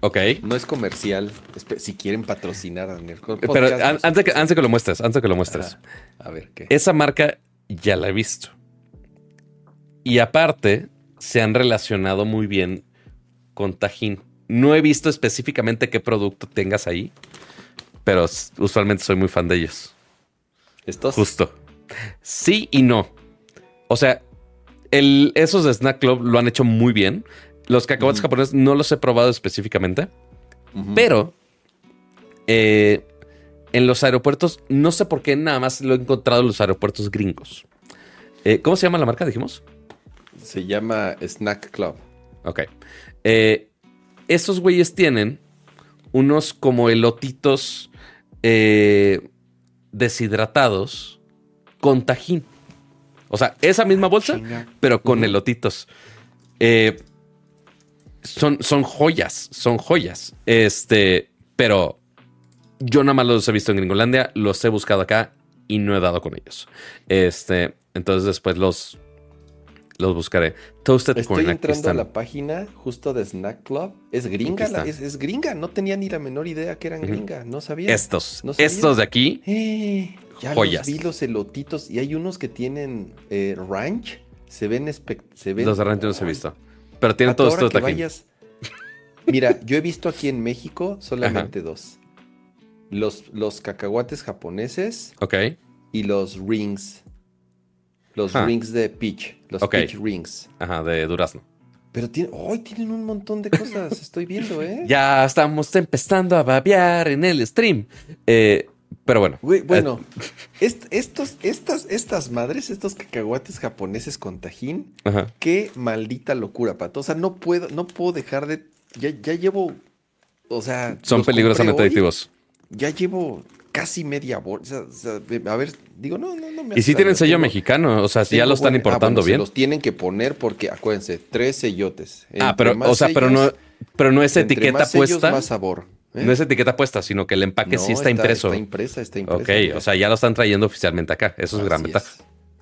Ok. No es comercial. Si quieren patrocinar a Pero antes que, antes que lo muestres, antes que lo muestres. a ver, ¿qué? Esa marca ya la he visto. Y aparte, se han relacionado muy bien con Tajín. No he visto específicamente qué producto tengas ahí, pero usualmente soy muy fan de ellos. ¿Estos? Justo. Sí y no. O sea, el, esos de Snack Club lo han hecho muy bien. Los cacahuates japoneses no los he probado específicamente. Pero eh, en los aeropuertos, no sé por qué nada más lo he encontrado en los aeropuertos gringos. Eh, ¿Cómo se llama la marca, dijimos? Se llama Snack Club. Ok. Eh, esos güeyes tienen unos como elotitos deshidratados con tajín. O sea, esa misma bolsa, pero con elotitos. Eh, son, son joyas, son joyas. Este, pero yo nada más los he visto en Gringolandia, los he buscado acá y no he dado con ellos. Este, entonces después los, los buscaré. Toasted Estoy entrando a la página justo de Snack Club. Es gringa, es, gringa. No tenía ni la menor idea que eran gringa. No sabía. Estos, estos de aquí. Eh. Ya Joyas. los vi los elotitos y hay unos que tienen eh, ranch. Se ven, se ven. Los de ranch no los he visto. Pero tienen todos estos aquí. Mira, yo he visto aquí en México solamente dos. Los, los cacahuates japoneses. Ok. Y los rings. Los rings de peach. Los peach rings. Ajá, de durazno. Pero tienen, hoy tienen un montón de cosas, estoy viendo, ¿eh? Ya estamos empezando a babear en el stream. Eh, pero bueno. bueno, estos, estas, estas madres, estos cacahuates japoneses con tajín, qué maldita locura, pato. O sea, no puedo, no puedo dejar de. Ya, ya llevo. O sea. Son peligrosamente adictivos. Ya llevo casi media bolsa. O sea, a ver, digo, no, no, no me Y si tienen sello mexicano, o sea, si ya lo están ah, importando bien. los tienen que poner porque, acuérdense, tres sellotes. ah, pero, o sea, pero no, pero no es etiqueta más puesta. más sabor. ¿Eh? No es etiqueta puesta, sino que el empaque sí está, impreso. Está impresa, está impresa. Ok, o sea, ya lo están trayendo oficialmente acá. Eso es gran ventaja.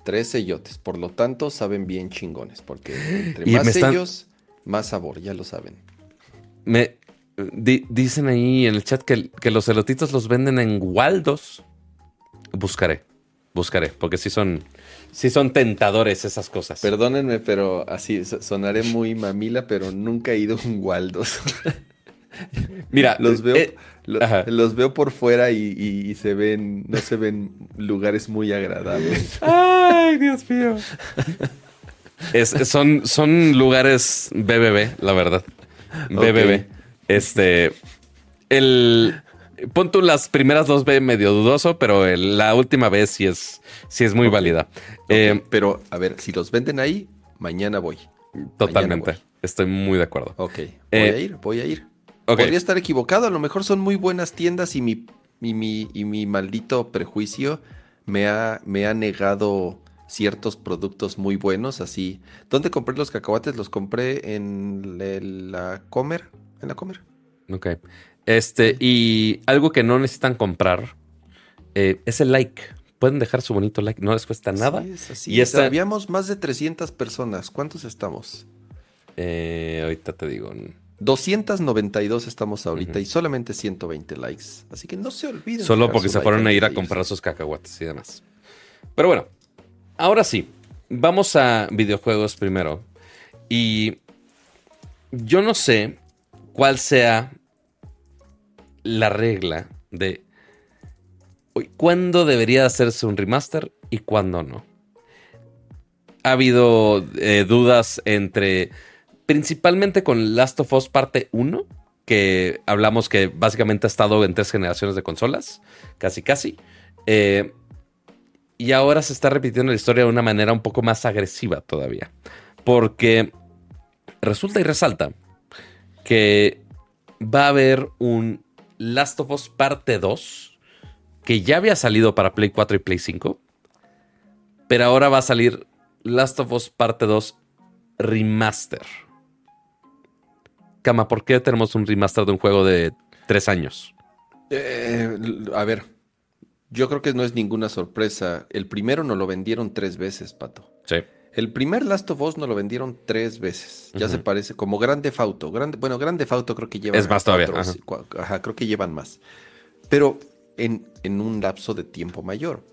Tres sellotes, por lo tanto, saben bien chingones, porque entre más sellos, más sabor, ya lo saben. Me dicen ahí en el chat que, los elotitos los venden en Waldos. Buscaré, buscaré, porque sí son, sí son tentadores esas cosas. Perdónenme, pero así sonaré muy mamila, pero nunca he ido a un Waldos. Mira, los veo, eh, los veo por fuera y, se ven, no se ven lugares muy agradables. Ay, Dios mío. son, son lugares BBB, la verdad. BBB. Este, el, pon tú las primeras dos B medio dudoso, pero la última vez sí es, sí es muy válida. Eh, pero, a ver, si los venden ahí, mañana voy. Totalmente. Estoy muy de acuerdo. Ok. Voy a eh, ir, voy a ir. Podría estar equivocado, a lo mejor son muy buenas tiendas y mi, y mi, y mi maldito prejuicio me ha, me ha negado ciertos productos muy buenos, así. ¿Dónde compré los cacahuates? Los compré en la Comer, en la Comer. Ok. Este, y algo que no necesitan comprar eh, es el like, pueden dejar su bonito like, no les cuesta nada. Sí, es así. Y esta- Habíamos más de 300 personas. ¿Cuántos estamos? Eh, ahorita te digo. 292 estamos ahorita y solamente 120 likes. Así que no se olviden. Solo porque se like fueron a ir a comprar sus cacahuates y demás. Pero bueno, ahora sí, vamos a videojuegos primero. Y yo no sé cuál sea la regla de cuándo debería hacerse un remaster y cuándo no. Ha habido eh, dudas entre, principalmente con Last of Us parte 1, que hablamos que básicamente ha estado en tres generaciones de consolas, casi casi. Eh, y ahora se está repitiendo la historia de una manera un poco más agresiva todavía. Porque resulta y resalta que va a haber un Last of Us parte 2 que ya había salido para Play 4 y Play 5. Pero ahora va a salir Last of Us parte 2 remaster. Cama, ¿por qué tenemos un remaster de un juego de tres años? Eh, a ver, yo creo que no es ninguna sorpresa. El primero nos lo vendieron tres veces, Pato. Sí. El primer Last of Us nos lo vendieron tres veces. Ya se parece como Grande Fauto. Grande, bueno, Grande Fauto creo que llevan Es más todavía, ajá. creo que llevan más. Pero en, en un lapso de tiempo mayor.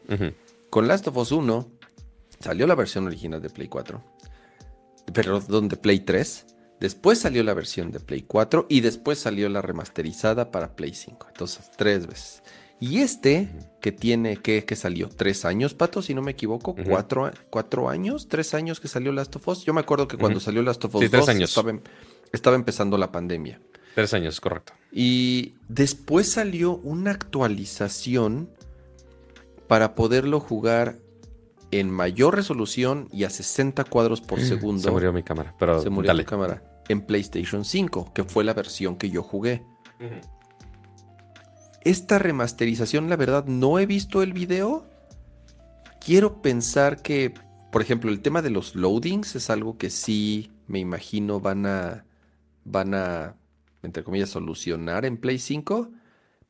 Con Last of Us 1 salió la versión original de Play 4. Perdón, de Play 3. Después salió la versión de Play 4 y después salió la remasterizada para Play 5. Entonces, tres veces. Y este, que tiene, que, que salió tres años, Pato, si no me equivoco, cuatro, cuatro años, tres años que salió Last of Us. Yo me acuerdo que cuando salió Last of Us Sí, tres 2 años. Estaba, em- estaba empezando la pandemia. Tres años, correcto. Y después salió una actualización para poderlo jugar en mayor resolución y a 60 cuadros por segundo. Mm, Se murió mi cámara, pero Se murió dale. tu cámara. En PlayStation 5, que fue la versión que yo jugué. Esta remasterización, la verdad, no he visto el video. Quiero pensar que, por ejemplo, el tema de los loadings es algo que sí me imagino van a, van a, entre comillas, solucionar en Play 5.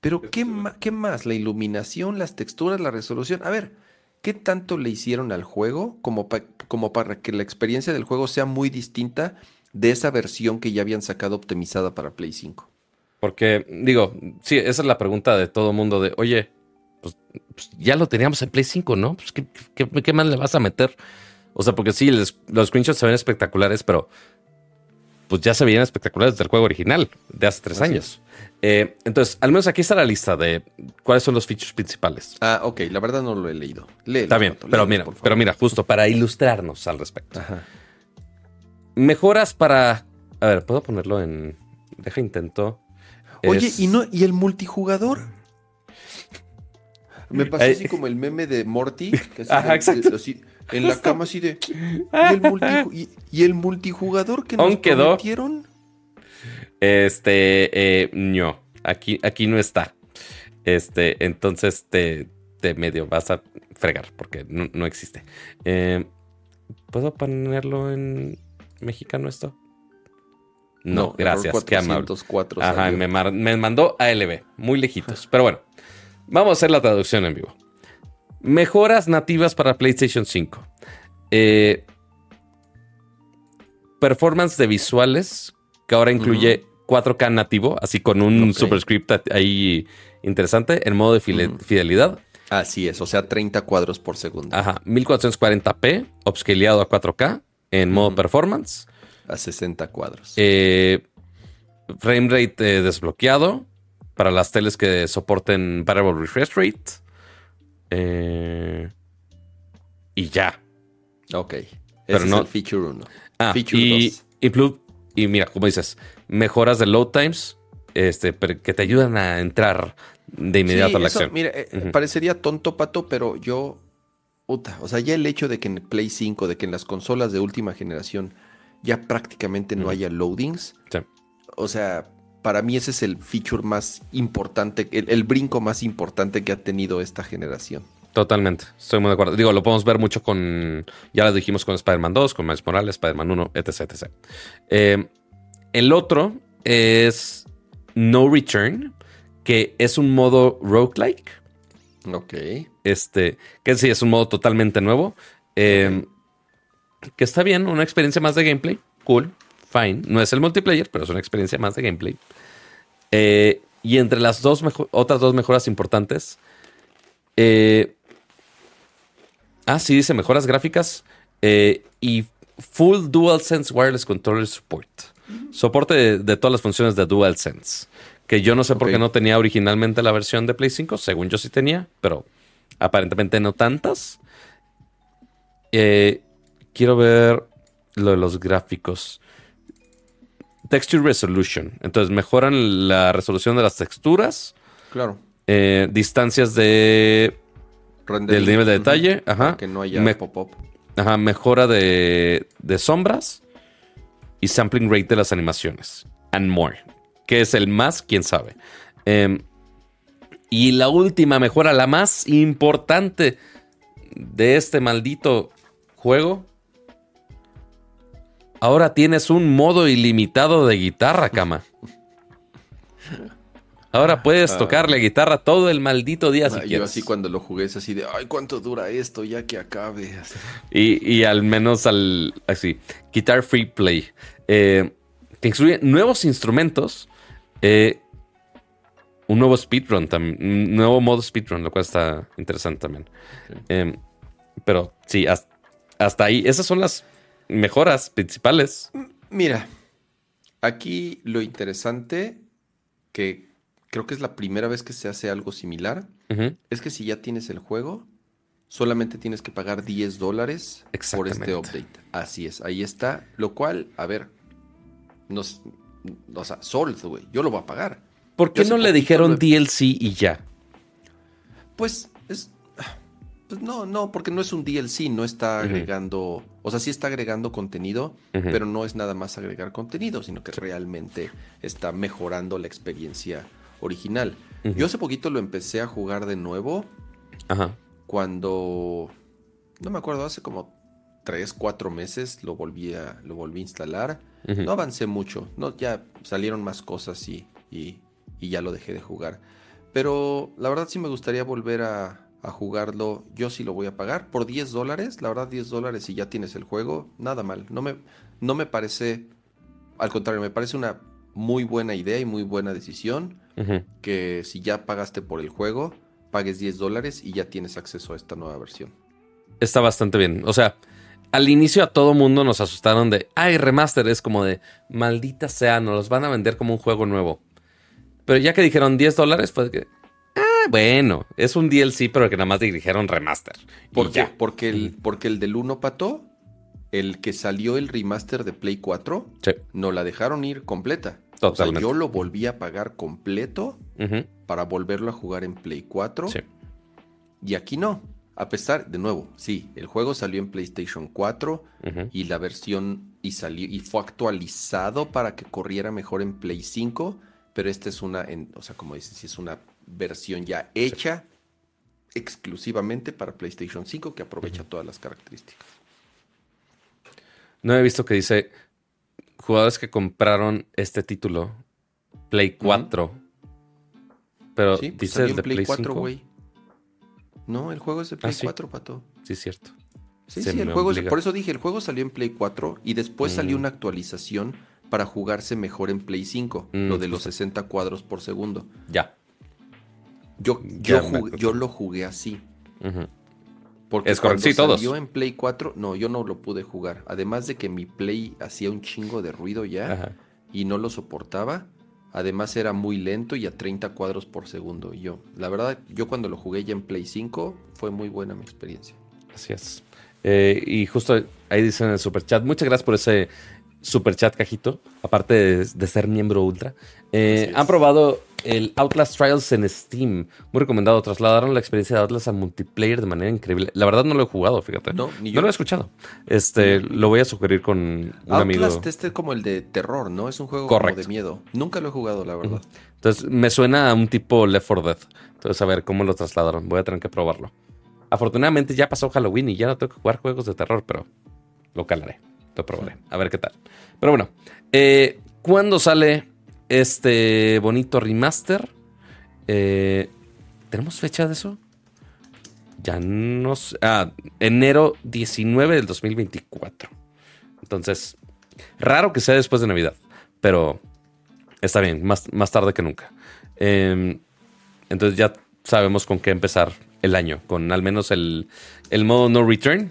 Pero ¿qué, qué más? La iluminación, las texturas, la resolución. A ver, ¿qué tanto le hicieron al juego como, pa- como para que la experiencia del juego sea muy distinta de esa versión que ya habían sacado optimizada para Play 5? Porque, digo, sí, esa es la pregunta de todo mundo de, oye, pues, pues, ya lo teníamos en Play 5, ¿no? Pues, ¿qué, qué, qué más le vas a meter? O sea, porque sí, les- los screenshots se ven espectaculares, pero pues ya se veían espectaculares del juego original de hace tres Así años. Eh, entonces, al menos aquí está la lista de cuáles son los features principales. Ah, ok, la verdad no lo he leído. Léelo, Está bien, pero léelo, mira, pero mira, justo para ilustrarnos al respecto. Ajá. Mejoras para. A ver, puedo ponerlo en. Deja intento. Oye, Es- ¿y no y el multijugador? Me pasó así como el meme de Morty, que así Ajá, de- exacto. de- así, en la cama así de ¿y el, multiju- y, y el multijugador que nos quedó. prometieron? Este, eh, no, aquí, aquí no está. Este, entonces te, te medio vas a fregar porque no, no existe. Eh, ¿Puedo ponerlo en mexicano esto? No, gracias, qué amable. 404 Ajá, me, mar- me mandó ALB, muy lejitos. Pero bueno, vamos a hacer la traducción en vivo. Mejoras nativas para PlayStation 5. Eh, performance de visuales, que ahora incluye 4K nativo, así con un superscript ahí interesante, en modo de fidelidad. Así es, o sea, 30 cuadros por segundo. Ajá, 1440p, upscaleado a 4K, en modo performance. A 60 cuadros. Eh, frame rate eh, desbloqueado para las teles que soporten variable refresh rate. Eh, y ya. ok. Ese pero es no- el feature 1. Ah, Feature y, 2. implu- y mira, como dices, mejoras de load times este, que te ayudan a entrar de inmediato Sí, a la eso, acción. Mira, eh, Ujú. parecería tonto, Pato, pero yo. Puta, o sea, ya el hecho de que en Play 5, de que en las consolas de última generación ya prácticamente no haya loadings. Sí. O sea, para mí ese es el feature más importante, el, el brinco más importante que ha tenido esta generación. Totalmente, estoy muy de acuerdo. Digo, lo podemos ver mucho con, ya lo dijimos con Spider-Man 2, con Miles Morales, Spider-Man 1, etc. etc. Eh, el otro es No Return, que es un modo roguelike Ok. Este, que sí, es un modo totalmente nuevo. Eh, que está bien, una experiencia más de gameplay. Cool, fine. No es el multiplayer, pero es una experiencia más de gameplay. Eh, y entre las dos otras dos mejoras importantes. Eh, ah, sí, dice mejoras gráficas y Full DualSense Wireless Controller Support. Soporte de, todas las funciones de DualSense. Que yo no sé por qué no tenía originalmente la versión de Play 5. Según yo sí tenía, pero aparentemente no tantas. Eh, quiero ver lo de los gráficos. Texture Resolution. Entonces mejoran la resolución de las texturas. Claro. Eh, distancias de. del nivel de detalle. Ajá. que no haya pop-up. Ajá. Mejora de, de sombras. Y sampling rate de las animaciones. And more. ¿Qué es el más? ¿Quién sabe? Em, y la última mejora, la más importante de este maldito juego. Ahora tienes un modo ilimitado de guitarra, cama. Ahora puedes ah. tocarle guitarra todo el maldito día si ah, quieres. Yo así cuando lo jugué es así de, ay, ¿cuánto dura esto ya que acabe? Y, y al menos al, así, Guitar Free Play. Eh, que incluye nuevos instrumentos eh, un nuevo speedrun también. Un nuevo modo speedrun, lo cual está interesante también. Em, pero sí, hasta, ahí. Esas son las mejoras principales. Mira, aquí lo interesante, que creo que es la primera vez que se hace algo similar, es que si ya tienes el juego, solamente tienes que pagar 10 dólares por este update. Así es, ahí está. Lo cual, a ver, nos, o sea, Sold, güey. Yo lo voy a pagar. ¿Por qué no le dijeron DLC y ya? Pues es. Pues no, no, porque no es un DLC, no está agregando. O sea, sí está agregando contenido, pero no es nada más agregar contenido, sino que realmente está mejorando la experiencia original. Yo hace poquito lo empecé a jugar de nuevo. Ajá. Cuando. No me acuerdo, hace como tres, cuatro meses lo volví a, lo volví a instalar. No avancé mucho, no, ya salieron más cosas y, y, ya lo dejé de jugar. Pero la verdad sí me gustaría volver a, a, jugarlo. Yo sí lo voy a pagar por 10 dólares. La verdad 10 dólares y ya tienes el juego. Nada mal. No me, no me parece, al contrario, me parece una muy buena idea y muy buena decisión. Que si ya pagaste por el juego, pagues 10 dólares y ya tienes acceso a esta nueva versión. Está bastante bien. O sea, al inicio a todo mundo nos asustaron de, ay, remaster, es como de, maldita sea, nos los van a vender como un juego nuevo. Pero ya que dijeron 10 dólares, pues que, bueno, es un DLC, pero que nada más dijeron remaster. ¿Por qué? Porque el, porque el del 1 pató, el que salió el remaster de Play 4, no la dejaron ir completa. Totalmente. O sea, yo lo volví a pagar completo para volverlo a jugar en Play 4. Y aquí no. A pesar, de nuevo, sí, el juego salió en PlayStation 4 y la versión y salió y fue actualizado para que corriera mejor en Play 5, pero esta es una, o sea, como dices, es una versión ya hecha exclusivamente para PlayStation 5 que aprovecha todas las características. No he visto que dice jugadores que compraron este título Play 4. Pero sí, pues dice el de Play, 4, güey. No, el juego es de Play 4, ah, pato. Sí, es cierto. Sí, sí, el juego es, por eso dije, el juego salió en Play 4 y después salió mm. una actualización para jugarse mejor en Play 5, mm, lo de los 60 cuadros por segundo. Ya. Yo, yo, lo jugué así. Porque es cuando sí, salió en Play 4, no, yo no lo pude jugar. Además de que mi Play hacía un chingo de ruido ya y no lo soportaba. Además era muy lento y a 30 cuadros por segundo. Y yo, la verdad, yo cuando lo jugué ya en Play 5 fue muy buena mi experiencia. Así es. Eh, y justo ahí dicen en el super chat, muchas gracias por ese super chat cajito, aparte de, ser miembro ultra. Eh, han probado el Outlast Trials en Steam. Muy recomendado. Trasladaron la experiencia de Outlast a multiplayer de manera increíble. La verdad no lo he jugado, fíjate. No, ni yo. No lo he escuchado. Este, lo voy a sugerir con un Outlast este es como el de terror, ¿no? Es un juego como de miedo. Nunca lo he jugado, la verdad. Entonces, me suena a un tipo Left 4 Dead. Entonces, a ver cómo lo trasladaron. Voy a tener que probarlo. Afortunadamente ya pasó Halloween y ya no tengo que jugar juegos de terror, pero lo calaré. Lo probaré. A ver qué tal. Pero bueno, eh, ¿cuándo sale este bonito remaster. Eh, ¿Tenemos fecha de eso? Ya no sé. Ah, enero 19 del 2024. Entonces, raro que sea después de Navidad, pero está bien, más, más tarde que nunca. Em, entonces ya sabemos con qué empezar el año, con al menos el, el modo no return.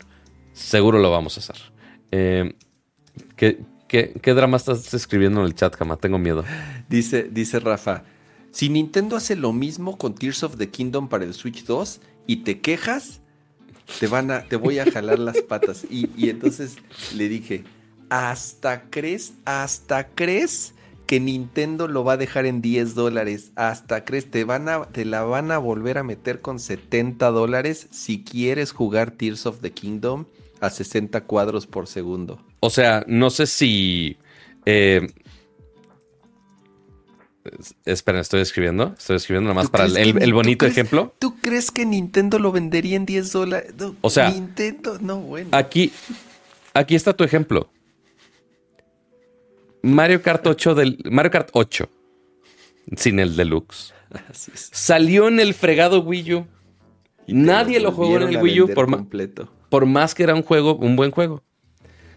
Seguro lo vamos a hacer. ¿qué, qué, drama estás escribiendo en el chat, Jama? Tengo miedo. Dice, dice Rafa, si Nintendo hace lo mismo con Tears of the Kingdom para el Switch 2 y te quejas, te van a, te voy a jalar las patas. Y, y entonces le dije, ¿hasta crees, hasta crees que Nintendo lo va a dejar en 10 dólares? ¿Hasta crees, te, van a, te la van a volver a meter con 70 dólares si quieres jugar Tears of the Kingdom a 60 cuadros por segundo? O sea, no sé si. eh, es- esperen, estoy escribiendo. Estoy escribiendo nomás ¿Tú para el, que el- tú bonito crees- ejemplo. ¿Tú crees que Nintendo lo vendería en 10 dólares? No, O sea- Nintendo, no, bueno. Aquí, aquí está tu ejemplo. Mario Kart 8 del. Mario Kart 8. Sin el deluxe. Así es. Salió en el fregado Wii U. Nadie lo jugó en el Wii U por completo. Por más que era un juego, un buen juego.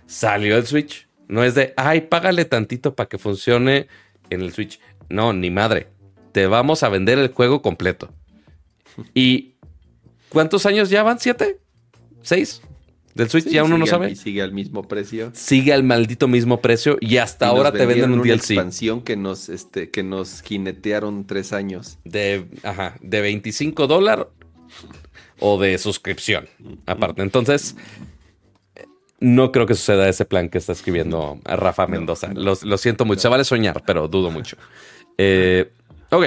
Salió el Switch. No es de, ay, págale tantito para que funcione en el Switch. No, ni madre. Te vamos a vender el juego completo. ¿Y cuántos años ya van? ¿Siete? ¿Seis? Del Switch Sí, ya uno no sabe. Y sigue al mismo precio. Sigue al maldito mismo precio y hasta Y ahora te venden un una DLC expansión que nos, este, que nos jinetearon tres años. de, ajá, de 25 dólares o de suscripción. Aparte, entonces, no creo que suceda ese plan que está escribiendo Rafa Mendoza. Lo, lo siento mucho. Se vale soñar, pero dudo mucho. Eh, ok.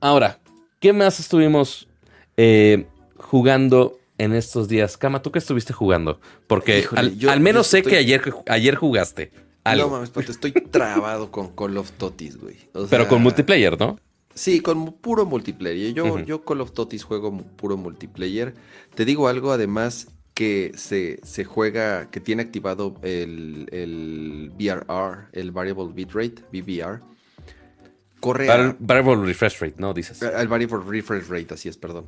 Ahora, ¿qué más estuvimos eh, jugando en estos días? Cama, ¿tú qué estuviste jugando? Porque Híjole, al, yo- al menos sé estoy- que ayer, ayer jugaste. algo, No mames, Pato, estoy trabado con Call of Totis, güey. O pero con multiplayer, ¿no? Sí, con puro multiplayer. Yo, yo Call of Totis juego puro multiplayer. Te digo algo, además, que se, se juega, que tiene activado el, el VRR, el Variable Bitrate, VBR. Corre a- Variable refresh rate, ¿no? Dices. El variable refresh rate, así es, perdón.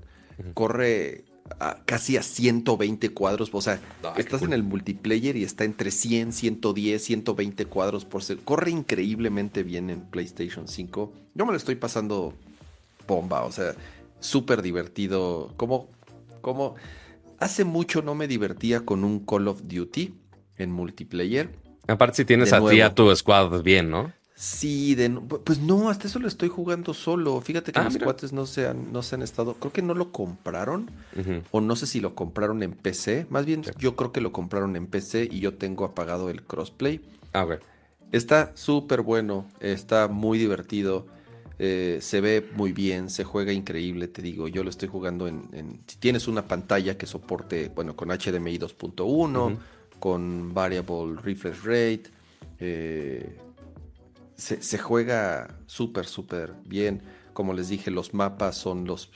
Corre a- casi a 120 cuadros. O sea, qué estás cool. en el multiplayer y está entre 100, 110, 120 cuadros por segundo. Corre increíblemente bien en PlayStation 5. Yo me lo estoy pasando bomba. O sea, súper divertido. Como, como hace mucho no me divertía con un Call of Duty en multiplayer. Aparte, si tienes De a ti a tu squad bien, ¿no? Sí, de, pues no, hasta eso lo estoy jugando solo. Fíjate que Ah, los mira. cuates no se, han, no se han estado. Creo que no lo compraron. O no sé si lo compraron en PC. Más bien, Sí. yo creo que lo compraron en PC y yo tengo apagado el crossplay. Ah, ok. Está súper bueno, está muy divertido. Eh, se ve muy bien, se juega increíble, te digo. Yo lo estoy jugando en, en- Si tienes una pantalla que soporte, bueno, con HDMI 2.1, Ujú. con Variable Refresh Rate. eh, se, se juega súper, súper bien. Como les dije, los mapas son los,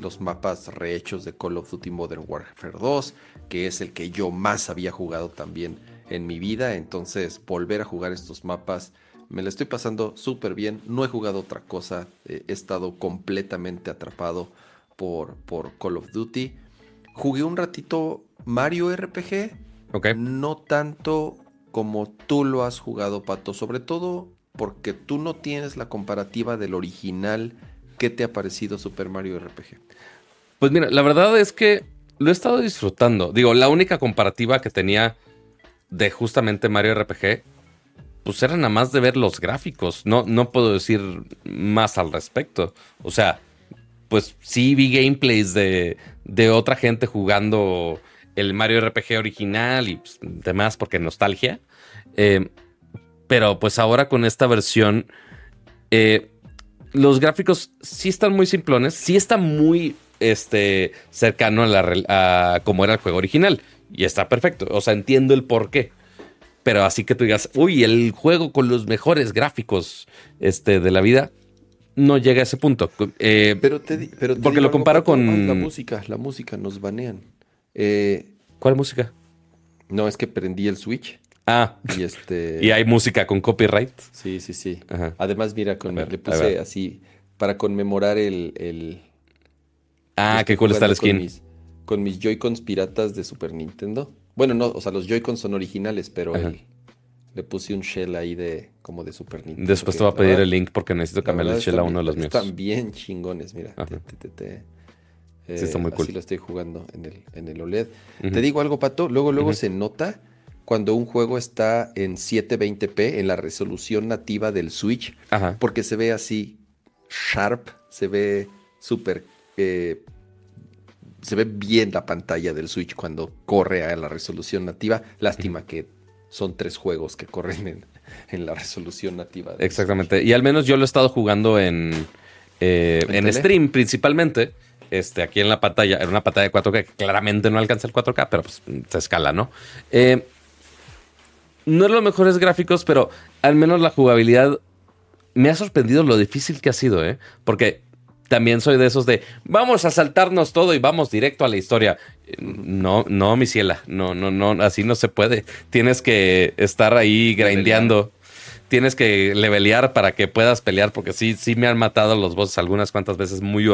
los mapas rehechos de Call of Duty Modern Warfare 2, que es el que yo más había jugado también en mi vida. Entonces, volver a jugar estos mapas, me lo estoy pasando súper bien. No he jugado otra cosa, eh, he estado completamente atrapado por, por Call of Duty. Jugué un ratito Mario RPG, Ok. no tanto como tú lo has jugado, Pato. Sobre todo porque tú no tienes la comparativa del original. ¿Qué te ha parecido Super Mario RPG? Pues mira, la verdad es que lo he estado disfrutando. Digo, la única comparativa que tenía de justamente Mario RPG, pues era nada más de ver los gráficos. No, no puedo decir más al respecto. O sea, pues sí vi gameplays de, de otra gente jugando el Mario RPG original y pues, demás porque nostalgia. Eh, pero pues ahora con esta versión, eh, los gráficos sí están muy simplones, sí está muy este, cercano a, la, a como era el juego original. Y está perfecto. O sea, entiendo el por qué. Pero así que tú digas, uy, el juego con los mejores gráficos este, de la vida, no llega a ese punto. Eh, Pero te, pero te Porque digo lo comparo con- la música. La música nos banean. Eh, ¿Cuál música? no, es que prendí el Switch Ah, y este... y hay música con copyright. Sí, sí, sí. Ajá. Además, mira, con, A ver, le puse así para conmemorar el, el, Ah, qué cool está el skin. Con mis, Joy-Cons piratas de Super Nintendo. Bueno, no, o sea, los Joy-Cons son originales, pero le puse un shell ahí de como de Super Nintendo. Después te voy a pedir el link porque necesito cambiar el shell a uno de los míos. Están bien chingones, mira. sí, está muy cool. Así lo estoy jugando en el, en el OLED. Te digo algo, Pato. Luego, luego se nota cuando un juego está en 720p, en la resolución nativa del Switch, porque se ve así sharp, se ve súper... Eh, se ve bien la pantalla del Switch cuando corre a la resolución nativa. Lástima que son tres juegos que corren en, la resolución nativa. Exactamente. Y al menos yo lo he estado jugando en, eh, ¿En, stream principalmente. Este, aquí en la pantalla, en una pantalla de 4K que claramente no alcanza el 4K, pero pues se escala, ¿no? Eh, no es los mejores gráficos, pero al menos la jugabilidad me ha sorprendido lo difícil que ha sido, ¿eh? Porque también soy de esos de vamos a saltarnos todo y vamos directo a la historia. No, no, mi ciela, no, no, no, así no se puede. Tienes que estar ahí grindeando. Tienes que levelear para que puedas pelear, porque sí, sí me han matado los bosses algunas cuantas veces muy,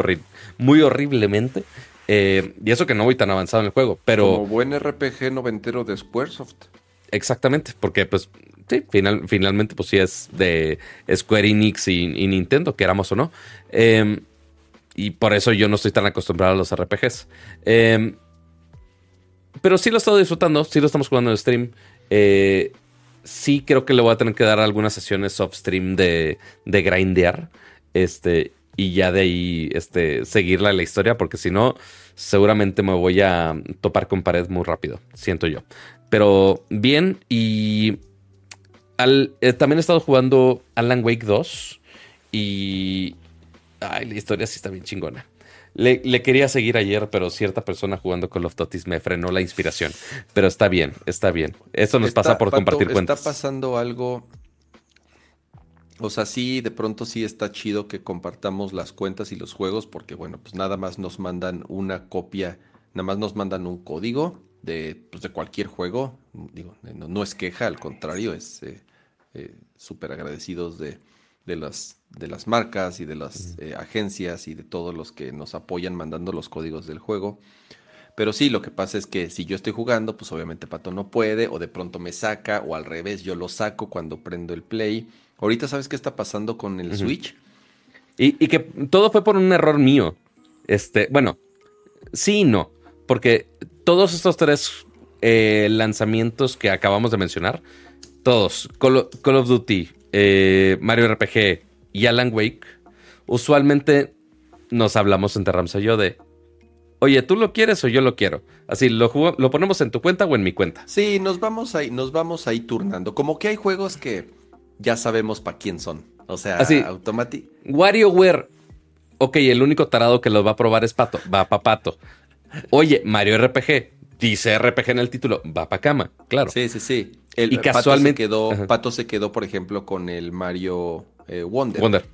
muy horriblemente. Eh, y eso que no voy tan avanzado en el juego, pero... Como buen RPG noventero de Squaresoft. Exactamente, porque pues sí, final, finalmente pues sí es de Square Enix y, Nintendo, queramos o no. Eh, y por eso yo no estoy tan acostumbrado a los RPGs. Em, pero sí lo he estado disfrutando, sí lo estamos jugando en stream. Eh, sí creo que le voy a tener que dar algunas sesiones off stream de, de grindear. Este, y ya de ahí este, la historia, porque si no, seguramente me voy a topar con pared muy rápido, siento yo. Pero bien, y eh, también he estado jugando Alan Wake 2 y Ay, la historia sí está bien chingona. Le, quería seguir ayer, pero cierta persona jugando con of Totis me frenó la inspiración. Pero está bien, está bien. Eso nos pasa por compartir cuentas. Está pasando algo. O sea, sí, de pronto sí está chido que compartamos las cuentas y los juegos, porque bueno, pues nada más nos mandan una copia, nada más nos mandan un código de, pues de cualquier juego. Digo, no, es queja, al contrario, es eh, eh, súper agradecidos de, de las, de las marcas y de las eh, agencias y de todos los que nos apoyan mandando los códigos del juego. Pero sí, lo que pasa es que si yo estoy jugando, pues obviamente Pato no puede, o de pronto me saca, o al revés, yo lo saco cuando prendo el play. Ahorita, ¿sabes qué está pasando con el Switch? Y, que todo fue por un error mío. Este, bueno, sí y no. Porque todos estos tres eh, lanzamientos que acabamos de mencionar, todos, Call of Duty, eh, Mario RPG y Alan Wake, usualmente nos hablamos entre Ramsa y yo de, oye, ¿tú lo quieres o yo lo quiero? Así, lo, lo ponemos en tu cuenta o en mi cuenta. Sí, nos vamos ahí, nos vamos ahí turnando. Como que hay juegos que ya sabemos para quién son. O sea, automático. WarioWare. Ok, el único tarado que lo va a probar es Pato. Va para Pato. Oye, Mario RPG. Dice RPG en el título. Va para cama. Claro. Sí, sí, sí y casualmente Pato se, quedó, Pato se quedó, por ejemplo, con el Mario eh, Wonder. Wonder.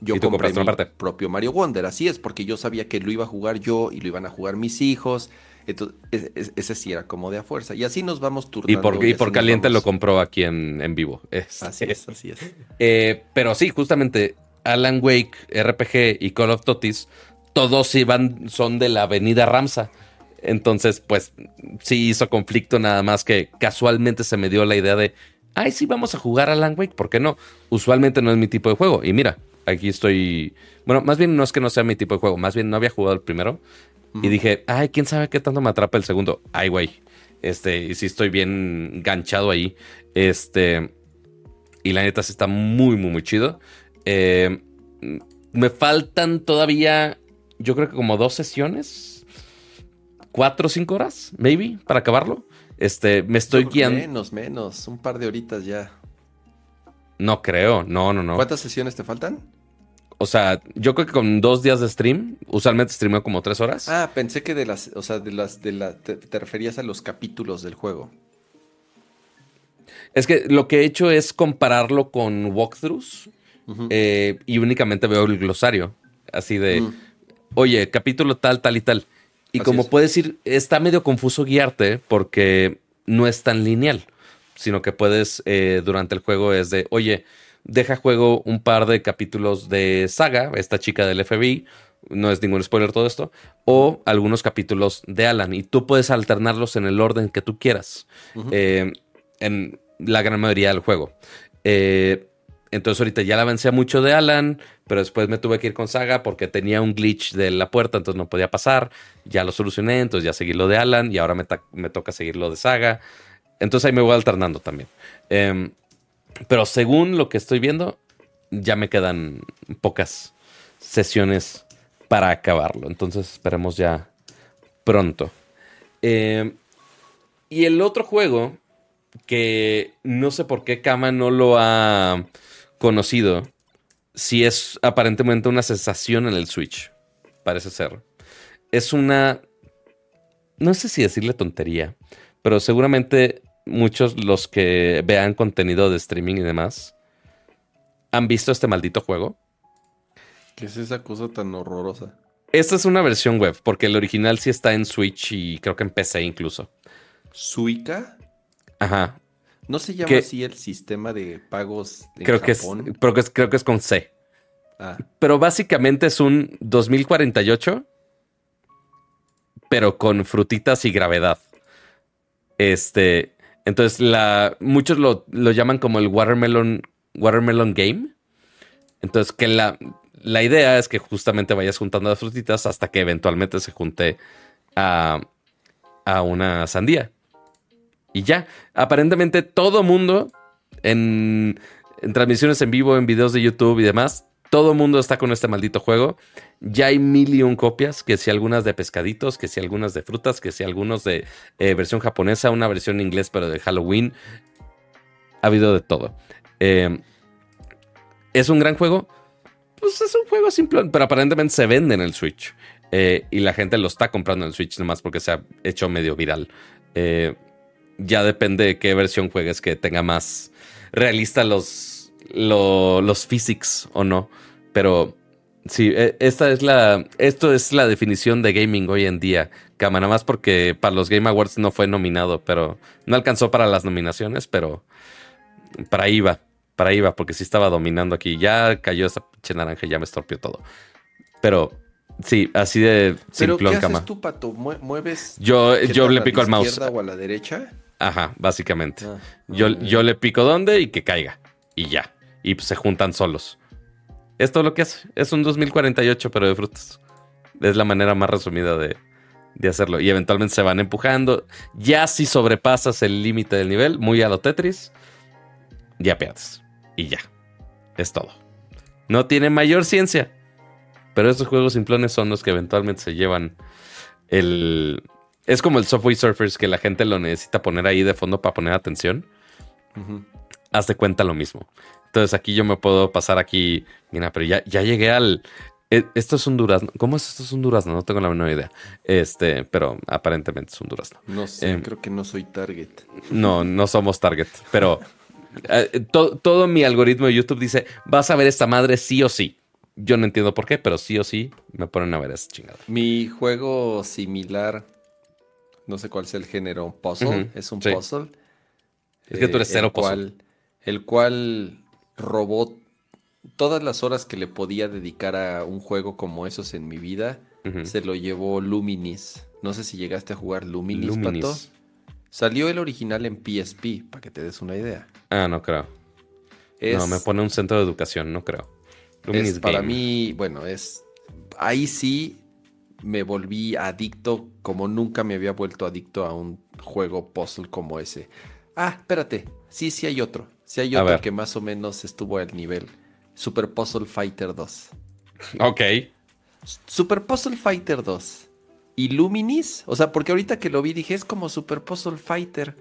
Yo compré mi parte? propio Mario Wonder, así es, porque yo sabía que lo iba a jugar yo y lo iban a jugar mis hijos. Entonces, ese, sí era como de a fuerza. Y así nos vamos turnando. Y por, caliente lo compró aquí en, vivo. así es, así es. Eh, pero sí, justamente Alan Wake, RPG y Call of Totis, todos iban, son de la avenida Ramsa. Entonces, pues sí hizo conflicto nada más que casualmente se me dio la idea de, ay, sí, vamos a jugar a Alan Wake, ¿por qué no? Usualmente no es mi tipo de juego. Y mira, aquí estoy, bueno, más bien no es que no sea mi tipo de juego, más bien no había jugado el primero. Y dije, ay, quién sabe qué tanto me atrapa el segundo. Ay, güey. Este, y sí estoy bien ganchado ahí. Este, y la neta sí está muy, muy, muy chido. Eh, me faltan todavía, yo creo que como dos sesiones cuatro o cinco horas, maybe, para acabarlo. Este, me estoy guiando. Menos, menos, un par de horitas ya. No creo, no, no, no. ¿Cuántas sesiones te faltan? O sea, yo creo que con dos días de stream, usualmente streameo como tres horas. Ah, pensé que de las, o sea, de las, de la, te, referías a los capítulos del juego. Es que lo que he hecho es compararlo con walkthroughs eh, y únicamente veo el glosario, así de, mm. oye, capítulo tal, tal y tal. Y como puedes ir, está medio confuso guiarte porque no es tan lineal, sino que puedes, eh, durante el juego es de, oye, deja juego un par de capítulos de Saga, esta chica del FBI, no es ningún spoiler todo esto, o algunos capítulos de Alan, y tú puedes alternarlos en el orden que tú quieras, eh, en la gran mayoría del juego. Eh, entonces ahorita ya la avancé mucho de Alan, pero después me tuve que ir con Saga porque tenía un glitch de la puerta, entonces no podía pasar. Ya lo solucioné, entonces ya seguí lo de Alan y ahora me, me toca seguir lo de Saga. Entonces ahí me voy alternando también. Em, pero según lo que estoy viendo, ya me quedan pocas sesiones para acabarlo. Entonces esperemos ya pronto. Em, y el otro juego que no sé por qué Kama no lo ha conocido, si es aparentemente una sensación en el Switch, parece ser. Es una, no sé si decirle tontería, pero seguramente muchos los que vean contenido de streaming y demás han visto este maldito juego. ¿Qué es esa cosa tan horrorosa? Esta es una versión web, porque el original sí está en Switch y creo que en PC incluso. ¿Suica? Ajá. ¿No se llama así el sistema de pagos en creo Que es, creo, que es, creo que es con C. Ah. Pero básicamente es un 2048, pero con frutitas y gravedad. Este, entonces la, muchos lo, llaman como el watermelon, watermelon game. Entonces que la, la idea es que justamente vayas juntando las frutitas hasta que eventualmente se junte a, a una sandía. Y ya, aparentemente todo mundo en, transmisiones en vivo, en videos de YouTube y demás, todo mundo está con este maldito juego. Ya hay mil y un copias, que si algunas de pescaditos, que si algunas de frutas, que si algunos de eh, versión japonesa, una versión en inglés pero de Halloween. Ha habido de todo. Eh, ¿Es un gran juego? Pues es un juego simple, pero aparentemente se vende en el Switch. Eh, y la gente lo está comprando en el Switch nomás porque se ha hecho medio viral. Eh, ya depende de qué versión juegues que tenga más realista los, los physics o no. Pero sí, e, esta es la, esto es la definición de gaming hoy en día. Cama, nada más porque para los Game Awards no fue nominado, pero no alcanzó para las nominaciones, pero para ahí va, para ahí va, porque sí estaba dominando aquí. Ya cayó esa pinche naranja y ya me estorpió todo. Pero Sí, así de simplón, ¿Pero qué haces tú, Pato? ¿Mueves? Yo, yo le pico al mouse. ¿A la izquierda o a la derecha? Ajá, básicamente. Ah, yo, yo le pico donde y que caiga. Y ya. Y pues, se juntan solos. Esto es lo que hace. Es un 2048, pero de frutas. Es la manera más resumida de, de hacerlo. Y eventualmente se van empujando. Ya si sobrepasas el límite del nivel, muy a lo Tetris, ya pierdes. Y ya. Es todo. No tiene mayor ciencia. Pero estos juegos simplones son los que eventualmente se llevan el, es como el Software Surfers que la gente lo necesita poner ahí de fondo para poner atención. Haz de cuenta lo mismo. Entonces aquí yo me puedo pasar aquí. Mira, pero ya, ya llegué al. Eh, esto es un durazno. ¿Cómo es esto es un durazno? No tengo la menor idea. Este, pero aparentemente es un durazno. No sé, em, creo que no soy target. No, no somos target. Pero eh, todo mi algoritmo de YouTube dice: vas a ver esta madre sí o sí. Yo no entiendo por qué, pero sí o sí me ponen a ver esa chingada. Mi juego similar no sé cuál es el género, puzzle, es un puzzle. Es que tú eres eh, cero el cual, el cual robó todas las horas que le podía dedicar a un juego como esos en mi vida, se lo llevó Luminis. No sé si llegaste a jugar Luminis, Pato. Salió el original en PSP, para que te des una idea. Ah, no creo. no, me pone un centro de educación, no creo. Luminis para mí, bueno, es. Ahí sí me volví adicto como nunca me había vuelto adicto a un juego puzzle como ese. Ah, espérate. Sí, sí hay otro. Sí hay otro que más o menos estuvo al nivel. Super Puzzle Fighter 2. Ok. Super Puzzle Fighter 2. Y Luminis. O sea, porque ahorita que lo vi dije, es como Super Puzzle Fighter.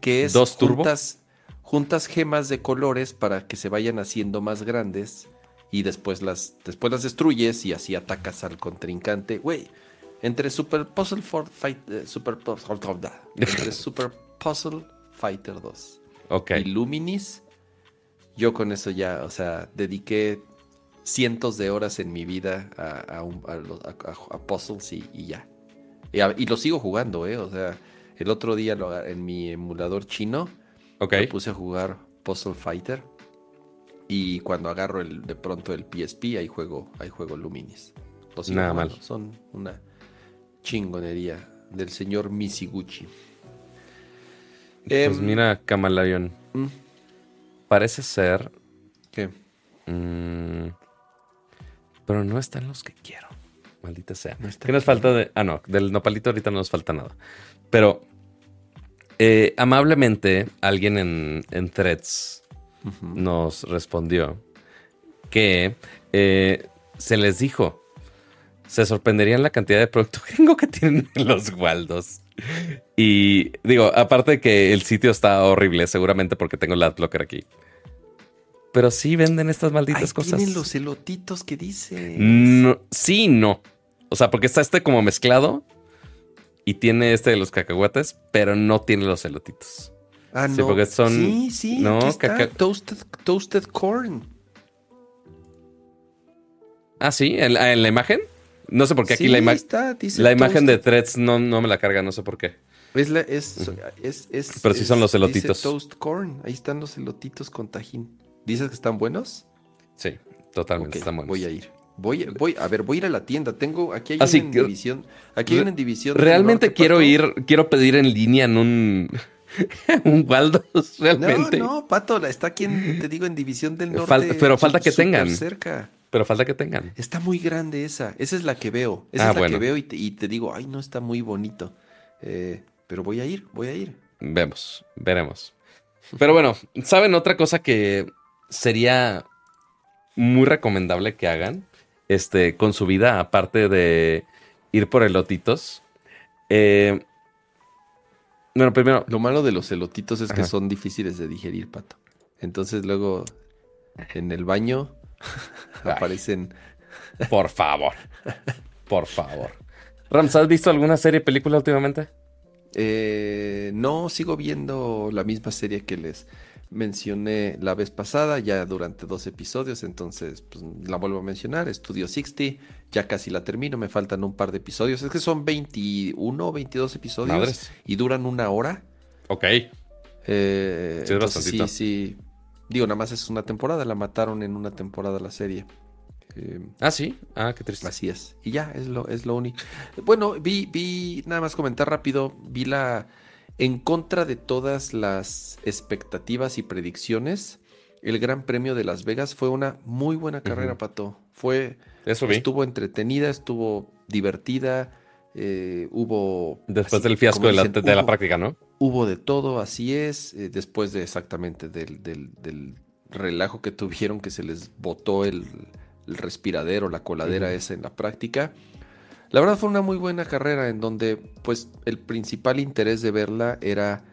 Que es ¿Dos juntas, juntas gemas de colores para que se vayan haciendo más grandes y después las, después las destruyes y así atacas al contrincante. Güey, entre Super Puzzle Fight, eh, Super, entre Super Puzzle Fighter 2 y Luminis, yo con eso ya, o sea, dediqué cientos de horas en mi vida a, a, puzzles y, ya. Y, lo sigo jugando, ¿eh? O sea, el otro día en mi emulador chino me puse a jugar Puzzle Fighter Y cuando agarro el, de pronto el PSP, ahí juego, ahí juego Luminis. Los Nada mal. Son una chingonería del señor Misiguchi. Pues Em, mira, Camaleón. mm, Parece ser. ¿Qué? mm, pero no están los que quiero. Maldita sea. No ¿Qué nos falta de.? Ah, no, del nopalito ahorita no nos falta nada. Pero. eh, amablemente, alguien en, en Threads Nos respondió que eh, se les dijo. Se sorprenderían la cantidad de producto gringo que tienen en los Waldos. Y digo, aparte de que el sitio está horrible, seguramente porque tengo el adblocker aquí. Pero sí venden estas malditas cosas. tienen los elotitos que dice. No, sí, no. O sea, porque está este como mezclado y tiene este de los cacahuates, pero no tiene los elotitos. Ah, sí, no. porque son- Sí, sí. no, caca- Toasted, toasted corn. Ah, sí, en la, en la imagen. No sé por qué aquí Sí, la, ima- está, dice la imagen de threads no, no me la carga, no sé por qué. Es la- es, es, es- Pero sí son los dice elotitos. toast corn. Ahí están los elotitos con tajín. ¿Dices que están buenos? Sí, totalmente están buenos. Voy a ir. Voy, voy, a ver, voy a ir a la tienda. Tengo, aquí hay Ah, una en división. Aquí hay una en división. Realmente quiero ir, quiero pedir en línea en un, un Waldos, No, realmente. no, Pato, la- está aquí en, te digo, en división del norte. Falta- pero falta que tengan. cerca. Pero falta que tengan. Está muy grande esa. Esa es la que veo. Esa Ah, es la bueno. que veo y te, y te digo, ay, no está muy bonito. Eh, pero voy a ir, voy a ir. Vemos, veremos. Pero bueno, ¿saben otra cosa que sería muy recomendable que hagan? Este, con su vida, aparte de ir por elotitos. Eh, bueno, primero, Lo malo de los elotitos es que son difíciles de digerir, Pato. Entonces luego en el baño aparecen... por favor. Por favor. Rams, ¿has visto alguna serie, película últimamente? Eh, no, sigo viendo la misma serie que les mencioné la vez pasada, ya durante dos episodios, entonces pues, la vuelvo a mencionar, Studio 60, ya casi la termino, me faltan un par de episodios, es que son 21 o 22 episodios Madres. y duran una hora. Ok. Eh, Sí, entonces sí, digo, nada más es una temporada, la mataron en una temporada la serie. Eh, Ah, sí. Ah, qué triste. Así es. Y ya, es lo, es lo único. Bueno, vi, vi, nada más comentar rápido, vi la, en contra de todas las expectativas y predicciones, el Gran Premio de Las Vegas fue una muy buena carrera, Ujú. Pato. Fue, Eso vi. estuvo entretenida, estuvo divertida, eh, hubo... Después así, del fiasco de la, de práctica, ¿no? Hubo de todo, así es, eh, después de exactamente del, del- del relajo que tuvieron, que se les botó el, el respiradero, la coladera Ujú. esa en la práctica. La verdad fue una muy buena carrera en donde pues el principal interés de verla era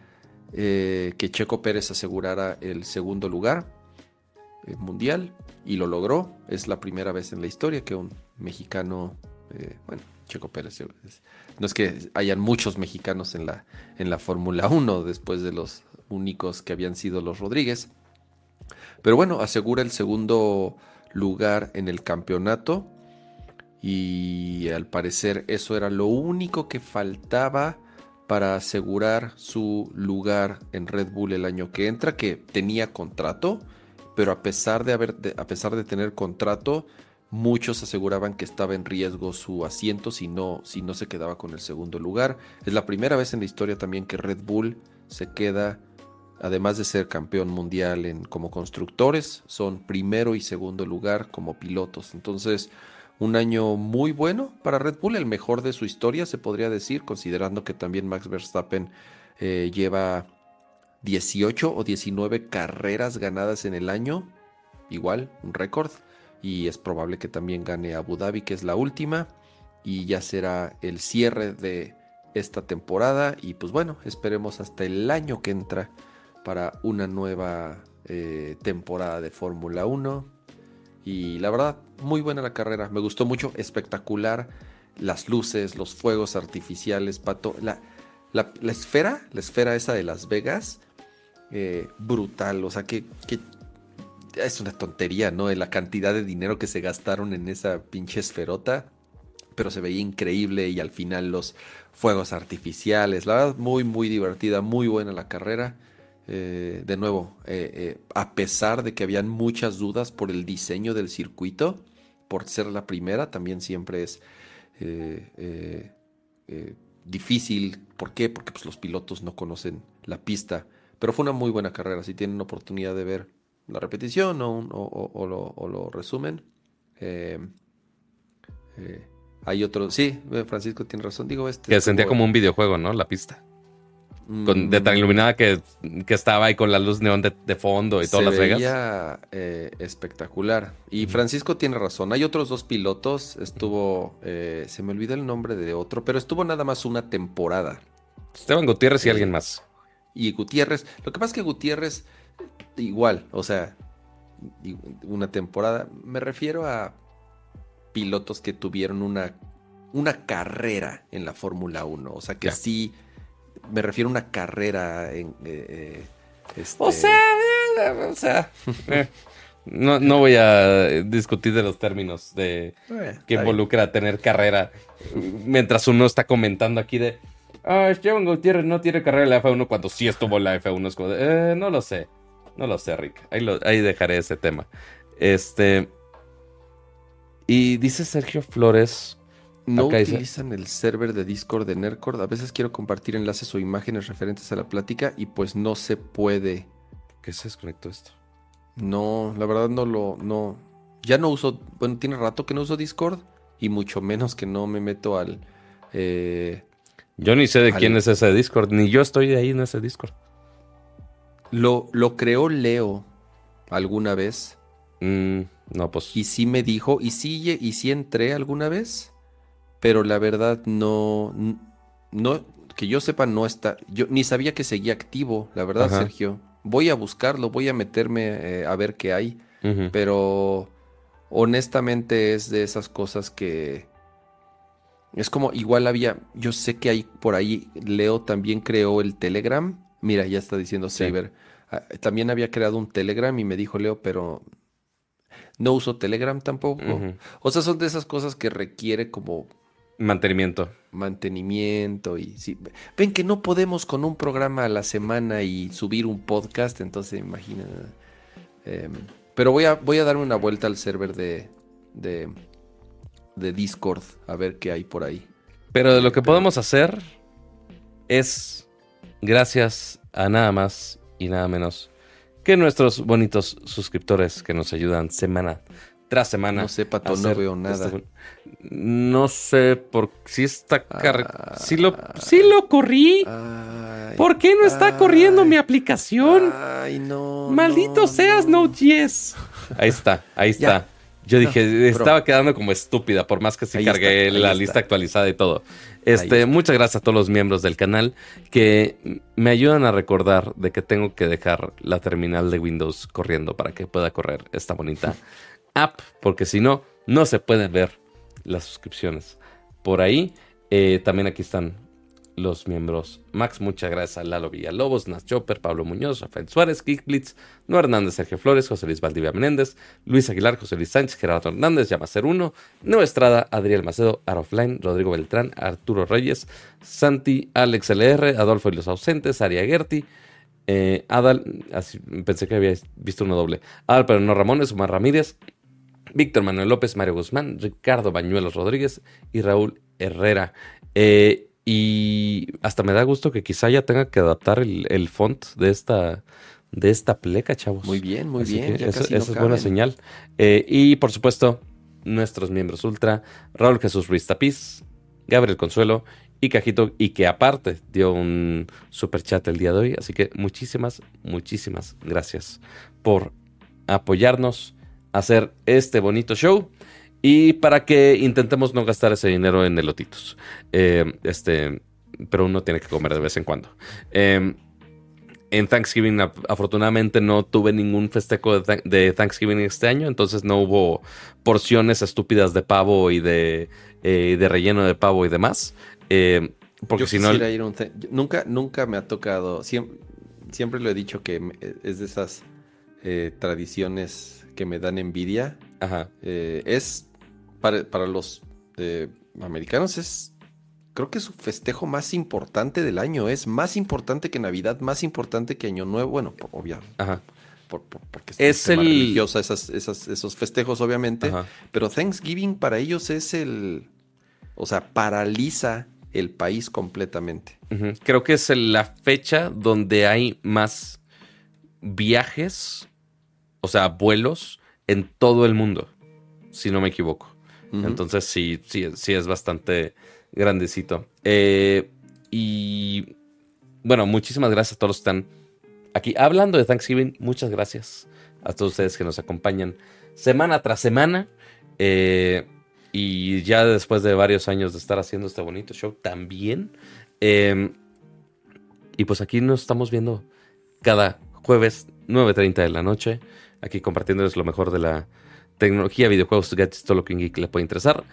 eh, que Checo Pérez asegurara el segundo lugar eh, mundial y lo logró. Es la primera vez en la historia que un mexicano, eh, bueno, Checo Pérez, no es que hayan muchos mexicanos en la, en la Fórmula 1 después de los únicos que habían sido los Rodríguez. Pero bueno, asegura el segundo lugar en el campeonato y al parecer eso era lo único que faltaba para asegurar su lugar en Red Bull el año que entra, que tenía contrato, pero a pesar de haber a pesar de tener contrato, muchos aseguraban que estaba en riesgo su asiento si no si no se quedaba con el segundo lugar. Es la primera vez en la historia también que Red Bull se queda además de ser campeón mundial en como constructores, son primero y segundo lugar como pilotos. Entonces, un año muy bueno para Red Bull, el mejor de su historia, se podría decir, considerando que también Max Verstappen eh, lleva 18 o 19 carreras ganadas en el año, igual, un récord, y es probable que también gane Abu Dhabi, que es la última, y ya será el cierre de esta temporada, y pues bueno, esperemos hasta el año que entra para una nueva eh, temporada de Fórmula 1. Y la verdad, muy buena la carrera. Me gustó mucho, espectacular. Las luces, los fuegos artificiales, pato. La, la- esfera, la esfera esa de Las Vegas, eh, brutal. O sea, que, que es una tontería, ¿no? La cantidad de dinero que se gastaron en esa pinche esferota. Pero se veía increíble y al final los fuegos artificiales. La verdad, muy, muy divertida, muy buena la carrera. eh, de nuevo, eh, a pesar de que habían muchas dudas por el diseño del circuito, por ser la primera, también siempre es difícil. ¿Por qué? Porque pues, los pilotos no conocen la pista. Pero fue una muy buena carrera. Si tienen oportunidad de ver la repetición o, lo, resumen. hay otro. Sí, Francisco tiene razón. Digo, este. Que sentía como un videojuego, ¿no? La pista de tan iluminada que, estaba ahí con la luz neón de, fondo y todas las vegas. Eh, espectacular. Y Francisco tiene razón. Hay otros dos pilotos. Estuvo, eh, se me olvida el nombre de otro, pero estuvo nada más una temporada. Esteban Gutiérrez y eh, alguien más. Y Gutiérrez. Lo que pasa es que Gutiérrez, igual, o sea, una temporada. Me refiero a pilotos que tuvieron una, una carrera en la Fórmula 1. O sea, que sí me refiero a una carrera en... Eh, eh, este o sea, eh, o sea... No, no, voy a discutir de los términos de que involucra tener carrera mientras uno está comentando aquí de ah, Esteban Gutiérrez no tiene carrera en la F1 cuando sí estuvo en la F1. no lo sé, no lo sé, Rick. Ahí, ahí dejaré ese tema. Este. Y dice Sergio Flores no utilizan el server de Discord de Nercord. A veces quiero compartir enlaces o imágenes referentes a la plática y pues no se puede. ¿Qué se desconectó esto? No, la verdad no lo. No. Ya no uso. Bueno, tiene rato que no uso Discord y mucho menos que no me meto al. Eh, yo ni sé de quién es ese Discord, ni yo estoy ahí en ese Discord. Lo, lo creó Leo alguna vez. Mm, no, pues. Y sí me dijo, y sí, y sí entré alguna vez pero la verdad no, no, que yo sepa no está, yo ni sabía que seguía activo, la verdad Sergio. Voy a buscarlo, voy a meterme eh, a ver qué hay, pero honestamente es de esas cosas que es como igual había, yo sé que hay por ahí, Leo también creó el Telegram, mira, ya está diciendo Saber, ah, también había creado un Telegram y me dijo Leo, pero no uso Telegram tampoco. O sea, son de esas cosas que requiere como Mantenimiento. Mantenimiento y sí. Ven que no podemos con un programa a la semana y subir un podcast, entonces imagina. Em, pero voy a, voy a darme una vuelta al server de, de, de Discord a ver qué hay por ahí. Pero de lo que podemos hacer es, gracias a nada más y nada menos que nuestros bonitos suscriptores que nos ayudan semana tras semana. No sé, Pato, no veo nada. No sé por si está si lo si lo corrí. ¿Por qué no está corriendo mi aplicación? Ay, no. Maldito seas Node.js. Ahí está, ahí está. Yo dije, estaba quedando como estúpida, por más que sí cargué la lista actualizada y todo. Este, muchas gracias a todos los miembros del canal que me ayudan a recordar de que tengo que dejar la terminal de Windows corriendo para que pueda correr esta bonita app, porque si no, no se pueden ver las suscripciones. Por ahí, eh, también aquí están los miembros. Max, muchas gracias a Lalo Villalobos, Nas Chopper, Pablo Muñoz, Rafael Suárez, Kick Blitz, Noé Hernández, Sergio Flores, José Luis Valdivia Menéndez, Luis Aguilar, José Luis Sánchez, Gerardo Hernández, Yamacer 1, Nueva Estrada, Adriel Macedo, Arofline, Rodrigo Beltrán, Arturo Reyes, Santi, Alex LR, Adolfo y los ausentes, Aria Gerti, eh, Adal, pensé que había visto uno doble, Adal pero no Ramones, Omar Ramírez, Víctor Manuel López, Mario Guzmán, Ricardo Bañuelos Rodríguez y Raúl Herrera. Eh, y hasta me da gusto que quizá ya tenga que adaptar el, font de esta, de esta pleca, chavos. Muy bien, muy bien. Esa es buena señal. Eh, y por supuesto, nuestros miembros ultra, Raúl Jesús Ruiz Tapiz, Gabriel Consuelo y Cajito, y que aparte dio un super chat el día de hoy. Así que muchísimas, muchísimas gracias por apoyarnos hacer este bonito show y para que intentemos no gastar ese dinero en elotitos. Eh, este, pero uno tiene que comer de vez en cuando. Eh, en Thanksgiving, afortunadamente, no tuve ningún festejo de, Thanksgiving este año, entonces no hubo porciones estúpidas de pavo y de, eh, de relleno de pavo y demás. porque si no. nunca, nunca me ha tocado. Siempre, siempre lo he dicho que es de esas tradiciones que me dan envidia. Ajá. Eh, es para, los eh, americanos es creo que es su festejo más importante del año. Es más importante que Navidad, más importante que Año Nuevo. Bueno, por, obvia, Ajá. por- por- porque Es el- religiosa esas, esas- esos festejos, obviamente. Ajá. Pero Thanksgiving para ellos es el. O sea, paraliza el país completamente. Creo que es la fecha donde hay más viajes, o sea, vuelos en todo el mundo, si no me equivoco. Entonces sí, sí, sí es bastante grandecito. Eh, y bueno, muchísimas gracias a todos los que están aquí. Hablando de Thanksgiving, muchas gracias a todos ustedes que nos acompañan semana tras semana. Eh, y ya después de varios años de estar haciendo este bonito show también. eh, y pues aquí nos estamos viendo cada jueves 9.30 de la noche. Aquí compartiéndoles lo mejor de la tecnología, videojuegos, gadgets, todo lo que le puede interesar.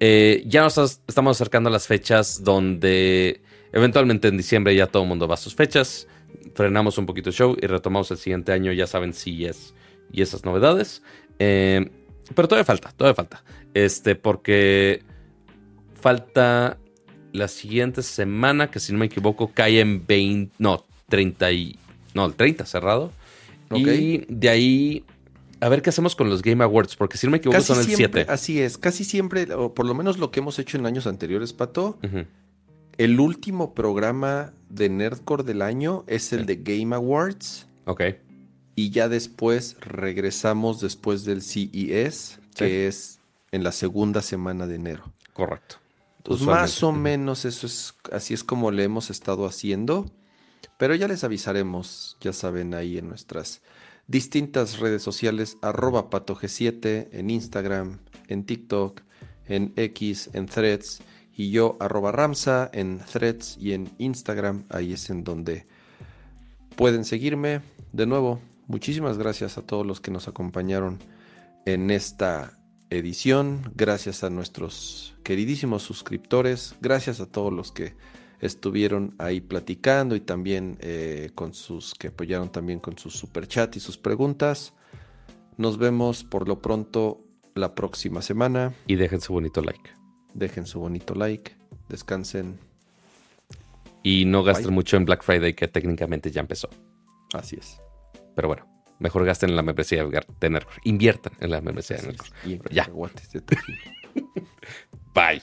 Eh, ya nos estamos acercando a las fechas donde eventualmente en diciembre ya todo el mundo va a sus fechas. Frenamos un poquito el show y retomamos el siguiente año, ya saben si es y esas novedades. Eh, pero todavía falta, todavía falta. Este, porque falta la siguiente semana, que si no me equivoco, cae en 20, no, 30 y, no, el 30 cerrado. Ok. Y de ahí, a ver qué hacemos con los Game Awards, porque si no me equivoco son el siempre, 7. así es, casi siempre, o por lo menos lo que hemos hecho en años anteriores, Pato, el último programa de Nerdcore del año es el de Game Awards. Ok, Y ya después regresamos después del CES, que es en la segunda semana de enero. correcto. Pues más o menos eso es, así es como le hemos estado haciendo. Pero ya les avisaremos, ya saben, ahí en nuestras distintas redes sociales, arroba patog7 en Instagram, en TikTok, en X, en Threads, y yo Ramsa en Threads y en Instagram, ahí es en donde pueden seguirme. De nuevo, muchísimas gracias a todos los que nos acompañaron en esta edición. Gracias a nuestros queridísimos suscriptores. Gracias a todos los que estuvieron ahí platicando y también eh, con sus que apoyaron también con sus superchat y sus preguntas. Nos vemos por lo pronto la próxima semana. Y dejen su bonito like. Dejen su bonito like. Descansen. Y no gasten Bye. mucho en Black Friday, que técnicamente ya empezó. Así es. Pero bueno, mejor gasten en la membresía de Nerdcore. Inviertan en la membresía de. Nerdcore. Y en Ya. Bye.